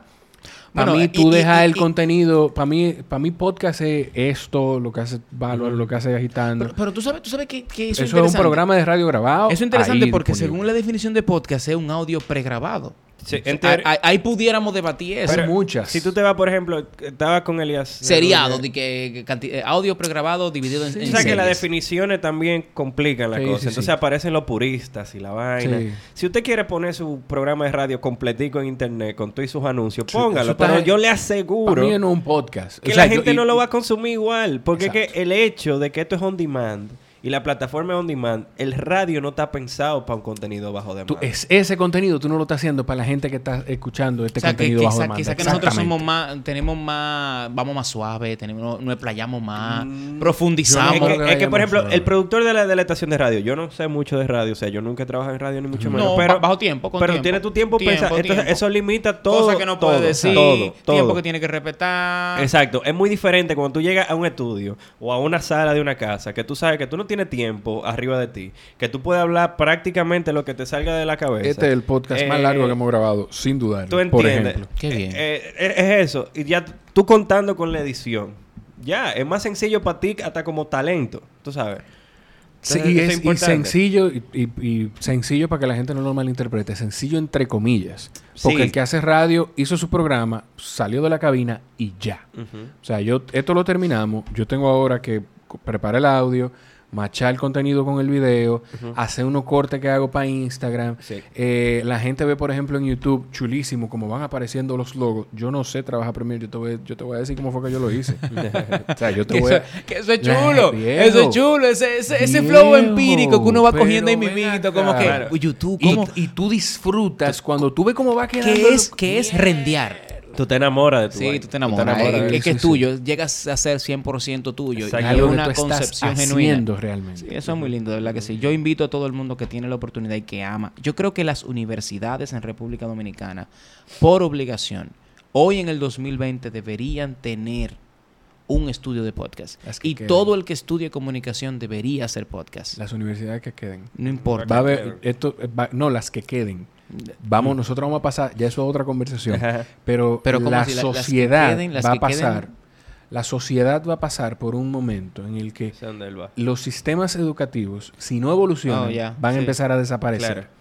Para Bueno, mí y- tú dejas el y- contenido, para mí, para mí podcast es esto, lo que hace Valor, lo que hace agitando. Pero, pero tú sabes, tú sabes que, que eso, eso es un programa de radio grabado. Eso es interesante porque según la definición de podcast es un audio pregrabado. Sí, en Ahí, teoría- ahí- ahí pudiéramos debatir eso. Pero- muchas. Si tú te vas, por ejemplo, estaba con Elias. Seriado, de que, eh, audio pregrabado dividido en, Sí. en O sea que las definiciones también complican la Sí, cosa. sí, Entonces sí. aparecen los puristas y la vaina. Sí. Si usted quiere poner su programa de radio completico en internet con todos sus anuncios, Sí, póngalo. Pero yo le aseguro mí es un podcast. que O sea, la gente yo- y- no lo va a consumir igual. Porque que el hecho de que esto es on demand y la plataforma on demand, el radio no está pensado para un contenido bajo demanda. Tú- es, ese contenido tú no lo estás haciendo para la gente que está escuchando este O sea, que contenido bajo quizá, demanda. quizá que nosotros somos más, tenemos más, vamos más suave, tenemos, nos explayamos más, Mm, profundizamos. es creo que, que es que, por ejemplo, suave. el productor de la, de la estación de radio, yo no sé mucho de radio, o sea, yo nunca he trabajado en radio ni mucho menos. No, pero, ba- bajo tiempo, con pero tiempo. tiene tu tiempo, Tiempo, pensado. Entonces, tiempo. eso limita todo. Que no todo, decir, Todo, todo. tiempo que tiene que respetar. Exacto, es muy diferente cuando tú llegas a un estudio o a una sala de una casa que tú sabes que tú no tienes tiempo arriba de ti, que tú puedes hablar prácticamente lo que te salga de la cabeza. Este es el podcast más Eh, largo que hemos grabado, sin dudar. Tú Por entiendes. ejemplo. Qué bien. Eh, eh, es eso. Y ya tú contando con la edición. Ya, es más sencillo para ti hasta como talento, tú sabes. Sí, y, es, sencillo, y, y- y sencillo para que la gente no lo malinterprete, sencillo entre comillas. Porque Sí. el que hace radio hizo su programa, salió de la cabina y ya. O sea, yo esto lo terminamos. Yo tengo ahora que preparar el audio, machar el contenido con el video, hacer unos cortes que hago para Instagram. Sí. Eh, la gente ve, por ejemplo, en YouTube, chulísimo, como van apareciendo los logos. Yo no sé trabajar Premiere, yo te voy, yo te voy a decir cómo fue que yo lo hice. (laughs) o sea, yo te (laughs) voy eso, a... que eso es chulo. viejo. eso es chulo. Ese, ese, ese Viejo, flow empírico que uno va cogiendo ahí acá. Como que, Claro. "Uy, YouTube, Y, ¿cómo? y tú disfrutas cuando tú ves cómo va quedando. ¿Qué es, el- qué es rendear? Tú te enamoras de tu Sí, vaina. tú te enamoras. enamoras es de es que es tuyo. Llegas a ser 100% tuyo. Y que una tú concepción genuina. realmente. Sí, eso es muy lindo, de verdad que sí. Yo invito a todo el mundo que tiene la oportunidad y que ama. Yo creo que las universidades en República Dominicana, por obligación, hoy en el 2020 deberían tener un estudio de podcast. Que Y queden. todo el que estudie comunicación debería hacer podcast. Las universidades que queden. No importa. Va a haber, esto, va- no, las que queden. Vamos, nosotros vamos a pasar, ya eso es otra conversación. Pero, Pero ¿cómo la sociedad queden, va a queden. pasar. La sociedad va a pasar por un momento en el que los sistemas educativos, si no evolucionan, Oh, van a empezar a desaparecer. Claro.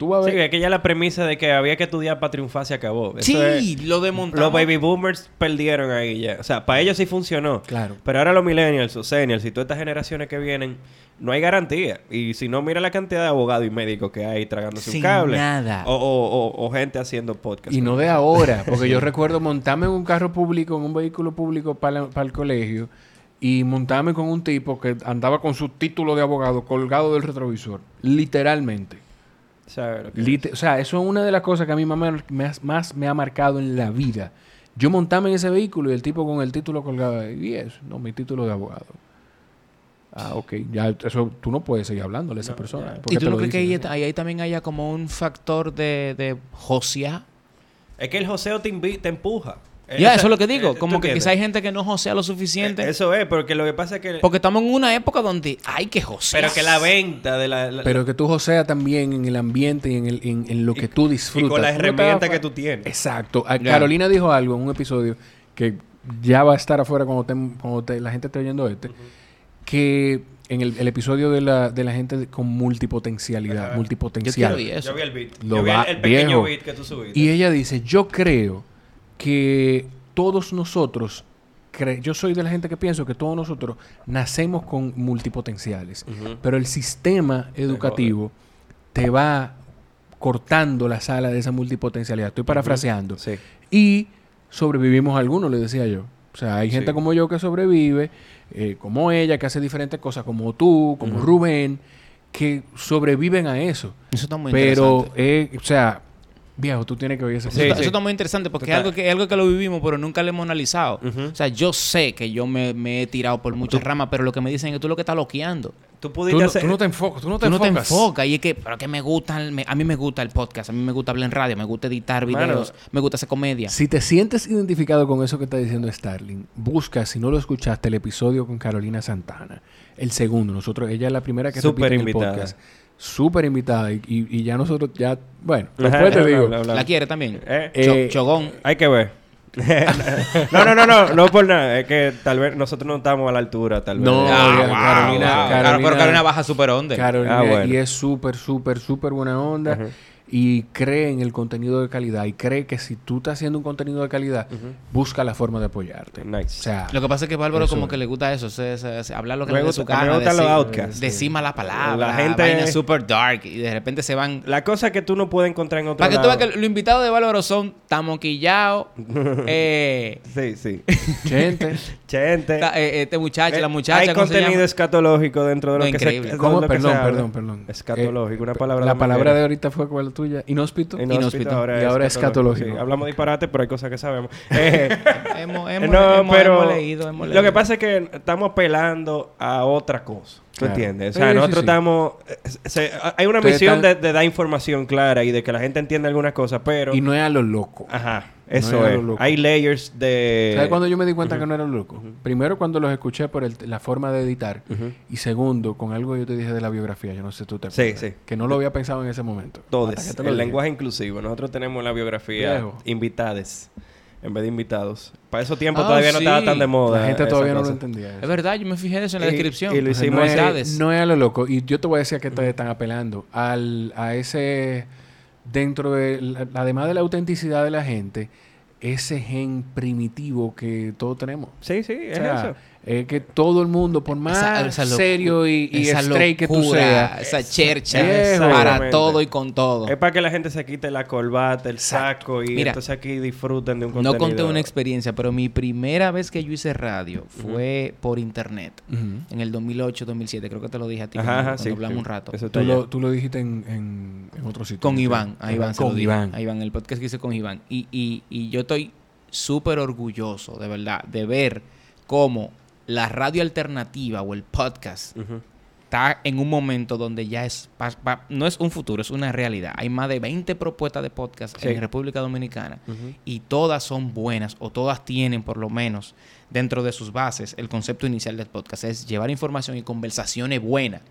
Tú vas a Sí, ver. que ya la premisa de que había que estudiar para triunfar se acabó. Eso Sí, es- lo desmontamos. Los baby boomers perdieron ahí ya. O sea, para ellos sí funcionó. Claro. Pero ahora los millennials, los seniors y todas estas generaciones que vienen, no hay garantía. Y si no, mira la cantidad de abogados y médicos que hay tragándose Sin un cable. nada. O, o- o- o gente haciendo podcast. Y no de ahora, porque yo (laughs) recuerdo montarme en un carro público, en un vehículo público para, para el colegio, y montarme con un tipo que andaba con su título de abogado colgado del retrovisor, literalmente. O sea, eso es una de las cosas que a mí más me, me ha- más me ha marcado en la vida. Yo montarme en ese vehículo y el tipo con el título colgado, y eso, no, mi título de abogado. Ah, ok, ya eso tú no puedes seguir hablándole a esa persona. ¿Por ¿Y tú no crees que ahí, ahí, ahí también haya como un factor de, de josear? Es que el joseo te, te empuja. Ya, Esa- eso es lo que digo. eh, ¿tú Como que quizá hay gente que no josea lo suficiente. Eh, Eso es, porque lo que pasa es que... Porque estamos en una época donde hay que josear. Pero que la venta de la... la- Pero que tú joseas también en el ambiente y en, el, en, en lo que tú disfrutas. y con las herramientas que tú tienes. Exacto. A- Ya. Carolina dijo algo en un episodio que ya va a estar afuera cuando, te- cuando te- la gente esté oyendo este. Que en el, el episodio de la, de la gente con multipotencialidad, Ajá. multipotencial. Yo eso. Yo vi el beat. Lo Yo vi va- el, el pequeño viejo. beat que tú subiste. Y ella dice, yo creo que todos nosotros, cre- yo soy de la gente que pienso que todos nosotros nacemos con multipotenciales, pero el sistema educativo te va cortando la sala de esa multipotencialidad. Estoy parafraseando. Sí. Y sobrevivimos algunos, le decía yo. O sea, hay gente Sí. como yo que sobrevive, eh, como ella, que hace diferentes cosas, como tú, como. Rubén, que sobreviven a eso. Eso está muy Pero, interesante. eh, o sea, viejo, tú tienes que oír ese Eso, Sí, está, sí. eso está muy interesante porque es algo, que, es algo que lo vivimos, pero nunca lo hemos analizado. O sea, yo sé que yo me, me he tirado por muchas ramas, pero lo que me dicen es que tú lo que estás loqueando. Tú Tú pudiste no, hacer... tú no te enfocas, tú no te Tú no te enfocas. Y es que, pero que me gustan, me- a mí me gusta el podcast, a mí me gusta hablar en radio, me gusta editar Mano. videos, me gusta hacer comedia. Si te sientes identificado con eso que está diciendo Starling, busca, si no lo escuchaste, el episodio con Carolina Santana. El segundo. Nosotros, ella es la primera que Súper repite en el invitada. podcast. Súper invitada. Y, y- y ya nosotros, ya, bueno, después te digo. ¿La quiere también? Eh, Eh, Cho- Chogón. Hay que ver. (laughs) no, no, no, no, no por nada. Es que tal vez nosotros no estamos a la altura, tal vez. No, Ah, wow, Carolina- wow. Carolina- Pero Carolina baja super onda. Carolina, Ah, bueno. y es súper, súper, súper buena onda. Y cree en el contenido de calidad y cree que si tú estás haciendo un contenido de calidad, busca la forma de apoyarte. Nice. O sea, Lo que pasa es que Bárbaro como es. que le gusta eso, se- se- se- hablar lo que le gusta- su decir, outcasts. decir malas palabras, La la gente- gente super dark y de repente se van La cosa que tú no puedes encontrar en otro para que tú veas que los invitados de Bárbaro son tamoquillados, (laughs) eh, Sí, sí. gente, Gente. (laughs) ta- eh, este muchacho, Eh, la muchacha, Hay ¿cómo se contenido escatológico dentro de lo No, que increíble. se ¿cómo? lo Perdón, perdón, perdón. Escatológico, una Eh, palabra La palabra de ahorita fue cuál tuya, inhóspito. Inhóspito, Inhóspito. ahora Y ahora escatológico. Sí, hablamos disparate, pero hay cosas que sabemos. (laughs) Eh, Hemos, hemos- no, hemos- pero hemos leído, hemos lo leído. que pasa es que estamos apelando a otra cosa. ¿Tú Claro. entiendes? O Sí, sea, sí, nosotros sí. estamos... eh, se- hay una Ustedes misión están- de, de dar información clara y de que la gente entienda algunas cosas, pero... Y no es a lo loco. Ajá, No eso es a es. lo loco. Hay layers de... ¿Sabes cuando yo me di cuenta que no era loco? Primero, cuando los escuché por el- la forma de editar. Y segundo, con algo que yo te dije de la biografía. Yo no sé si tú te Sí, acuerdas. sí. Que no lo había pensado en ese momento. Todos. El lo dije. lenguaje inclusivo. Nosotros tenemos la biografía Viejo. En vez de invitados. Para esos tiempos Ah, todavía no estaba tan de moda. La gente todavía no cosa. lo entendía. Es verdad, yo me fijé eso en la Y- descripción. y lo hicimos no, es, no es a lo loco. Y yo te voy a decir a qué están apelando. Al, a ese, dentro de, la- además de la autenticidad de la gente, ese gen primitivo que todos tenemos. Sí, sí, O es sea, eso. Es que todo el mundo, por más Esa- esa locu- serio y, y esa straight que tú seas, Esa chercha para todo y con todo. Es para que la gente se quite la corbata, el Exacto. saco y Mira, entonces aquí disfruten de un No contenido. conté una experiencia, pero mi primera vez que yo hice radio fue por internet. En el 2008-2007, creo que te lo dije a ti Ajá, cuando, ajá, cuando sí, hablamos sí. un rato. Eso Tú, lo, tú lo dijiste en, en, en otro sitio. Con ¿no? Iván, a Iván se lo Con. Iván. A Iván, el podcast que hice con Iván. Y, y, y yo estoy súper orgulloso, de verdad, de ver cómo la radio alternativa o el podcast está en un momento donde ya es, pa- pa- no es un futuro, es una realidad. Hay más de 20 propuestas de podcast Sí. en República Dominicana y todas son buenas o todas tienen por lo menos dentro de sus bases el concepto inicial del podcast es llevar información y conversaciones buenas.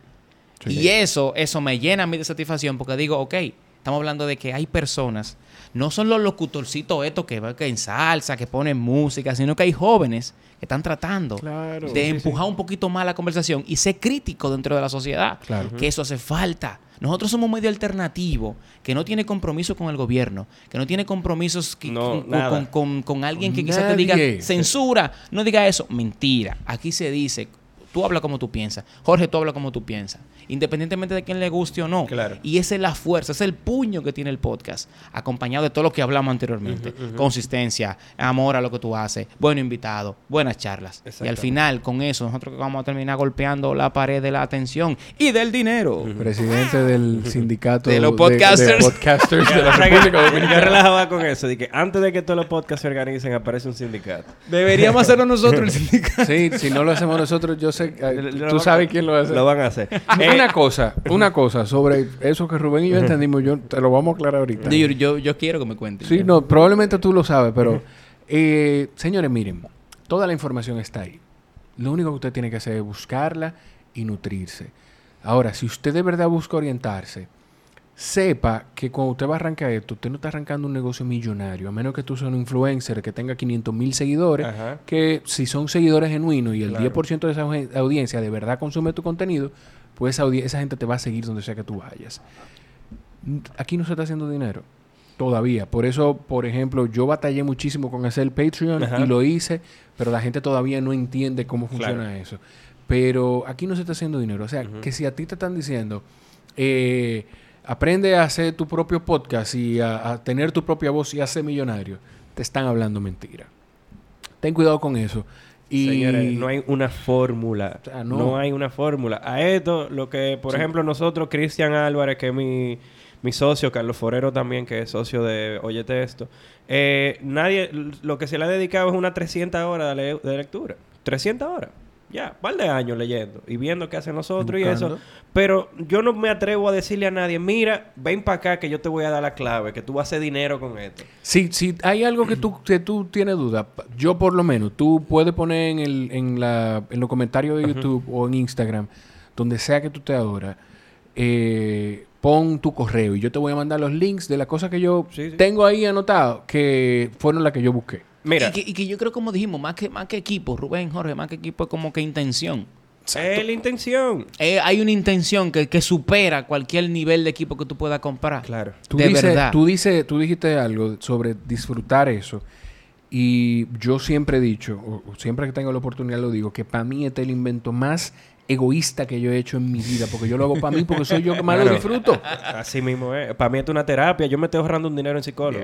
Sí. Y eso, eso me llena a mí de satisfacción porque digo, ok, estamos hablando de que hay personas, no son los locutorcitos estos que, que en salsa, que ponen música, sino que hay jóvenes que están tratando Claro. de empujar un poquito más la conversación y ser crítico dentro de la sociedad. Claro. Que eso hace falta. Nosotros somos un medio alternativo que no tiene compromiso con el gobierno, que no tiene compromisos que- No, con, con- con- con alguien que quizás te diga censura, no diga eso. Mentira. Aquí se dice, tú hablas como tú piensas. Jorge, tú hablas como tú piensas. Independientemente de quién le guste o no. Claro. Y esa es la fuerza, ese es el puño que tiene el podcast, acompañado de todo lo que hablamos anteriormente. Consistencia, amor a lo que tú haces, buen invitado, buenas charlas. Y al final, con eso, nosotros vamos a terminar golpeando la pared de la atención y del dinero. Presidente del (laughs) sindicato De los podcasters. podcasters de la O sea, que- República yo Dominicana. relajaba con eso. De que antes de que todos los podcasts se organicen, aparece un sindicato. Deberíamos hacerlo nosotros el sindicato. Sí, si no lo hacemos nosotros, yo sé, eh, Lo tú sabes quién lo hace. Lo van a hacer. (laughs) Eh, Una cosa, una cosa sobre eso que Rubén y yo entendimos, yo te lo vamos a aclarar ahorita. Yo, yo, yo quiero que me cuenten. Sí, no, probablemente tú lo sabes, pero eh, señores, miren, toda la información está ahí. Lo único que usted tiene que hacer es buscarla y nutrirse. Ahora, si usted de verdad busca orientarse, sepa que cuando usted va a arrancar esto, usted no está arrancando un negocio millonario, a menos que tú seas un influencer que tenga 500 mil seguidores, Ajá. que si son seguidores genuinos y el Claro. 10% de esa audien- audiencia de verdad consume tu contenido, pues esa, esa gente te va a seguir donde sea que tú vayas. Aquí no se está haciendo dinero. Todavía. Por eso, por ejemplo, yo batallé muchísimo con hacer el Patreon Ajá. y lo hice, pero la gente todavía no entiende cómo funciona Claro. eso. Pero aquí no se está haciendo dinero. O sea, que si a ti te están diciendo, eh, aprende a hacer tu propio podcast y a, a tener tu propia voz y a ser millonario, te están hablando mentira. Ten cuidado con eso. Y Señores, no hay una fórmula. O sea, no. no. hay una fórmula. A esto, lo que, por Sí. ejemplo, nosotros, Cristian Álvarez, que es mi, mi socio, Carlos Forero también, que es socio de Óyete Esto, eh, nadie, lo que se le ha dedicado es unas 300 horas de, le- de lectura. 300 horas. Ya, par de años leyendo y viendo qué hacen nosotros y eso. Pero yo no me atrevo a decirle a nadie, mira, ven para acá que yo te voy a dar la clave, que tú vas a hacer dinero con esto. Si, si hay algo que tú, que tú tienes duda, yo por lo menos, tú puedes poner en, el, en, la, en los comentarios de YouTube o en Instagram, donde sea que tú te adoras, eh, pon tu correo y yo te voy a mandar los links de las cosas que yo Sí, sí. tengo ahí anotado que fueron las que yo busqué. Mira, Y que, y que yo creo, como dijimos, más que, más que equipo, Rubén, Jorge, más que equipo es como que intención. Es la intención. Eh, hay una intención que, que supera cualquier nivel de equipo que tú puedas comprar. Claro. Tú, De dices- verdad. tú, dices- tú dijiste algo sobre disfrutar eso. Y yo siempre he dicho, o o siempre que tengo la oportunidad lo digo, que para mí este es el invento más egoísta que yo he hecho en mi vida. Porque yo lo hago para mí porque soy yo que más lo disfruto. Así mismo es. Para mí es una terapia. Yo me estoy ahorrando un dinero en psicólogo.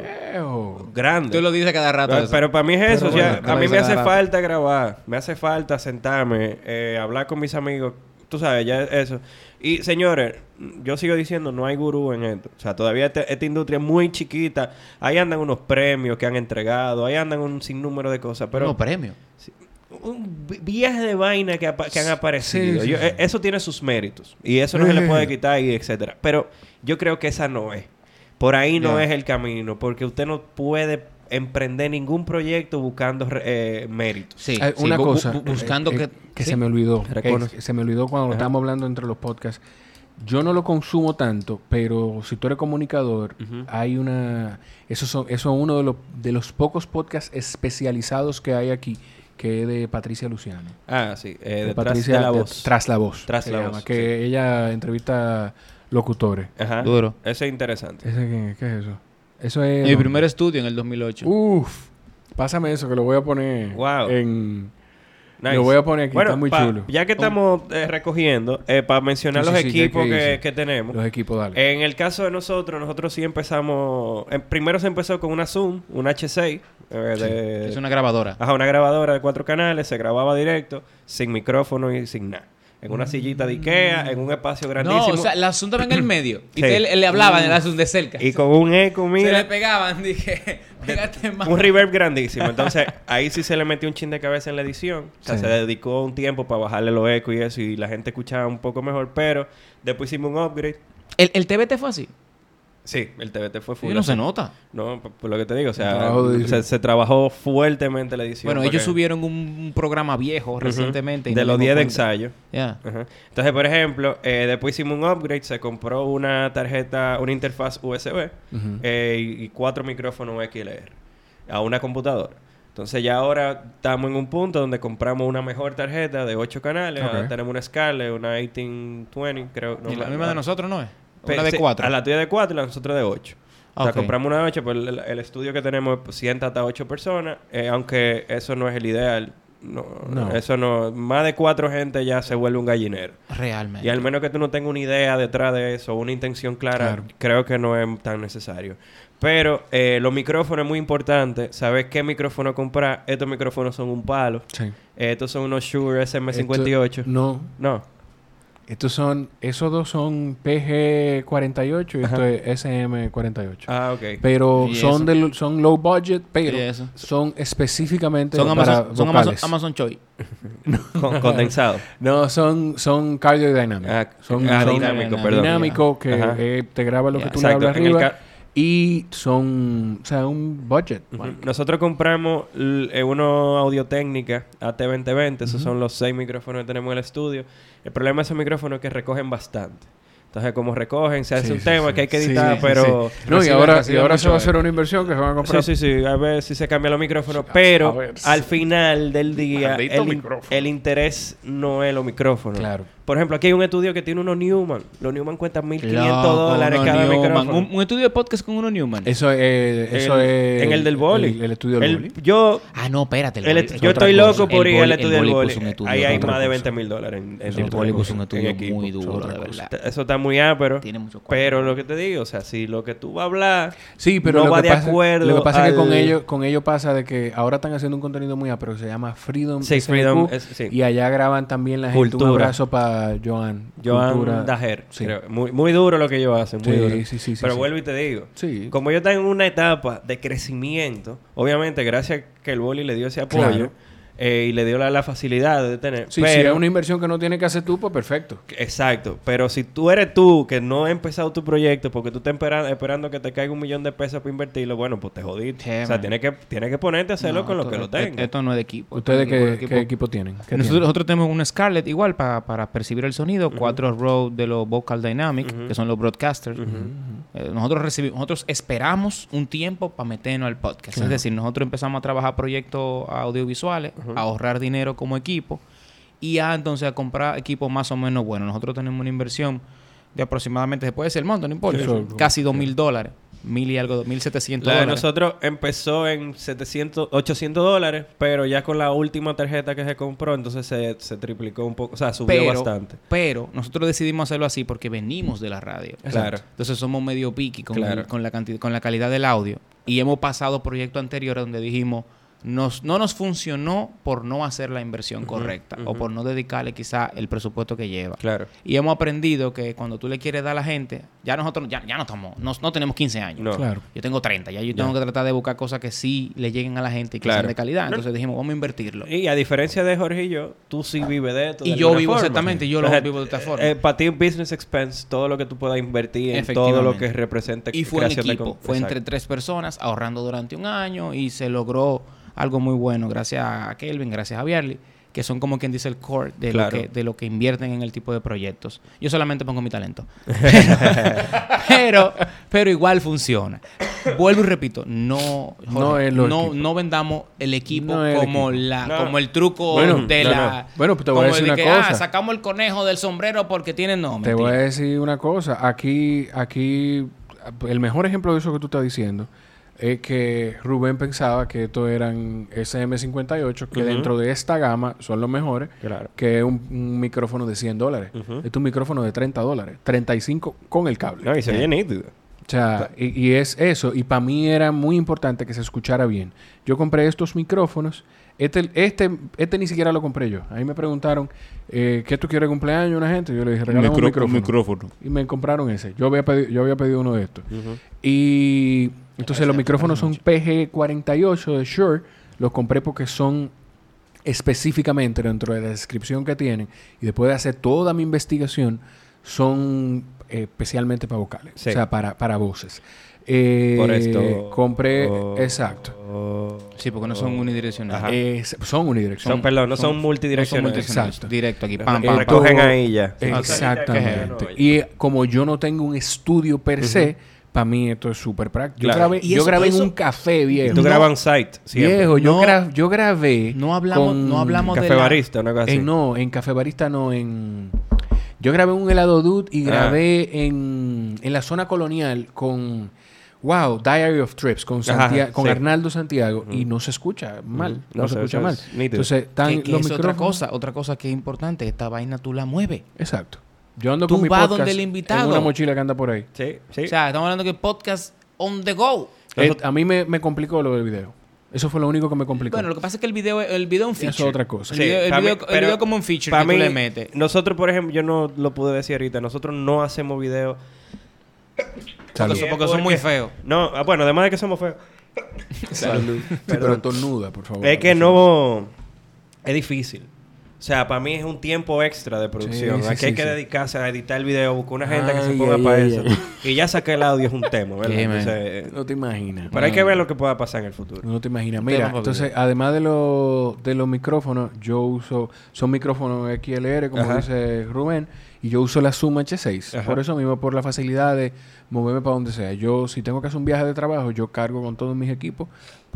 Grande. Tú lo dices cada rato. Pero, para mí es eso. O sea, a mí me hace rato. falta grabar. Me hace falta sentarme, eh, hablar con mis amigos. Tú sabes, ya eso. Y señores, yo sigo diciendo, no hay gurú en esto. O sea, todavía este- esta industria es muy chiquita. Ahí andan unos premios que han entregado. Ahí andan un sinnúmero de cosas. Pero no, premio. Un vi- viaje de vaina que, han aparecido. sí, Yo- sí. eh, Eso tiene sus méritos. Y eso no se le puede quitar y etcétera. Pero yo creo que esa no es. Por ahí no es el camino. Porque usted no puede emprender ningún proyecto buscando re- eh, méritos. Sí. Hay sí, una bu- bu- cosa bu- buscando eh, que... eh, que sí. se me olvidó. Se me olvidó cuando Ajá. estábamos hablando entre los podcasts. Yo no lo consumo tanto, pero si tú eres comunicador, hay una... Eso, son, eso es uno de los, de los pocos podcasts especializados que hay aquí, que es de Patricia Luciano. Ah, sí. eh, De Patricia la de-. Tras la voz. Tras la llama, voz, Que ella entrevista locutores. Ajá. Duro. Eso es interesante. ¿Ese qué, qué es eso? Eso es... Mi primer estudio en el 2008. Uf. Pásame eso, que lo voy a poner Wow. en... Nice. Lo voy a poner aquí, Bueno, está muy pa- chulo. Ya que estamos eh, recogiendo, eh, para mencionar Sí, los sí, equipos que que, hice. que tenemos. Los equipos, dale. En el caso de nosotros, nosotros sí empezamos. en- primero se empezó con una Zoom, una H6. eh, de- Es una grabadora. Ajá, una grabadora de cuatro canales, se grababa directo, sin micrófono y sin nada. En una sillita de Ikea, en un espacio grandísimo. No, o sea, el asunto va en el (clears throat) medio. Y Sí. te- él, él le hablaba del asunto de cerca. y con un eco, Se le mira, pegaban, (laughs) dije, pégate más. un reverb grandísimo. Entonces, ahí sí se le metió un chin de cabeza en la edición. O sea, Sí. se dedicó un tiempo para bajarle los ecos y eso, y la gente escuchaba un poco mejor. Pero después hicimos un upgrade. ¿El, el TBT fue así? Sí, el TBT fue full. Sí, no se nota. No, por, por lo que te digo, o sea, se, se trabajó fuertemente la edición. Bueno, ellos que- subieron un, un programa viejo recientemente. y De no los me 10 de ensayo. Ya. Entonces, por ejemplo, eh, después hicimos un upgrade, se compró una tarjeta, una interfaz USB eh, y, y cuatro micrófonos XLR a una computadora. Entonces ya ahora estamos en un punto donde compramos una mejor tarjeta de 8 canales. Ahora tenemos una Scarlett, una 1820, creo. no, y la misma de nosotros, ¿no es? Una de cuatro. A la tuya de 4 y la nosotros de 8. O sea, compramos una de 8, pero el, el estudio que tenemos pues, sienta hasta 8 personas, eh, aunque eso no es el ideal. No, No. Eso no. Más de cuatro gente ya se vuelve un gallinero. Realmente. Y al menos que tú no tengas una idea detrás de eso, una intención clara, Claro. creo que no es tan necesario. Pero eh, los micrófonos es muy importante. Saber qué micrófono comprar. Estos micrófonos son un palo. Sí. Eh, estos son unos Shure SM58. Esto- no. No. Estos son... Esos dos son PG48 y esto Ajá. es SM48. Ah, ok. Pero ¿Y son, de, lo- son low budget, pero son específicamente son para Amazon, son Amazon, Choi. (laughs) Con- condensado. No, son, son cardio dynamic. Ah, son, ah, son dinámico, perdón. dinámico que eh, te graba lo que tú le exacto. hablas En el arriba. Y son, o sea, un budget. Nosotros compramos eh, unos Audio Técnica AT2020. Esos son los seis micrófonos que tenemos en el estudio. El problema de esos micrófonos es que recogen bastante. Entonces, como recogen, se hace Sí, un sí, tema sí. que hay que editar, pero... No, y ahora, y ahora se va a hacer una inversión que se van a comprar. Sí, sí, sí. A ver si se cambian los micrófonos. Pero ver. al final del día, el, el interés no es los micrófonos. Claro. Por ejemplo, aquí hay un estudio que tiene unos Newman. Los Newman cuestan 1.500 Loco, dólares uno cada Newman. micrófono. Un, un estudio de podcast con uno Newman. Eso es... Eso El- es En el del boli. El, el estudio del El- boli. Yo Ah, no, espérate. es yo estoy cosa. loco por ir al estudio el del boli estudio Ahí hay más de cosa. 20 mil dólares en, en El boli puso un estudio equipo. muy duro, de verdad. Eso está muy ápero. Tiene mucho. Pero lo que te digo, o sea, si lo que tú vas a hablar Sí, pero no lo va que de pasa, acuerdo Lo que pasa es que con ellos, con ellos pasa de que ahora están haciendo un contenido muy pero que se llama Freedom Sí, Freedom, es- y allá graban también la gente. Un abrazo para Joan. Joan Cultura. Dajer. Sí. creo. Muy, muy duro lo que ellos hacen. Muy Sí, duro. sí, sí, sí, Pero vuelvo y te digo. Como ellos están en una etapa de crecimiento, obviamente gracias que el boli le dio ese apoyo Claro. Eh, y le dio la, la facilidad de tener. Sí, pero, si es una inversión que no tienes que hacer tú, pues perfecto. Exacto. Pero si tú eres tú que no has empezado tu proyecto porque tú estás espera- esperando que te caiga un millón de pesos para invertirlo, bueno, pues te jodiste. Sí, o sea, tienes que, tienes que ponerte a hacerlo No, con lo que lo tengas. Esto no es de equipo. ¿Ustedes qué, de qué equipo tienen? ¿Qué Nosotros, tienen? nosotros tenemos un Scarlett igual para, para percibir el sonido, cuatro Rode de los Vocal Dynamic, que son los broadcasters. Eh, nosotros recibimos, nosotros esperamos un tiempo para meternos al podcast. Claro. Es decir, nosotros empezamos a trabajar proyectos audiovisuales, a ahorrar dinero como equipo y a entonces a comprar equipos más o menos buenos. Nosotros tenemos una inversión de aproximadamente, se puede ser el monto, no importa, Sí. casi dos mil dólares, mil y algo, mil setecientos dólares. nosotros empezó en 700, 800 dólares, pero ya con la última tarjeta que se compró, entonces se, se triplicó un poco, o sea, subió pero, bastante. pero nosotros decidimos hacerlo así porque venimos de la radio. Claro. Entonces somos medio piqui con, Claro. con, la cantidad, con la calidad del audio. Y hemos pasado proyectos anteriores donde dijimos, nos, no nos funcionó por no hacer la inversión correcta o por no dedicarle quizá el presupuesto que lleva. Claro. Y hemos aprendido que cuando tú le quieres dar a la gente, ya nosotros ya, ya no estamos, no, no tenemos 15 años. No. Claro. Yo tengo 30, ya yo Ya. tengo que tratar de buscar cosas que sí le lleguen a la gente y que Claro. sean de calidad. Entonces dijimos, vamos a invertirlo. Y a diferencia de Jorge y yo, tú sí vives de esto. Y de yo vivo forma. exactamente, yo lo Entonces, vivo de esta forma. eh, para ti, business expense, todo lo que tú puedas invertir en todo lo que represente Y fue en creación de equipo, fue entre tres personas ahorrando durante un año y se logró algo muy bueno gracias a Kelvin, gracias a Bierly, que son como quien dice el core de, Claro. lo, que, de lo que invierten en el tipo de proyectos. Yo solamente pongo mi talento. (laughs) pero, pero igual funciona. Vuelvo y repito, no, No Jorge, no, no vendamos el equipo No el como equipo. la, No. como el truco Bueno, de no, la. no. Bueno, pues te voy a decir de una que, cosa. Ah, sacamos el conejo del sombrero porque tiene no. Te voy a decir una cosa. Aquí, aquí, el mejor ejemplo de eso que tú estás diciendo es que Rubén pensaba que estos eran SM58, que Ujú. dentro de esta gama son los mejores, Claro. que es un, un micrófono de 100 dólares. Este es un micrófono de 30 dólares, 35 con el cable. No, y se Eh. oye nítido. O sea, y, y es eso. Y para mí era muy importante que se escuchara bien. Yo compré estos micrófonos. Este, este, este ni siquiera lo compré yo. Ahí me preguntaron, eh, ¿qué tú quieres de cumpleaños? Una gente. Yo le dije, regálame un micrófono. Y me compraron ese. Yo había pedido, yo había pedido uno de estos. Ujú. Y entonces los micrófonos son PG48 de Shure. Los compré porque son específicamente dentro de la descripción que tienen. Y después de hacer toda mi investigación, son eh, especialmente para vocales. Sí. O sea, para, para voces. Eh, Por esto. Compré, oh, exacto. oh, Sí, porque no son unidireccionales. Ajá. Es- son unidireccionales. Son, perdón, no son, multidireccionales. son multidireccionales. Exacto. Directo aquí. Pam, pam, recogen ahí ya. Exactamente. Y como yo no tengo un estudio per se, para mí esto es súper práctico. Yo grabé, Y yo eso- grabé eso- en un café viejo. Tú grabas site. siempre. Viejo, yo, No. gra- yo grabé. No hablamos, con- no hablamos de Café la- barista, una cosa así. En, no, en Café Barista no, en... Yo grabé un helado dude y Ah. grabé en, en la zona colonial con... Wow, Diary of Trips con, Ajá, Santia- con sí. Arnaldo Santiago y no se escucha mal, no, No, se escucha mal. nítido. Entonces, están que, que los es otra cosa, otra cosa que es importante, esta vaina tú la mueves. Exacto. Yo ando Tú con mi vas podcast donde el invitado. en una mochila que anda por ahí. Sí, sí. O sea, estamos hablando que podcast on the go. Eh, a mí me, me complicó lo del video. Eso fue lo único que me complicó. Bueno, lo que pasa es que el video, el video es un Eso es feature. otra cosa. El Sí, video, el mí- video- el video como un feature pa' que mí, tú le metes. Nosotros, por ejemplo, yo no lo pude decir ahorita, nosotros no hacemos videos. Salud. Porque, porque son muy feos. No, ah, bueno, además de que somos feos. Salud. (laughs) Sí, pero estornuda, por favor. Es que no. Es difícil. O sea, para mí es un tiempo extra de producción. Sí, sí, Aquí sí, hay que sí. dedicarse a editar el video, buscar una gente que se ponga ay, para ay, eso. ay. Y ya saqué el audio, es un tema, ¿verdad? Entonces, No te imaginas. pero hay que ver lo que pueda pasar en el futuro. No te imaginas. Mira, entonces, además de, los de los micrófonos, yo uso... Son micrófonos XLR, como Ajá. dice Rubén. Y yo uso la Zoom H6. Ajá. Por eso mismo, por la facilidad de moverme para donde sea. Yo, si tengo que hacer un viaje de trabajo, yo cargo con todos mis equipos.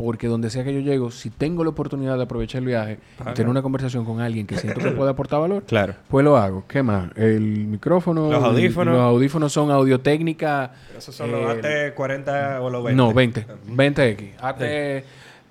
Porque donde sea que yo llego, si tengo la oportunidad de aprovechar el viaje Ajá. y tener una conversación con alguien que siento que puede aportar valor, Claro. pues lo hago. ¿Qué más? El micrófono... Los audífonos. Los audífonos son audio-técnica... Esos son los eh, AT40 o los 20. No, 20. 20X. AT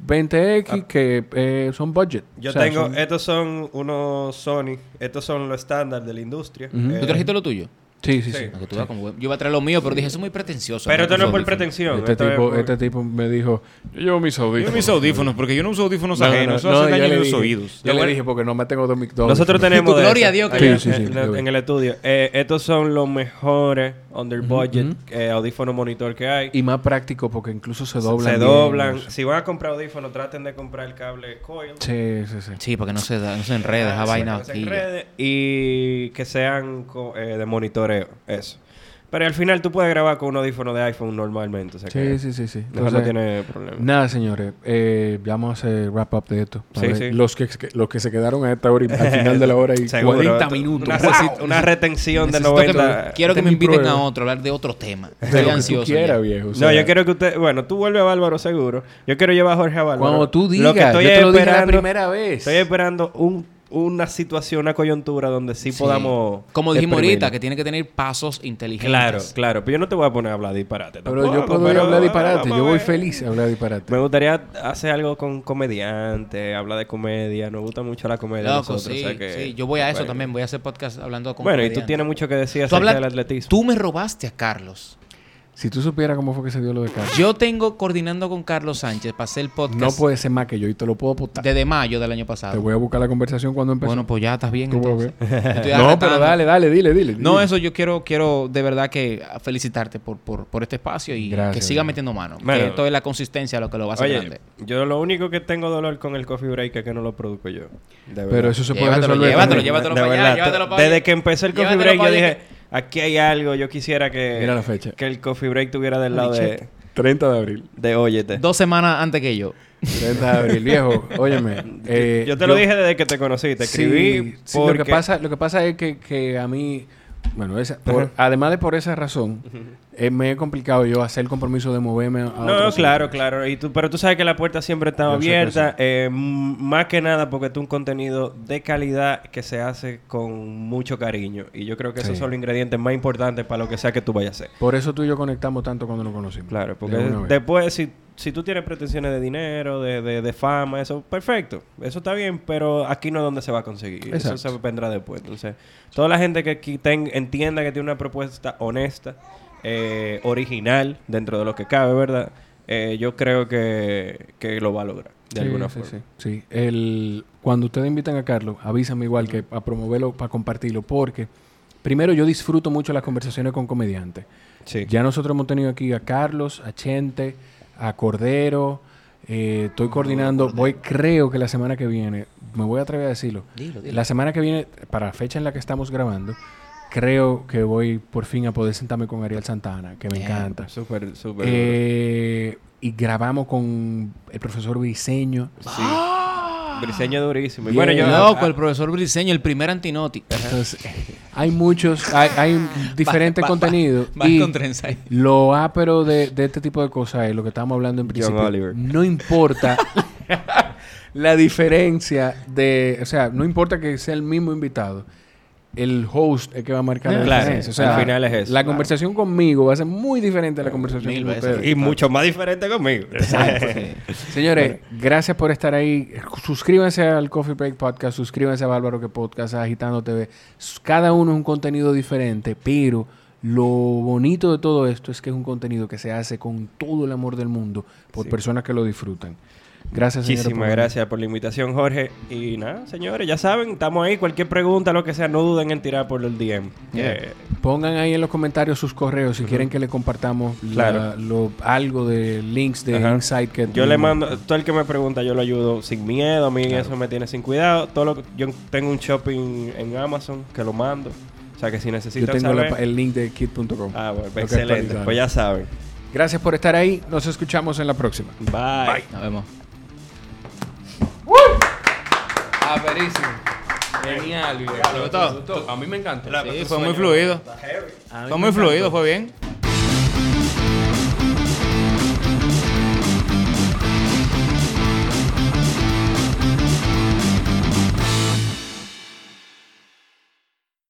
20X que eh, son budget. Yo O sea, tengo, son- estos son unos Sony, estos son los estándar de la industria. Eh, ¿Tú trajiste lo tuyo? Sí, sí, sí. Sí. Tú como- Yo iba a traer lo mío, pero dije, eso es muy pretencioso. pero ¿no? esto no es por pretensión. Este esto es tipo, por- este tipo me dijo, yo llevo mis audífonos. Yo mis audífonos, porque yo no uso audífonos No, no, ajenos. no, Eso hace yo daño en los oídos. Yo Lo le dije porque no me tengo dos mic- dos Nosotros tenemos de (laughs) Gloria a Dios que Sí, sí, sí, en, el estudio. Eh, estos son los mejores under budget eh, audífonos monitor que hay. Y más práctico porque incluso se doblan. se doblan. no. Si van a comprar audífonos, traten de comprar el cable coil. Sí, sí, sí. Sí, porque no se, da, no se enreda esa Ah, sí, vaina Y que sean eh, Eso. Pero al final tú puedes grabar con un audífono de iPhone normalmente. O sea que Sí, sí, sí, sí. no tiene problema. Nada, señores. Eh, ya vamos a hacer wrap up de esto. Sí, sí. Los, que, los que se quedaron a esta hora y al final de la hora y (laughs) Seguro. 40 Tú- minutos. Una, ¡Wow! resi- una retención de Necesito que 90. me- quiero que Este me inviten prueba. a otro, hablar de otro tema. De Estoy lo que tú ansioso. viejo. o No, sea, yo quiero que usted... Bueno, tú vuelves a Bárbaro seguro. Yo quiero llevar a Jorge a Bárbaro. Cuando tú Lo digas, que estoy yo te lo dije la esperando- primera vez. Estoy esperando un una situación, una coyuntura donde sí, podamos. Como dijimos ahorita, que tiene que tener pasos inteligentes. Claro, claro. Pero yo no te voy a poner a hablar disparate. Pero tampoco, yo puedo ir pero a hablar disparate. Yo voy feliz a hablar disparate. Me gustaría hacer algo con comediante, hablar de comedia. Nos gusta mucho la comedia. a Loco, nosotros, sí, o sea que- sí. Yo voy a eso bueno. también. Voy a hacer podcast hablando con Bueno, y tú tienes mucho que decir acerca hablas- del atletismo. tú me robaste a Carlos. Si tú supieras cómo fue que se dio lo de Carlos, Yo tengo coordinando con Carlos Sánchez para hacer el podcast no puede ser más que yo y te lo puedo apostar. desde mayo del año Te pasado. voy a buscar la conversación cuando empezó. Bueno, pues ya estás bien. Entonces. Te (laughs) no, pero dale, dale, dile, dile. No, dile. eso yo quiero, quiero de verdad que felicitarte por, por, por este espacio y Gracias, que siga metiendo mano. Bueno. que esto es la consistencia lo que lo va a hacer Oye, grande. yo lo único que tengo dolor con el coffee break es que no lo produzco yo. De verdad. Pero eso se puede Llévatelo, resolver. llévatelo, llévatelo De para allá, llévatelo para Desde que empecé el coffee break, yo dije, aquí hay algo. Yo quisiera que, Mira la fecha. que el coffee break tuviera del lado de, 30 de abril. de Óyete. Dos semanas antes que yo. 30 de abril, viejo. Óyeme. (laughs) eh, yo te lo dije desde que te conocí. Te escribí sí, porque... lo que pasa lo que pasa es que, que a mí bueno esa, por- además de por esa razón eh, me he complicado yo hacer el compromiso de moverme a No, otro claro, sitio. claro. Y tú, pero tú sabes que la puerta siempre está Yo sé que abierta. eh, más que nada porque tú un contenido de calidad que se hace con mucho cariño. Y yo creo que esos son los ingredientes más importantes para lo que sea que tú vayas a hacer. por eso tú y yo conectamos tanto cuando nos conocimos Claro, porque De después, si, si tú tienes pretensiones de dinero, de, de, de fama, eso, perfecto. Eso está bien, pero aquí no es donde se va a conseguir. Eso se vendrá después. Entonces, toda la gente que aquí ten- entienda que tiene una propuesta honesta, eh, original, dentro de lo que cabe, ¿verdad? Eh, yo creo que, que lo va a lograr, de Sí, alguna sí, forma. sí, sí. El, cuando ustedes invitan a Carlos, avísame igual que a promoverlo, para compartirlo, porque primero yo disfruto mucho las conversaciones con comediantes. Sí. Ya nosotros hemos tenido aquí a Carlos, a Chente, a Cordero. eh, estoy coordinando, voy, creo que la semana que viene, me voy a atrever a decirlo. Dilo, dilo. La semana que viene, para la fecha en la que estamos grabando, creo que voy por fin a poder sentarme con Ariel Santana, que me encanta. Súper, súper. Eh, y grabamos con el profesor Briseño. Sí. Briseño durísimo. Y bueno, yo... Loco, ah, el profesor Briseño, el primer antinoti. Entonces, hay muchos, hay, hay (laughs) diferentes contenidos. Y con trenza ahí. lo ápero de, de este tipo de cosas es lo que estamos hablando en principio. Oliver. No importa (laughs) la diferencia de, o sea, no importa que sea el mismo invitado. El host es que va a marcar la Claro, diferencia. O sea, al final es eso. La conversación conmigo va a ser muy diferente a la conversación Mil con veces. y mucho más diferente conmigo. (laughs) Señores, gracias por estar ahí. Suscríbanse al Coffee Break Podcast, suscríbanse a Bárbaro que Podcast, a Agitando TV. Cada uno es un contenido diferente, pero lo bonito de todo esto es que es un contenido que se hace con todo el amor del mundo por Sí. personas que lo disfrutan. Gracias, señores. Muchísimas por- gracias por la invitación, Jorge. Y nada, señores, ya saben, estamos ahí. Cualquier pregunta, lo que sea, no duden en tirar por el DM. Eh, Pongan ahí en los comentarios sus correos si quieren que le compartamos la- Claro. lo- algo de links de Ajá. Insight que yo le mando, todo el que me pregunta, yo lo ayudo sin miedo. A mí eso me tiene sin cuidado. Todo lo que- yo tengo un shopping en Amazon que lo mando. O sea que si Yo necesitan tengo la saber. el link de kit.com. Ah, bueno, que excelente. Pues ya saben. Gracias por estar ahí. Nos escuchamos en la próxima. Bye. Nos vemos. Aperísimo. Genial, ¿Te gustó? A mí me encanta. Sí, fue muy fluido. Fue muy fluido, fue bien.